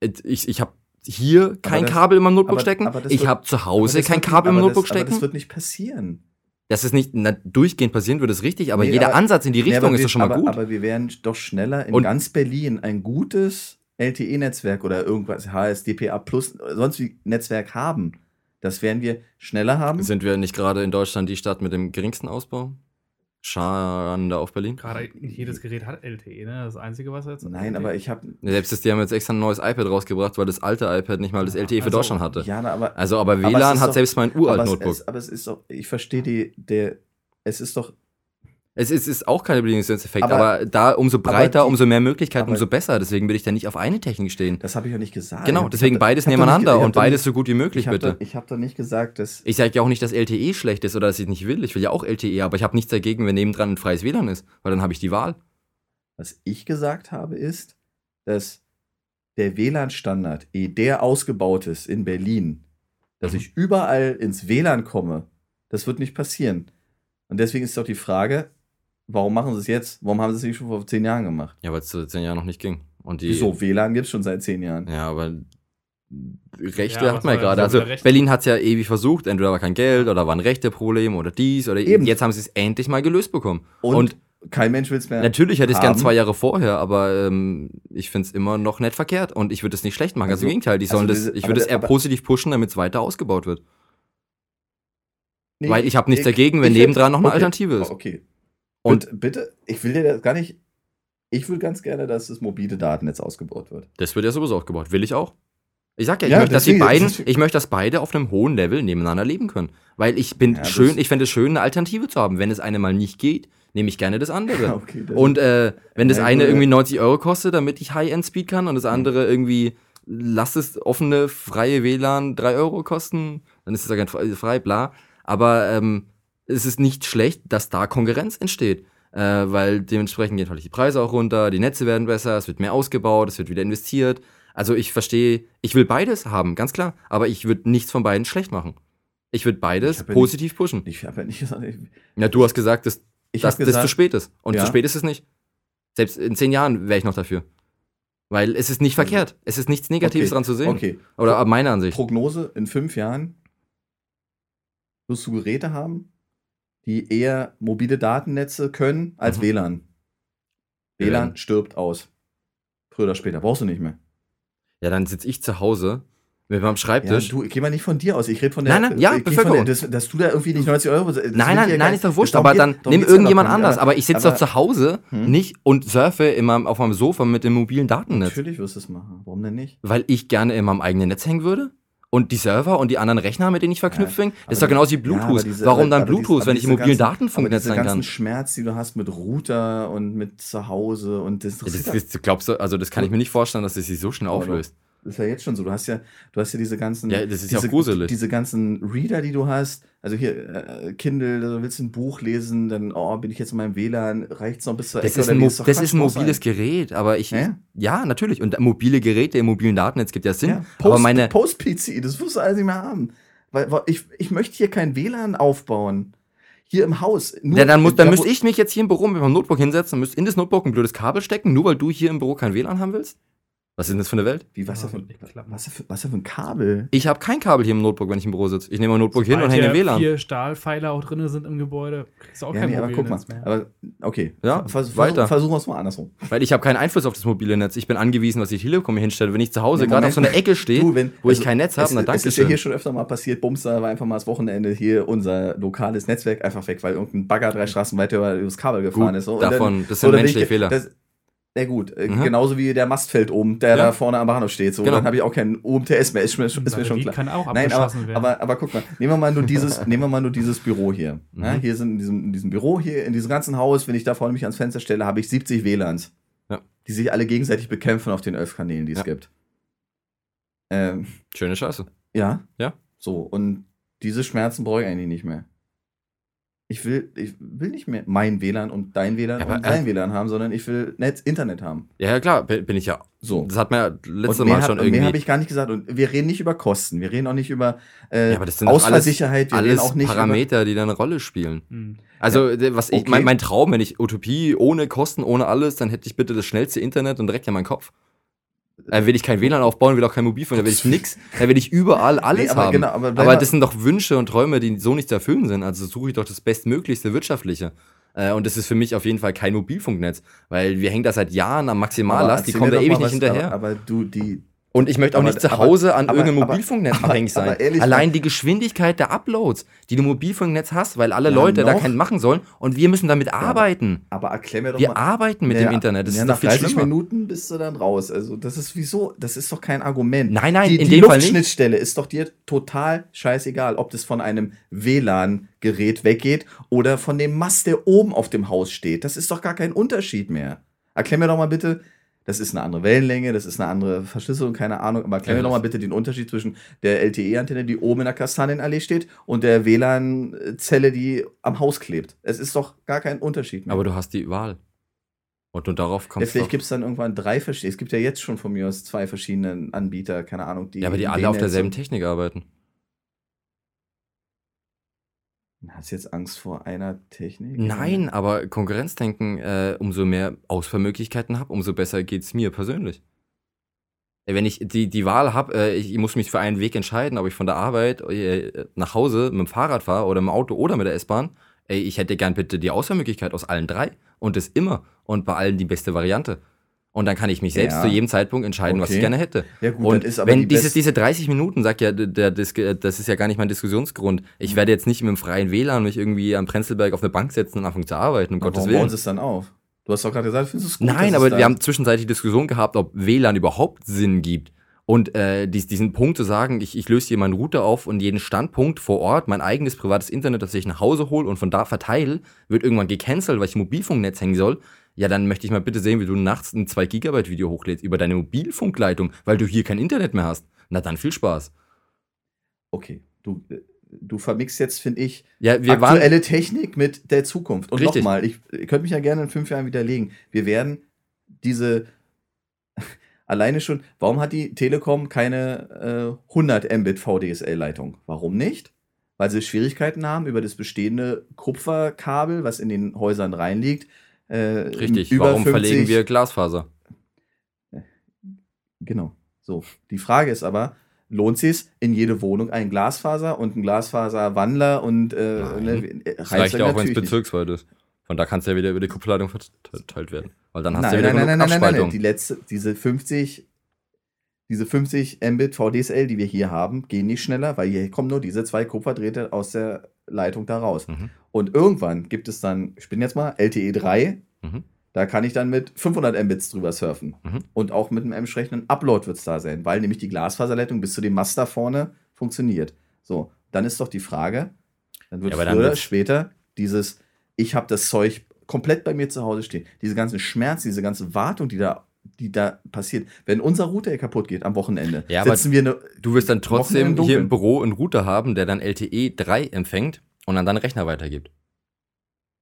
Äh, Ich, ich habe hier kein das- Kabel in meinem Notebook aber- stecken. aber das Ich habe zu Aber Hause das kein Kabel im aber Notebook das, Aber stecken. das wird nicht passieren. Dass es nicht na, durchgehend passieren würde, ist richtig, aber Nee, jeder aber- Ansatz in die Nee, Richtung aber ist wir- doch schon mal aber, gut. Aber wir werden doch schneller in Und- ganz Berlin ein gutes LTE-Netzwerk oder irgendwas, HSDPA Plus, sonst wie Netzwerk haben. Das werden wir schneller haben. Sind wir nicht gerade in Deutschland die Stadt mit dem geringsten Ausbau? Schande auf Berlin? Gerade nicht jedes Gerät hat LTE, ne? Das Einzige, was jetzt. Nein, aber ich habe. Selbst das, die haben jetzt extra ein neues iPad rausgebracht, weil das alte iPad nicht mal das LTE für Also, Deutschland hatte. Ja, aber. Also, aber Aber WLAN ist hat doch- selbst mein aber, uralt Notebook. es, aber es ist doch. Ich verstehe die. Der, es ist doch. Es ist, ist auch keine Bedingungseffekt, Aber- aber, da umso breiter, die- umso mehr Möglichkeiten, umso besser. Deswegen will ich da nicht auf eine Technik stehen. Das habe ich ja nicht gesagt. Genau, deswegen da- beides nebeneinander nicht- und beides nicht- so gut wie möglich, ich bitte. Da, ich habe doch nicht gesagt, dass. Ich sage ja auch nicht, dass LTE schlecht ist oder dass ich nicht will. Ich will ja auch LTE, aber ich habe nichts dagegen, wenn nebendran ein freies WLAN ist, weil dann habe ich die Wahl. Was ich gesagt habe, ist, dass der WLAN-Standard, ehe der ausgebaut ist in Berlin, dass Mhm. ich überall ins WLAN komme, das wird nicht passieren. Und deswegen ist doch die Frage, warum machen sie es jetzt? Warum haben sie es nicht schon vor zehn Jahren gemacht? Ja, weil es zu zehn Jahren noch nicht ging. Und die, Wieso? WLAN gibt es schon seit zehn Jahren. Ja, aber Rechte Ja, hat man ja gerade. Also Rechte? Berlin hat es ja ewig versucht, entweder war kein Geld oder war ein Rechteproblem oder dies oder Eben. jetzt haben sie es endlich mal gelöst bekommen. Und, Und, kein Mensch will es mehr. natürlich hätte ich es gern zwei Jahre vorher, aber ähm, ich finde es immer noch nicht verkehrt und ich würde es nicht schlecht machen. Ganz Also- im Gegenteil, die also sollen das, diese- ich würde es eher aber- positiv pushen, damit es weiter ausgebaut wird. Nee, Weil ich habe nichts ich- dagegen, wenn nebendran noch eine okay, Alternative ist. Okay. Und- bitte, ich will dir das gar nicht. Ich will ganz gerne, dass das mobile Datennetz ausgebaut wird. Das wird ja sowieso aufgebaut. Will ich auch. Ich sag ja, ich Ja, möchte, dass die beiden, ich möchte, dass beide auf einem hohen Level nebeneinander leben können. Weil ich bin Ja, schön, ich fände es schön, eine Alternative zu haben. Wenn es eine mal nicht geht, nehme ich gerne das andere. (laughs) Okay, das- Und äh, wenn das eine irgendwie ja. 90 Euro kostet, damit ich High-End-Speed kann und das andere irgendwie lass es offene, freie WLAN 3 Euro kosten, dann ist es ja ganz frei, frei, bla. Aber ähm, es ist nicht schlecht, dass da Konkurrenz entsteht. Äh, weil dementsprechend gehen halt die Preise auch runter, die Netze werden besser, es wird mehr ausgebaut, es wird wieder investiert. Also ich verstehe, ich will beides haben, ganz klar. Aber ich würde nichts von beiden schlecht machen. Ich würde Ich beides hab ja positiv pushen. ich habe ja nicht gesagt. Ich, Ja, du hast gesagt, dass ich dass hab das gesagt, zu spät ist. Und Ja. zu spät ist es nicht. Selbst in zehn Jahren wäre ich noch dafür. Weil es ist nicht Also- verkehrt. Es ist nichts Negatives Okay, dran zu sehen. Okay. Oder ab meiner Ansicht. Prognose: In fünf Jahren wirst du Geräte haben, die eher mobile Datennetze können als Mhm. WLAN. WLAN werden- stirbt aus. Früher oder später. Brauchst du nicht mehr. Ja, dann sitze ich zu Hause mit meinem Ja, Schreibtisch. du, geh mal nicht von dir aus. Ich rede von der. Nein, nein, ja, Bevölkerung. Der, dass, dass du da irgendwie nicht 90 Euro. das will nein, nein, ja nein, gar- ist doch wurscht. Aber dann nimm ja irgendjemand nicht. anders. Aber ich sitze aber- doch zu Hause Hm? nicht und surfe in meinem, auf meinem Sofa mit dem mobilen Datennetz. Natürlich wirst du es machen. Warum denn nicht? Weil ich gerne in meinem eigenen Netz hängen würde. Und die Server und die anderen Rechner, mit denen ich verknüpft bin, das ist doch genauso wie ja, Bluetooth. aber diese- Warum dann diese- Bluetooth, aber wenn ich im diese mobilen ganzen- Datenfunknetz diese sein ganzen kann? Schmerz, die du hast mit Router und mit zu Hause und das, Ja, Das, das, glaubst du, also das kann ich mir nicht vorstellen, dass das sich so schnell auflöst. Das ist ja jetzt schon so. Du hast ja, du hast ja diese ganzen, Ja, das ist ja diese, auch gruselig. diese ganzen Reader, die du hast. Also hier äh, Kindle, du willst ein Buch lesen, dann oh, bin ich jetzt in meinem WLAN, reicht's noch bis zur Das Ecke ist ein, das Quatsch, ist ein mobiles sein. Gerät, aber ich, Ja? ja, natürlich. Und mobile Geräte im mobilen Datennetz gibt ja Sinn. Ja, aber Post, meine, Post-PC, das wirst du alles nicht mehr haben. Weil, weil ich, ich möchte hier kein WLAN aufbauen. Hier im Haus. Nur- ja, dann, muss, dann da müsste ich mich jetzt hier im Büro mit meinem Notebook hinsetzen und müsste in das Notebook ein blödes Kabel stecken, nur weil du hier im Büro kein WLAN haben willst? Was ist denn das für eine Welt? Wie, was, Ja, für, was, für, was für ein Kabel? Ich habe kein Kabel hier im Notebook, wenn ich im Büro sitze. Ich nehme mein Notebook hin und Sobald hänge hier WLAN. vier Stahlpfeiler auch drin sind im Gebäude, kriegst du auch Ja, kein nee, aber guck mal. Mehr. Aber, okay. Ja, vers, weiter. Versuch, versuchen wir es mal andersrum. Weil ich habe keinen Einfluss auf das mobile Netz. Ich bin angewiesen, was die Telekom mir hinstellt. Wenn ich zu Hause Ja, gerade auf so einer. Ecke stehe, wo ich also, kein Netz habe, es danke ist ja hier schon öfter mal passiert, Bums, da war einfach mal das Wochenende hier unser lokales Netzwerk einfach weg, weil irgendein Bagger drei Straßen weiter über das Kabel gefahren Gut, ist. So. Und davon, das so, sind dann bin menschliche ich- Fehler. Das, na gut, äh, Mhm. genauso wie der Mastfeld oben, der Ja. da vorne am Bahnhof steht. So, Genau. dann habe ich auch keinen UMTS mehr, ist, mir- ist mir schon klar. kann auch Nein, aber, werden. aber, aber guck mal, nehmen wir mal nur dieses, (laughs) nehmen wir mal nur dieses Büro hier. Mhm. Ja, hier sind in diesem, in diesem Büro hier, in diesem ganzen Haus, wenn ich da vorne mich ans Fenster stelle, habe ich 70 WLANs. Ja. Die sich alle gegenseitig bekämpfen auf den elf Kanälen, die es Ja. gibt. Ähm, Schöne Scheiße. ja. Ja. So, und diese Schmerzen brauche ich eigentlich nicht mehr. Ich will, ich will nicht mehr mein WLAN und dein WLAN Ja, aber, und äh, dein WLAN haben, sondern ich will Netz, Internet haben. Ja, ja, klar, bin ich ja. So. Das hat man ja letzte und mehr, Mal hat- schon und mehr habe irgendwie. ich gar nicht gesagt. Und wir reden nicht über Kosten. Wir reden auch nicht über äh, Ja, aber das sind doch alles, Ausfallsicherheit. Wir reden alles auch nicht über, Parameter, die da eine Rolle spielen. Hm. Also, der- was ich, okay. mein, mein Traum, wenn ich Utopie ohne Kosten, ohne alles, dann hätte ich bitte das schnellste Internet und direkt in meinen Kopf. Dann will ich kein WLAN aufbauen, will auch kein Mobilfunk, dann will ich nix. Dann will ich überall alles Nee, aber haben. genau, aber aber das sind doch Wünsche und Träume, die so nicht zu erfüllen sind. Also suche ich doch das bestmöglichste wirtschaftliche. Äh, Und das ist für mich auf jeden Fall kein Mobilfunknetz, weil wir hängen da seit Jahren am Maximallast, die kommen da ewig mal nicht was- hinterher. Aber, aber du, die, Und ich möchte auch Aber- nicht zu Hause an aber- irgendeinem Mobilfunknetz aber- abhängig sein. Allein die Geschwindigkeit der Uploads, die du im Mobilfunknetz hast, weil alle Ja, Leute da noch. keinen machen sollen und wir müssen damit arbeiten. aber erklär mir doch Wir mal. arbeiten mit Ja, dem Internet. Das ja, ist nach doch viel 30 schlimmer. Minuten bist du dann raus. Also, das ist wieso? Das ist doch kein Argument. Nein, nein, die, in die dem Fall nicht. Luftschnittstelle ist doch dir total scheißegal, ob das von einem WLAN-Gerät weggeht oder von dem Mast, der oben auf dem Haus steht. Das ist doch gar kein Unterschied mehr. Erklär mir doch mal bitte, das ist eine andere Wellenlänge, das ist eine andere Verschlüsselung, keine Ahnung, aber erklär Ja, mir doch mal bitte den Unterschied zwischen der LTE-Antenne, die oben in der Kastanienallee steht, und der WLAN-Zelle, die am Haus klebt. Es ist doch gar kein Unterschied mehr. Aber du hast die Wahl. Und du darauf Ja, kommst vielleicht doch. gibt es dann irgendwann drei verschiedene. Es gibt ja jetzt schon von mir aus zwei verschiedene Anbieter, keine Ahnung. Die Ja, aber die alle auf derselben Technik arbeiten. Hast du jetzt Angst vor einer Technik? Nein, aber Konkurrenzdenken, äh, umso mehr Auswahlmöglichkeiten habe, umso besser geht es mir persönlich. Äh, Wenn ich die, die Wahl habe, äh, ich muss mich für einen Weg entscheiden, ob ich von der Arbeit äh, nach Hause mit dem Fahrrad fahre oder im Auto oder mit der S-Bahn, ey, ich hätte gern bitte die Auswahlmöglichkeit aus allen drei und das immer und bei allen die beste Variante. Und dann kann ich mich selbst Ja. zu jedem Zeitpunkt entscheiden, was ich Okay. gerne hätte. Ja, gut, und ist aber wenn die diese, best- diese 30 Minuten, sagt ja, der, der, das, das ist ja gar nicht mein Diskussionsgrund. Ich werde jetzt nicht mit dem freien WLAN mich irgendwie am Prenzlberg auf eine Bank setzen und anfangen zu arbeiten, um Aber Gottes warum Willen. sie es dann auf? Du hast doch gerade gesagt, findest du es gut? Nein, aber wir haben zwischenzeitlich Diskussion gehabt, ob WLAN überhaupt Sinn gibt. Und äh, dies, diesen Punkt zu sagen, ich, ich löse hier meinen Router auf und jeden Standpunkt vor Ort, mein eigenes privates Internet, das ich nach Hause hole und von da verteile, wird irgendwann gecancelt, weil ich im Mobilfunknetz hängen soll. Ja, dann möchte ich mal bitte sehen, wie du nachts ein 2 Gigabyte Video hochlädst über deine Mobilfunkleitung, weil du hier kein Internet mehr hast. Na dann viel Spaß. Okay, du, äh, du vermixst jetzt, finde ich, Ja, wir waren aktuelle Technik mit der Zukunft. Und nochmal, ich, ich könnte mich ja gerne in fünf Jahren widerlegen. Wir werden diese (laughs) alleine schon, warum hat die Telekom keine äh, 100 Mbit VDSL-Leitung? Warum nicht? Weil sie Schwierigkeiten haben, über das bestehende Kupferkabel, was in den Häusern reinliegt. Äh, richtig. Warum 50 verlegen wir Glasfaser? Genau. So. Die Frage ist aber, lohnt sich in jede Wohnung ein Glasfaser und ein Glasfaserwandler und äh, Nein. ne, äh, Das reicht ja auch, wenn es bezirksweit ist. Von da kannst du ja wieder über die Kupferleitung verteilt werden. Weil dann hast du Nein, ja wieder nein, nein, nein, nein, nein. Die letzte, diese 50, diese 50 Mbit VDSL, die wir hier haben, gehen nicht schneller, weil hier kommen nur diese zwei Kupferdrähte aus der Leitung da raus. Mhm. Und irgendwann gibt es dann, ich bin jetzt mal LTE 3, Mhm. da kann ich dann mit 500 Mbits drüber surfen. Mhm. Und auch mit einem entsprechenden Upload wird es da sein, weil nämlich die Glasfaserleitung bis zu dem Mast da vorne funktioniert. So, dann ist doch die Frage, dann wird Ja, früher oder später dieses, ich habe das Zeug komplett bei mir zu Hause stehen, diese ganzen Schmerz, diese ganze Wartung, die da, die da passiert, wenn unser Router kaputt geht am Wochenende, Ja, aber sitzen wir eine, Du wirst dann trotzdem im hier im. Büro einen Router haben, der dann LTE 3 empfängt und an deinen Rechner weitergibt.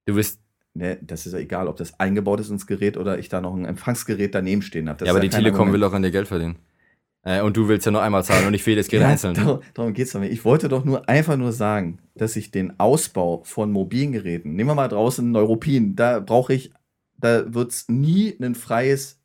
Du wirst, ne, das ist ja egal, ob das eingebaut ist ins Gerät oder ich da noch ein Empfangsgerät daneben stehen habe. ja, aber die Telekom will auch an dir Geld verdienen. Äh, und du willst ja nur einmal zahlen und nicht für jedes Gerät Ja, einzeln. Darum, darum geht es doch nicht. Ich wollte doch nur einfach nur sagen, dass ich den Ausbau von mobilen Geräten, nehmen wir mal draußen Neuropin, da brauche ich, da wird es nie ein freies,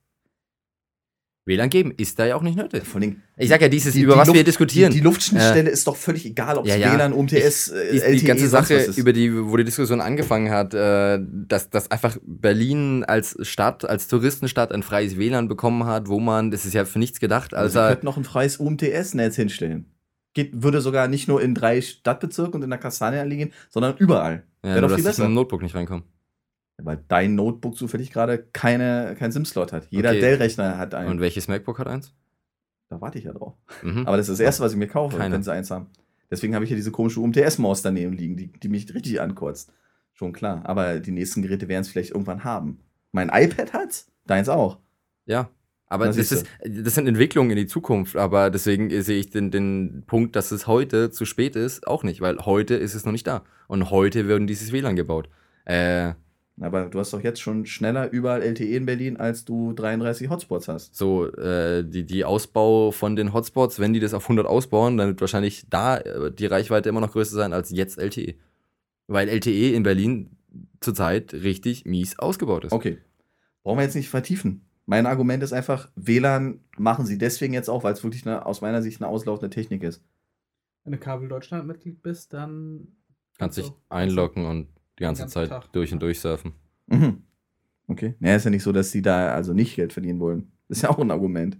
WLAN geben ist da ja auch nicht nötig. von den, Ich sag ja, dieses, die- über die was wir Luft- diskutieren. Die, die Luftschnittstelle ist doch völlig egal, ob es Ja, ja. WLAN, UMTS, äh, die, LTE, die ganze sonst Sache, über die, wo die Diskussion angefangen hat, äh, dass, dass einfach Berlin als Stadt, als Touristenstadt ein freies WLAN bekommen hat, wo man, das ist ja für nichts gedacht, Also also könnten noch ein freies UMTS-Netz hinstellen. Geht, würde sogar nicht nur in drei Stadtbezirken und in der Kastanienallee gehen, sondern überall. ja, Wäre doch dass viel ich mit besser. dem Notebook nicht reinkomme. Weil dein Notebook zufällig gerade keine, keinen SIM-Slot hat. Jeder Okay. Dell-Rechner hat einen. Und welches MacBook hat eins? da warte ich ja drauf. Mhm. Aber das ist das Erste, was ich mir kaufe, Keine. wenn sie eins haben. Deswegen habe ich hier diese komische UMTS-Maus daneben liegen, die, die mich richtig ankotzt. Schon klar. Aber die nächsten Geräte werden es vielleicht irgendwann haben. Mein iPad hat's, deins auch. ja, Aber das, ist, das sind Entwicklungen in die Zukunft, aber deswegen sehe ich den, den Punkt, dass es heute zu spät ist, auch nicht, weil heute ist es noch nicht da. Und heute werden dieses WLAN gebaut. Äh, Aber du hast doch jetzt schon schneller überall LTE in Berlin, als du 33 Hotspots hast. so, äh, die, die Ausbau von den Hotspots, wenn die das auf 100 ausbauen, dann wird wahrscheinlich da äh, die Reichweite immer noch größer sein als jetzt LTE. Weil LTE in Berlin zurzeit richtig mies ausgebaut ist. Okay. Brauchen wir jetzt nicht vertiefen. Mein Argument ist einfach, WLAN machen sie deswegen jetzt auch, weil es wirklich eine, aus meiner Sicht eine auslaufende Technik ist. Wenn du Kabel Deutschland Mitglied bist, dann Kannst dich einloggen und die ganze Zeit Tag. durch und durch surfen. Mhm. Okay. Naja, ist ja nicht so, dass die da also nicht Geld verdienen wollen. Das ist ja auch ein Argument.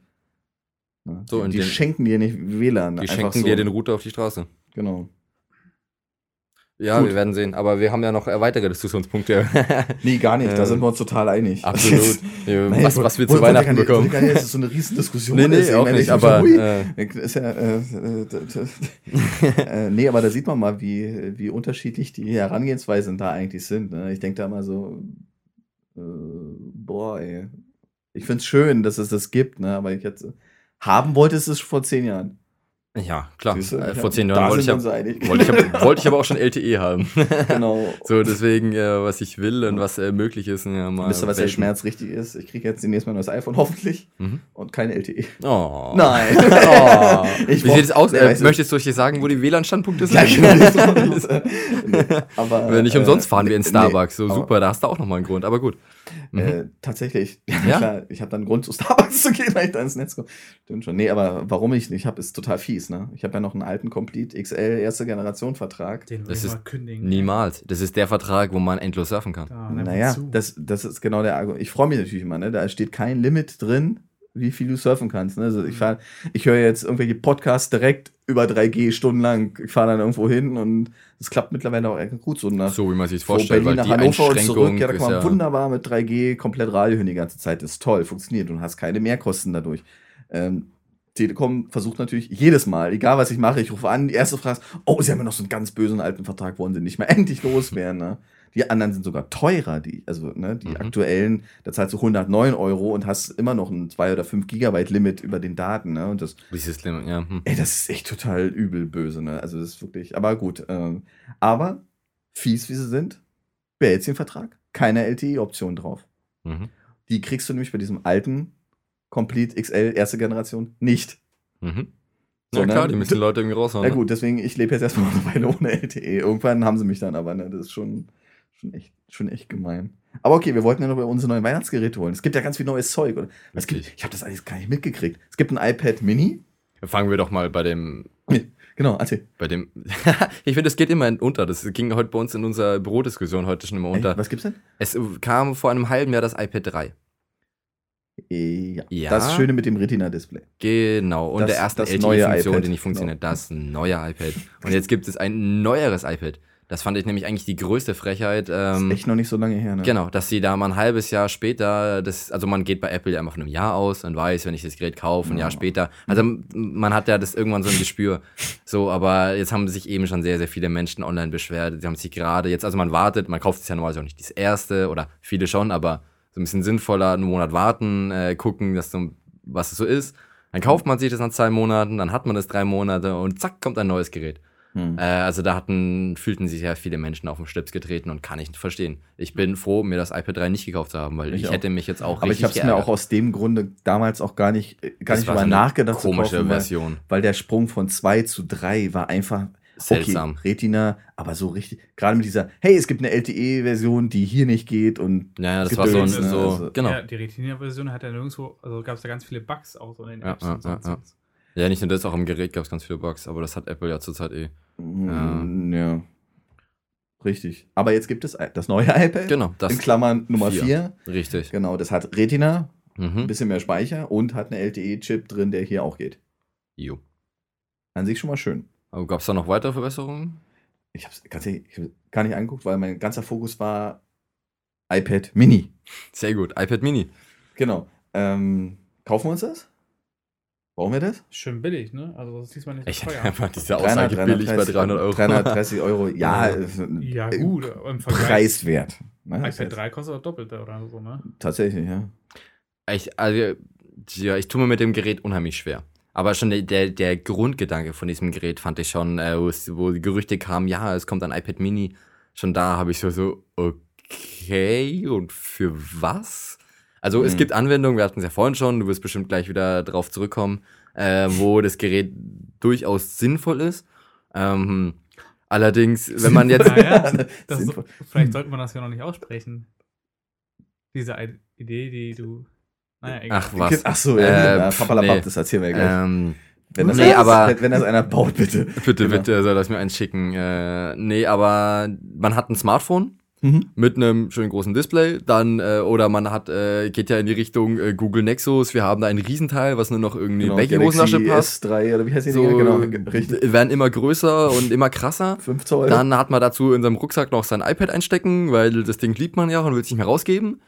Ja, So, die und die den- schenken dir nicht WLAN. Die schenken so. dir den Router auf die Straße. Genau. Ja, Gut. wir werden sehen. Aber wir haben ja noch weitere Diskussionspunkte. (laughs) Nee, gar nicht. Da Ähm, sind wir uns total einig. Absolut. (laughs) Nein, was, was wir zu Weihnachten nicht- bekommen. nicht, dass es so eine Riesendiskussion (laughs) Nee, nee, ist. Auch nicht. Aber äh, Ist ja, äh, äh, äh, nee, aber da sieht man mal, wie, wie unterschiedlich die Herangehensweisen da eigentlich sind. Ne? Ich denke da mal so, äh, boah, ey. Ich finde es schön, dass es das gibt, ne? aber ich jetzt haben wollte es es vor zehn Jahren. Ja, klar. Du? Äh, vor zehn Jahren wollte ich, wollte, ich, hab- (laughs) wollte ich aber auch schon LTE haben. (laughs) genau. (laughs) so, deswegen, äh, was ich will und was äh, möglich ist. Ja, mal Wisst ihr, was der. Schmerz richtig ist? Ich kriege jetzt demnächst mal ein neues iPhone, hoffentlich. Mhm. Und kein LTE. Oh. Nein. Oh. Ich Wie sieht es aus? Nee, Äh, weißt du- möchtest du euch sagen, wo die WLAN-Standpunkte sind? Ja, genau. Nee, aber, Wenn nicht äh, umsonst fahren wir in nee, Starbucks. So aber- super, da hast du auch nochmal einen Grund. Aber gut. Mhm. Äh, tatsächlich. (laughs) Ja, klar, ich habe dann einen Grund zu Starbucks (laughs) zu gehen, weil ich da ins Netz komme. Stimmt schon. Nee, aber warum ich nicht habe, ist total fies, ne? Ich habe ja noch einen alten Complete XL erste Generation Vertrag. Den will Das ich ist mal kündigen. Niemals. Das ist der Vertrag, wo man endlos surfen kann. Da, und einfach Naja, das, das ist genau der Argument. Ich freue mich natürlich immer, ne? Da steht kein Limit drin, wie viel du surfen kannst. Ne? Also ich fahr, ich höre jetzt irgendwelche Podcasts direkt über 3G stundenlang. Ich fahre dann irgendwo hin und es klappt mittlerweile auch gut so nach So wie man sich vorstellt, Berlin weil nach die Hannover und zurück. Ja, da kann man ja, wunderbar mit 3G komplett Radio hören die ganze Zeit. Das ist toll, funktioniert und hast keine Mehrkosten dadurch. Ähm, Telekom versucht natürlich jedes Mal, egal was ich mache, ich rufe an, die erste Frage ist, oh, sie haben ja noch so einen ganz bösen alten Vertrag, wollen sie nicht mehr (laughs) endlich loswerden. Ne? Die anderen sind sogar teurer, die, also ne, die Mhm. aktuellen, da zahlst du 109 Euro und hast immer noch ein 2 oder 5 Gigabyte Limit über den Daten. Ne? Und das, dieses Limit, ja. Hm. ey, das ist echt total übel böse. Ne? Also das ist wirklich, aber gut. Ähm, aber fies wie sie sind, behältst den Vertrag, keine LTE-Option drauf. Mhm. Die kriegst du nämlich bei diesem alten Complete XL erste Generation nicht. Mhm. Ja klar, die müssen die (laughs) Leute irgendwie raushauen. Na ne? gut, deswegen, ich lebe jetzt erstmal (laughs) eine Weile ohne LTE. Irgendwann haben sie mich dann aber, ne? Das ist schon, schon, echt, schon echt gemein. Aber okay, wir wollten ja noch über unsere neuen Weihnachtsgeräte holen. Es gibt ja ganz viel neues Zeug. Oder? Es gibt, ich habe das alles gar nicht mitgekriegt. Es gibt ein iPad Mini. Fangen wir doch mal bei dem Genau, erzähl. bei dem. (laughs) ich finde, es geht immer unter. Das ging heute bei uns in unserer Bürodiskussion heute schon immer Ey, unter. was gibt's denn? Es kam vor einem halben Jahr das iPad 3. Äh, Ja. Ja. Das Schöne mit dem Retina-Display. Genau. Und Das- der neue LTE-Funktion, iPad, die nicht funktioniert. Das neue iPad. Und jetzt gibt es ein neueres iPad. Das fand ich nämlich eigentlich die größte Frechheit. Ähm, ist echt noch nicht so lange her, ne? Genau, dass sie da mal ein halbes Jahr später, das, also man geht bei Apple ja immer von einem Jahr aus und weiß, wenn ich das Gerät kaufe, ein Ja. Jahr später. Also man hat ja das irgendwann so ein Gespür. So, aber jetzt haben sich eben schon sehr, sehr viele Menschen online beschwert. Sie haben sich gerade jetzt, also man wartet, man kauft es ja normalerweise auch nicht das erste oder viele schon, aber so ein bisschen sinnvoller, einen Monat warten, äh, gucken, dass so, was es so ist. Dann kauft man sich das nach zwei Monaten, dann hat man das drei Monate und zack, kommt ein neues Gerät. Hm. Äh, also da hatten, fühlten sich ja viele Menschen auf den Schlips getreten und kann ich nicht verstehen. Ich bin froh, mir das iPad 3 nicht gekauft zu haben, weil Ich ich, hätte mich jetzt auch Aber ich habe es mir auch aus dem Grunde damals auch gar nicht, äh, gar Das nicht eine nachgedacht zu komische kaufen, weil, Version. weil der Sprung von 2 zu 3 war einfach Seltsam. Okay, Retina, aber so richtig, gerade mit dieser, hey, es gibt eine LTE-Version, die hier nicht geht und Ja, ja, das war so, ein, ne? so Also- genau. Ja, die Retina-Version hat ja nirgendwo, also gab es da ganz viele Bugs auch so in den Ja, Apps ja, und sonst ja. Ja, nicht nur das, auch im Gerät gab es ganz viele Bugs, aber das hat Apple ja zurzeit eh. Mm, ja. Richtig. Aber jetzt gibt es das neue (laughs) iPad. Genau, das in Klammern Nummer vier. 4. richtig. Genau, das hat Retina, ein Mhm. bisschen mehr Speicher und hat eine LTE-Chip drin, der hier auch geht. Jo. An sich schon mal schön. Aber gab es da noch weitere Verbesserungen? Ich habe es gar nicht angeguckt, weil mein ganzer Fokus war iPad Mini. Sehr gut. iPad Mini. Genau. Ähm, kaufen wir uns das? Brauchen wir das? Schön billig, ne? Also das ist diesmal nicht Ich so teuer. einfach diese Aussage billig bei 300 Euro. 330 Euro, ja. Ja. äh, (laughs) äh, gut, im Vergleich. Preiswert. Ne? IPad heißt, 3 kostet auch doppelte oder so, ne? Tatsächlich, ja. Ich, also, ja, ich tue mir mit dem Gerät unheimlich schwer. Aber schon der, der, der Grundgedanke von diesem Gerät fand ich schon, äh, wo, es, wo die Gerüchte kamen, ja, es kommt ein iPad Mini. Schon da habe ich so, so, okay, und für was? Also es Mhm. gibt Anwendungen, wir hatten es ja vorhin schon, du wirst bestimmt gleich wieder drauf zurückkommen, äh, wo das Gerät durchaus sinnvoll ist. Ähm, allerdings, wenn man jetzt, Naja, (laughs) das (laughs) ist, Sinnvoll. vielleicht sollte man das ja noch nicht aussprechen. Diese Idee, die du. Naja, egal. ach was, (laughs) Ach so, ja, Äh, ja, pf, Papalapap, nee. das erzählen wir gleich. ähm, wenn, das nee, einer, aber- wenn, wenn das einer baut, bitte. bitte, Genau. bitte, soll das mir eins schicken. Äh, nee, aber man hat ein Smartphone, Mhm. mit einem schönen großen Display, dann äh, oder man hat äh, geht ja in die Richtung äh, Google Nexus, wir haben da ein Riesenteil, was nur noch irgendwie Genau, in Hosentasche passt. S3 oder wie heißt die So? Genau, richtig. werden immer größer und immer krasser. (laughs) 5 Zoll. Dann hat man dazu in seinem Rucksack noch sein iPad einstecken, weil das Ding liebt man ja und will es nicht mehr rausgeben.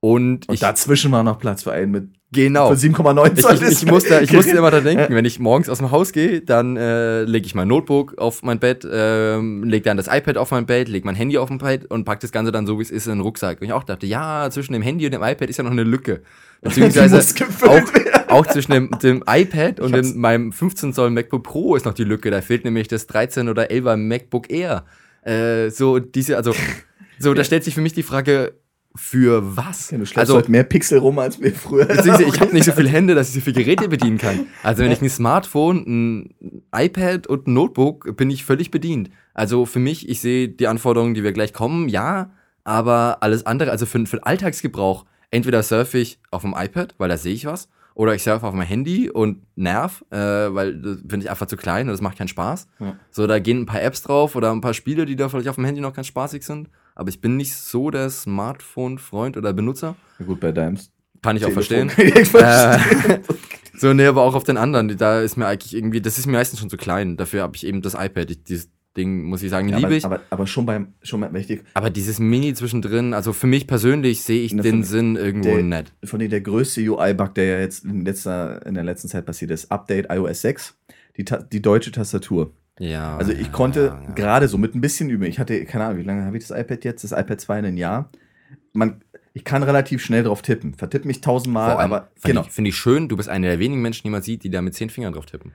Und, und ich, dazwischen war noch Platz für einen mit genau. für 7,9 Ich, Zoll. ich, ich, Display. musste, ich musste immer da denken, (laughs) wenn ich morgens aus dem Haus gehe, dann äh, lege ich mein Notebook auf mein Bett, ähm, lege dann das iPad auf mein Bett, lege mein Handy auf mein Bett und pack das Ganze dann so, wie es ist, in den Rucksack. Und ich auch dachte, ja, zwischen dem Handy und dem iPad ist ja noch eine Lücke. (laughs) Beziehungsweise muss auch, auch zwischen dem, dem iPad und Ich dem, meinem 15 Zoll MacBook Pro ist noch die Lücke. Da fehlt nämlich das 13 oder 11er MacBook Air. Äh, so diese, also, so, da stellt sich für mich die Frage, für was? Ja, du also, heute mehr Pixel rum als mir früher. Ich habe nicht so viele Hände, dass ich so viele Geräte bedienen kann. Also wenn ich ein Smartphone, ein iPad und ein Notebook, bin ich völlig bedient. Also für mich, ich sehe die Anforderungen, die wir gleich kommen, ja, aber alles andere, also für, für den Alltagsgebrauch, entweder surfe ich auf dem iPad, weil da sehe ich was, oder ich surfe auf mein Handy und nerv, äh, weil das finde ich einfach zu klein und das macht keinen Spaß. Ja. So, da gehen ein paar Apps drauf oder ein paar Spiele, die da vielleicht auf dem Handy noch ganz spaßig sind. Aber ich bin nicht so der Smartphone-Freund oder Benutzer. Ja, gut, bei deinem Kann ich auch verstehen. (laughs) Ich verstehen. So, nee, aber auch auf den anderen. Da ist mir eigentlich irgendwie, das ist mir meistens schon zu klein. Dafür habe ich eben das iPad. Ich, dieses Ding, muss ich sagen, Ja, liebe aber, ich. Aber, aber, aber schon beim, schon beim, ich die, dieses Mini zwischendrin, also für mich persönlich sehe ich Na, den Sinn irgendwo der- nett. von denen der größte UI-Bug, der ja jetzt in, letzter, in der letzten Zeit passiert ist, Update iOS 6, die, die deutsche Tastatur. Ja. Also ich konnte ja, ja. gerade so mit ein bisschen üben. Ich hatte, keine Ahnung, wie lange habe ich das iPad jetzt? Das iPad 2 in ein Jahr. Man, ich kann relativ schnell drauf tippen. Vertipp mich tausendmal, aber finde genau. ich, find ich schön, du bist einer der wenigen Menschen, die man sieht, die da mit zehn Fingern drauf tippen.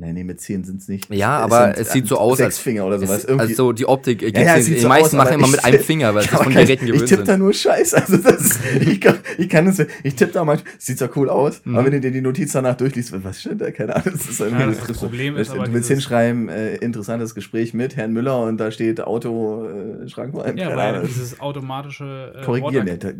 Nee, nee, mit 10 sind es nicht. Ja, Es aber es sieht so aus, Sechs als- Finger oder sowas. Irgendwie. also die Optik, äh, Ja, ja, die so meisten aus, machen immer mit (laughs) einem Finger, weil sie von Geräten ich, gewöhnt ich tippe da nur Scheiß. Also das, ich, kann, ich kann es, ich tippe da manchmal, sieht zwar cool aus, Mhm. aber wenn du dir die Notiz danach durchliest, was steht da? Keine Ahnung. Das, ist irgendwie, Ja, das trifft Problem so, ist aber Du willst hinschreiben, äh, interessantes Gespräch mit Herrn Müller und da steht Auto, äh, Schrankwein. Ja, weil dieses automatische äh, Korrigieren, ja, Wort- da-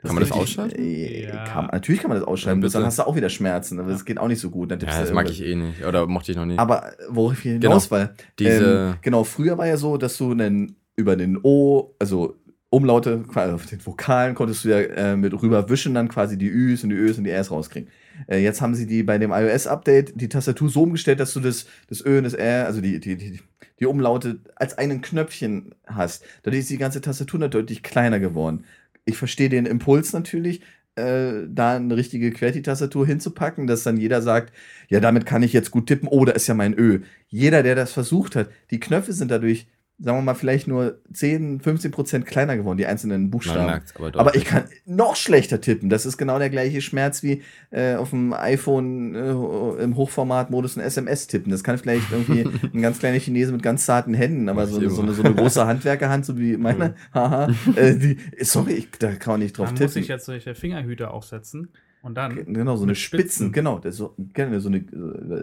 das. Kann man das ausschalten? Äh, Ja. kann, natürlich kann man das ausschalten, Ja, dann hast du auch wieder Schmerzen, aber das geht auch nicht so gut. Dann Ja, das mag ich eh nicht. Oder mochte ich noch nie. Aber worauf ich hinaus war, Diese- ähm, genau, früher war ja so, dass du einen, über den O, also Umlaute, quasi auf den Vokalen konntest du ja äh, mit rüberwischen dann quasi die Üs und die Ös und die Rs rauskriegen. Äh, jetzt haben sie die bei dem iOS-Update die Tastatur so umgestellt, dass du das, das Ö und das R, also die, die, die, die Umlaute als einen Knöpfchen hast. Dadurch ist die ganze Tastatur natürlich deutlich kleiner geworden. Ich verstehe den Impuls natürlich, äh, da eine richtige QWERTY-Tastatur hinzupacken, dass dann jeder sagt, ja, damit kann ich jetzt gut tippen, oh, da ist ja mein Ö. Jeder, der das versucht hat, die Knöpfe sind dadurch, sagen wir mal, vielleicht nur 10, 15 Prozent kleiner geworden, die einzelnen Man Buchstaben. merkt's aber Aber ich kann noch schlechter tippen. Das ist genau der gleiche Schmerz wie äh, auf dem iPhone äh, im Hochformatmodus ein SMS tippen. Das kann vielleicht irgendwie (laughs) ein ganz kleiner Chinese mit ganz zarten Händen, aber so, so, eine, so eine große Handwerkerhand, so wie meine, haha, äh, die, sorry, ich, da kann man nicht drauf Dann muss tippen. ich jetzt solche Fingerhüte aufsetzen und dann. Genau, so eine Spitzen, Spitzen. genau. Das ist so, gerne so eine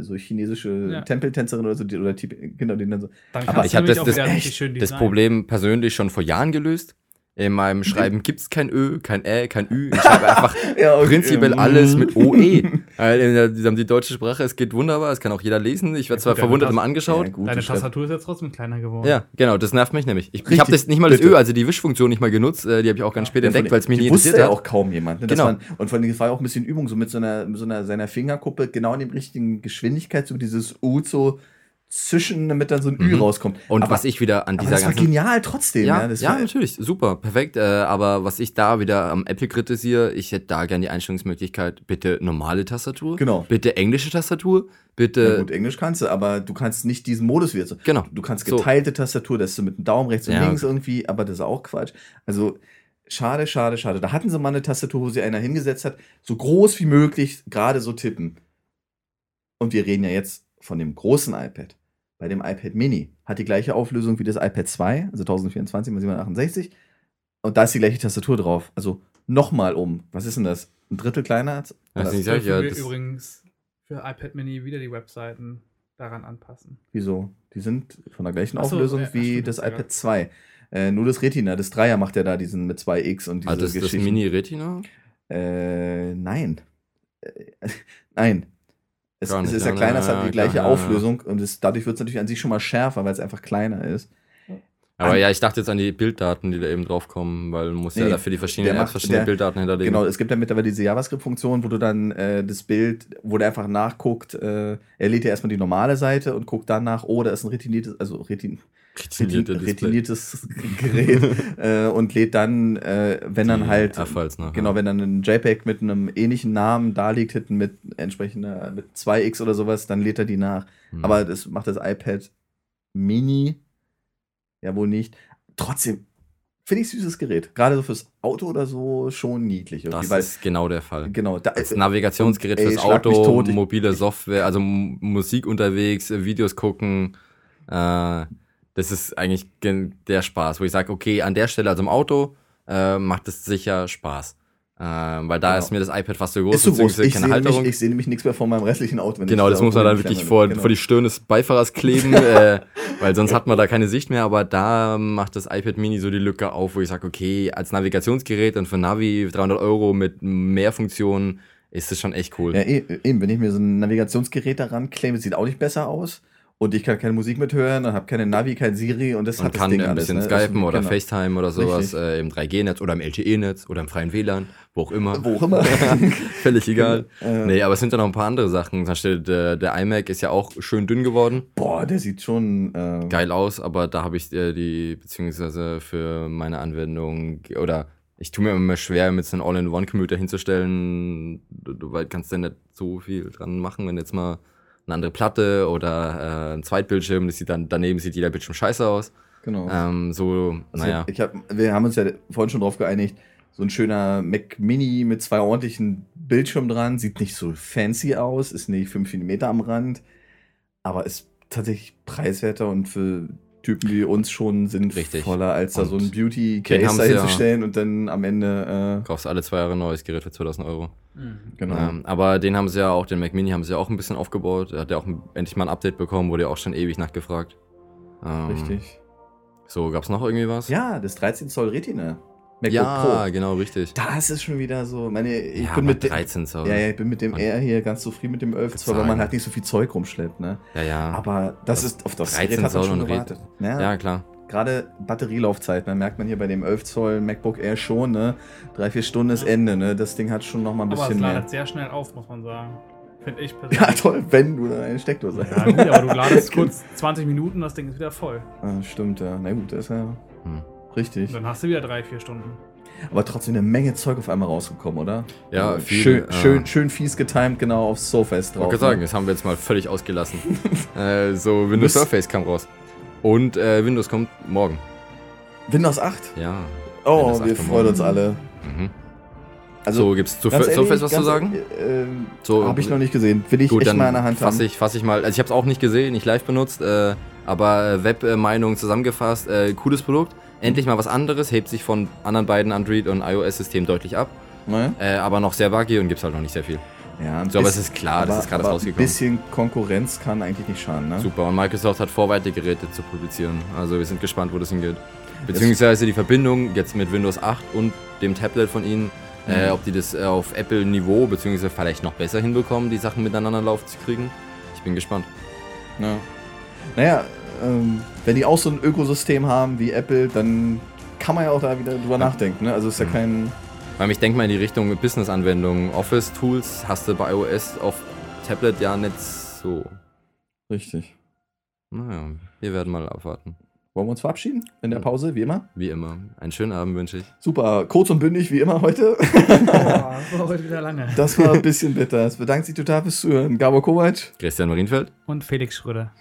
so chinesische Ja. Tempeltänzerin oder so, die, oder Tib- genau, die dann so. Dann Aber ich du hab nämlich das- das- das. Problem persönlich schon vor Jahren gelöst. In meinem Schreiben gibt's kein Ö, kein Ä, kein Ü. Ich schreibe einfach (laughs) Ja, okay. prinzipiell alles mit OE. In der- die deutsche Sprache, es geht wunderbar, es kann auch jeder lesen. Ich werde Ja, zwar gut, verwundert immer angeschaut. Ja, gut, Deine Tastatur ist jetzt trotzdem kleiner geworden. Ja, genau, das nervt mich nämlich. Ich, ich habe das nicht mal das bitte. Ö, also die Wischfunktion nicht mal genutzt. Äh, die habe ich auch ganz spät Ja, entdeckt, weil es mich die nie wusste interessiert ja hat. auch kaum jemand. Ne? Genau. Man, und vor allem, es war ja auch ein bisschen Übung, so mit so einer, mit so einer seiner Fingerkuppe genau in dem richtigen Geschwindigkeit, so dieses U so zischen, damit dann so ein Ü Mhm. rauskommt. Und aber, was ich wieder an aber dieser das war ganzen genial trotzdem. Ja, Ja, ja, das war, natürlich, super, perfekt. Äh, aber was ich da wieder am Apple kritisiere, ich hätte da gerne die Einstellungsmöglichkeit, bitte normale Tastatur, Genau. bitte englische Tastatur, Ja, bitte, gut, Englisch kannst du, aber du kannst nicht diesen Modus wieder so. genau. Du kannst So. geteilte Tastatur, dass du mit dem Daumen rechts und Ja, links irgendwie, aber das ist auch Quatsch. Also, Schade, schade, schade. Da hatten sie mal eine Tastatur, wo sie einer hingesetzt hat, so groß wie möglich, gerade so tippen. Und wir reden ja jetzt von dem großen iPad. Bei dem iPad Mini hat die gleiche Auflösung wie das iPad 2, also 1024 x 768. Und da ist die gleiche Tastatur drauf. Also nochmal um. Was ist denn das? Ein Drittel kleiner? Das Oder- ist nicht- Dürfen ja, wir das- übrigens für iPad Mini wieder die Webseiten daran anpassen. Wieso? Die sind von der gleichen so, Auflösung ja, wie das ja. iPad 2. Äh, nur das Retina, das Dreier macht ja da diesen mit 2X und diese Also das, das Geschichten. Mini Retina? Äh, nein. Äh, (laughs) nein. Es, es ist ja kleiner, es hat die gleiche ja. Auflösung und es, dadurch wird es natürlich an sich schon mal schärfer, weil es einfach kleiner ist. Aber An- ja, ich dachte jetzt an die Bilddaten, die da eben draufkommen, weil man muss Nee, ja dafür die verschiedenen macht- verschiedene der- Bilddaten hinterlegen. Genau, es gibt ja mittlerweile diese JavaScript-Funktion, wo du dann äh, das Bild, wo der einfach nachguckt, äh, er lädt ja erstmal die normale Seite und guckt dann nach, oh, da ist ein retiniertes, also retin, Retinierte retiniertes (laughs) Gerät äh, und lädt dann, äh, wenn dann Die halt, R-Files nach, genau, wenn dann ein JPEG mit einem ähnlichen Namen da liegt, hinten mit entsprechender, mit 2x oder sowas, dann lädt er die nach. Hm. Aber das macht das iPad Mini ja wohl nicht. Trotzdem finde ich süßes Gerät. Gerade so fürs Auto oder so schon niedlich. das weil, ist genau der Fall. genau, da, Das Navigationsgerät Ey, fürs Auto, tot. Ich- mobile Software, also Musik unterwegs, Videos gucken. Äh, das ist eigentlich gen- der Spaß, wo ich sage, okay, an der Stelle, also im Auto, äh, macht es sicher Spaß. Äh, weil da Genau. ist mir das iPad fast so groß, ist so groß. Ich keine sehe nämlich, Halterung. ich seh nämlich nichts mehr von meinem restlichen Auto. Genau, das da muss man dann wirklich vor, Genau. vor die Stirn des Beifahrers kleben, (laughs) äh, weil sonst hat man da keine Sicht mehr. Aber da macht das iPad Mini so die Lücke auf, wo ich sage, okay, als Navigationsgerät und für Navi 300 Euro mit mehr Funktionen ist das schon echt cool. Ja, eh- eben, wenn ich mir so ein Navigationsgerät daran klemme, sieht auch nicht besser aus. Und ich kann keine Musik mithören und habe keine Navi, kein Siri und das Man hat das kann Ding ein alles. bisschen ne? Skypen oder genau. FaceTime oder sowas äh, im 3G-Netz oder im LTE-Netz oder im freien WLAN, wo auch immer. Wo auch immer. (laughs) Völlig egal. (laughs) Äh, Nee, aber es sind ja noch ein paar andere Sachen. Zum Beispiel der, der iMac ist ja auch schön dünn geworden. Boah, der sieht schon. Äh, geil aus, aber da habe ich äh, die, beziehungsweise für meine Anwendung oder ich tue mir immer schwer, mit so einem All-in-One-Computer hinzustellen. Du, du weil kannst ja nicht so viel dran machen, wenn jetzt mal eine andere Platte oder äh, ein Zweitbildschirm, das sieht dann daneben sieht jeder Bildschirm scheiße aus. Genau. Ähm, so, Also naja. ich hab, wir haben uns ja vorhin schon drauf geeinigt, so ein schöner Mac Mini mit zwei ordentlichen Bildschirmen dran, sieht nicht so fancy aus, ist nicht 5 mm am Rand, aber ist tatsächlich preiswerter und für Typen wie uns schon sinnvoller, als da Und so ein Beauty-Case da sie ja- hinzustellen und dann am Ende, äh, Kaufst alle zwei Jahre ein neues Gerät für 2000 Euro. Genau. Ähm, aber den haben sie ja auch, den Mac Mini haben sie ja auch ein bisschen aufgebaut. Er hat ja auch ein, endlich mal ein Update bekommen, wurde ja auch schon ewig nachgefragt. Ähm, Richtig. So, gab's noch irgendwie was? Ja, das 13 Zoll Retina. MacBook ja Pro. genau, richtig. Das ist schon wieder so, meine, ich ja, bin mit dem, 13 Zoll. ja, ja, ich bin mit dem R hier ganz zufrieden mit dem 11 Zoll, weil man halt nicht so viel Zeug rumschleppt, ne? ja, ja. Aber das, Das ist auf das 13 Gerät hat man Zoll schon und gewartet. Ja, ja, klar. Gerade Batterielaufzeit, ne, merkt man hier bei dem 11 Zoll MacBook Air schon, ne? Drei, vier Stunden ist Ende, ne? Das Ding hat schon noch mal ein Aber es bisschen mehr. ladet sehr schnell auf, muss man sagen. Finde ich (laughs) persönlich. Ja, toll, wenn du da eine Steckdose Ja, gut, aber du ladest (laughs) kurz 20 Minuten, das Ding ist wieder voll. Ah, stimmt, ja. Na gut, das ist ja Hm. richtig. Und dann hast du wieder drei, vier Stunden. Aber trotzdem eine Menge Zeug auf einmal rausgekommen, oder? Ja, Also viel, schön, äh, schön, schön fies getimed, genau aufs Surface Ich drauf. wollte sagen, ne? das haben wir jetzt mal völlig ausgelassen. (laughs) äh, so, Windows Surface kam raus. Und äh, Windows kommt morgen. Windows 8? Ja. Oh, Windows 8 wir freuen morgen. uns alle. Mhm. Also, so, gibt's zu ganz Surface was zu sagen? Ähm, So, habe ich noch nicht gesehen. Will ich Gut, echt mal in der Hand fasse haben. ich, fass ich mal, also ich habe es auch nicht gesehen, nicht live benutzt, äh, aber Web-Meinung zusammengefasst, äh, cooles Produkt. Endlich mal was anderes, hebt sich von anderen beiden Android- und iOS-Systemen deutlich ab, Ne? äh, aber noch sehr buggy und gibt's halt noch nicht sehr viel. Ja, So, aber es bisschen- ist klar, das ist gerade aber rausgekommen. Ein bisschen Konkurrenz kann eigentlich nicht schaden, ne? Super, und Microsoft hat vor, weitere Geräte zu publizieren. Also wir sind gespannt, wo das hingeht. Beziehungsweise die Verbindung jetzt mit Windows 8 und dem Tablet von ihnen, äh, Mhm. ob die das äh, auf Apple-Niveau, beziehungsweise vielleicht noch besser hinbekommen, die Sachen miteinander laufen zu kriegen. Ich bin gespannt. Ja. Naja, ähm, wenn die auch so ein Ökosystem haben wie Apple, dann kann man ja auch da wieder drüber nachdenken. Ne? Also ist ja Mhm. kein. Weil ich denke mal in die Richtung Business-Anwendungen, Office-Tools hast du bei iOS auf Tablet ja nicht so. Richtig. Naja, wir werden mal abwarten. Wollen wir uns verabschieden in der Pause, wie immer? Wie immer. Einen schönen Abend wünsche ich. Super, kurz und bündig wie immer heute. Boah, das war heute wieder lange. Das war ein bisschen bitter. Es bedankt sich total fürs Zuhören. Gabor Kovac. Christian Marienfeld. Und Felix Schröder.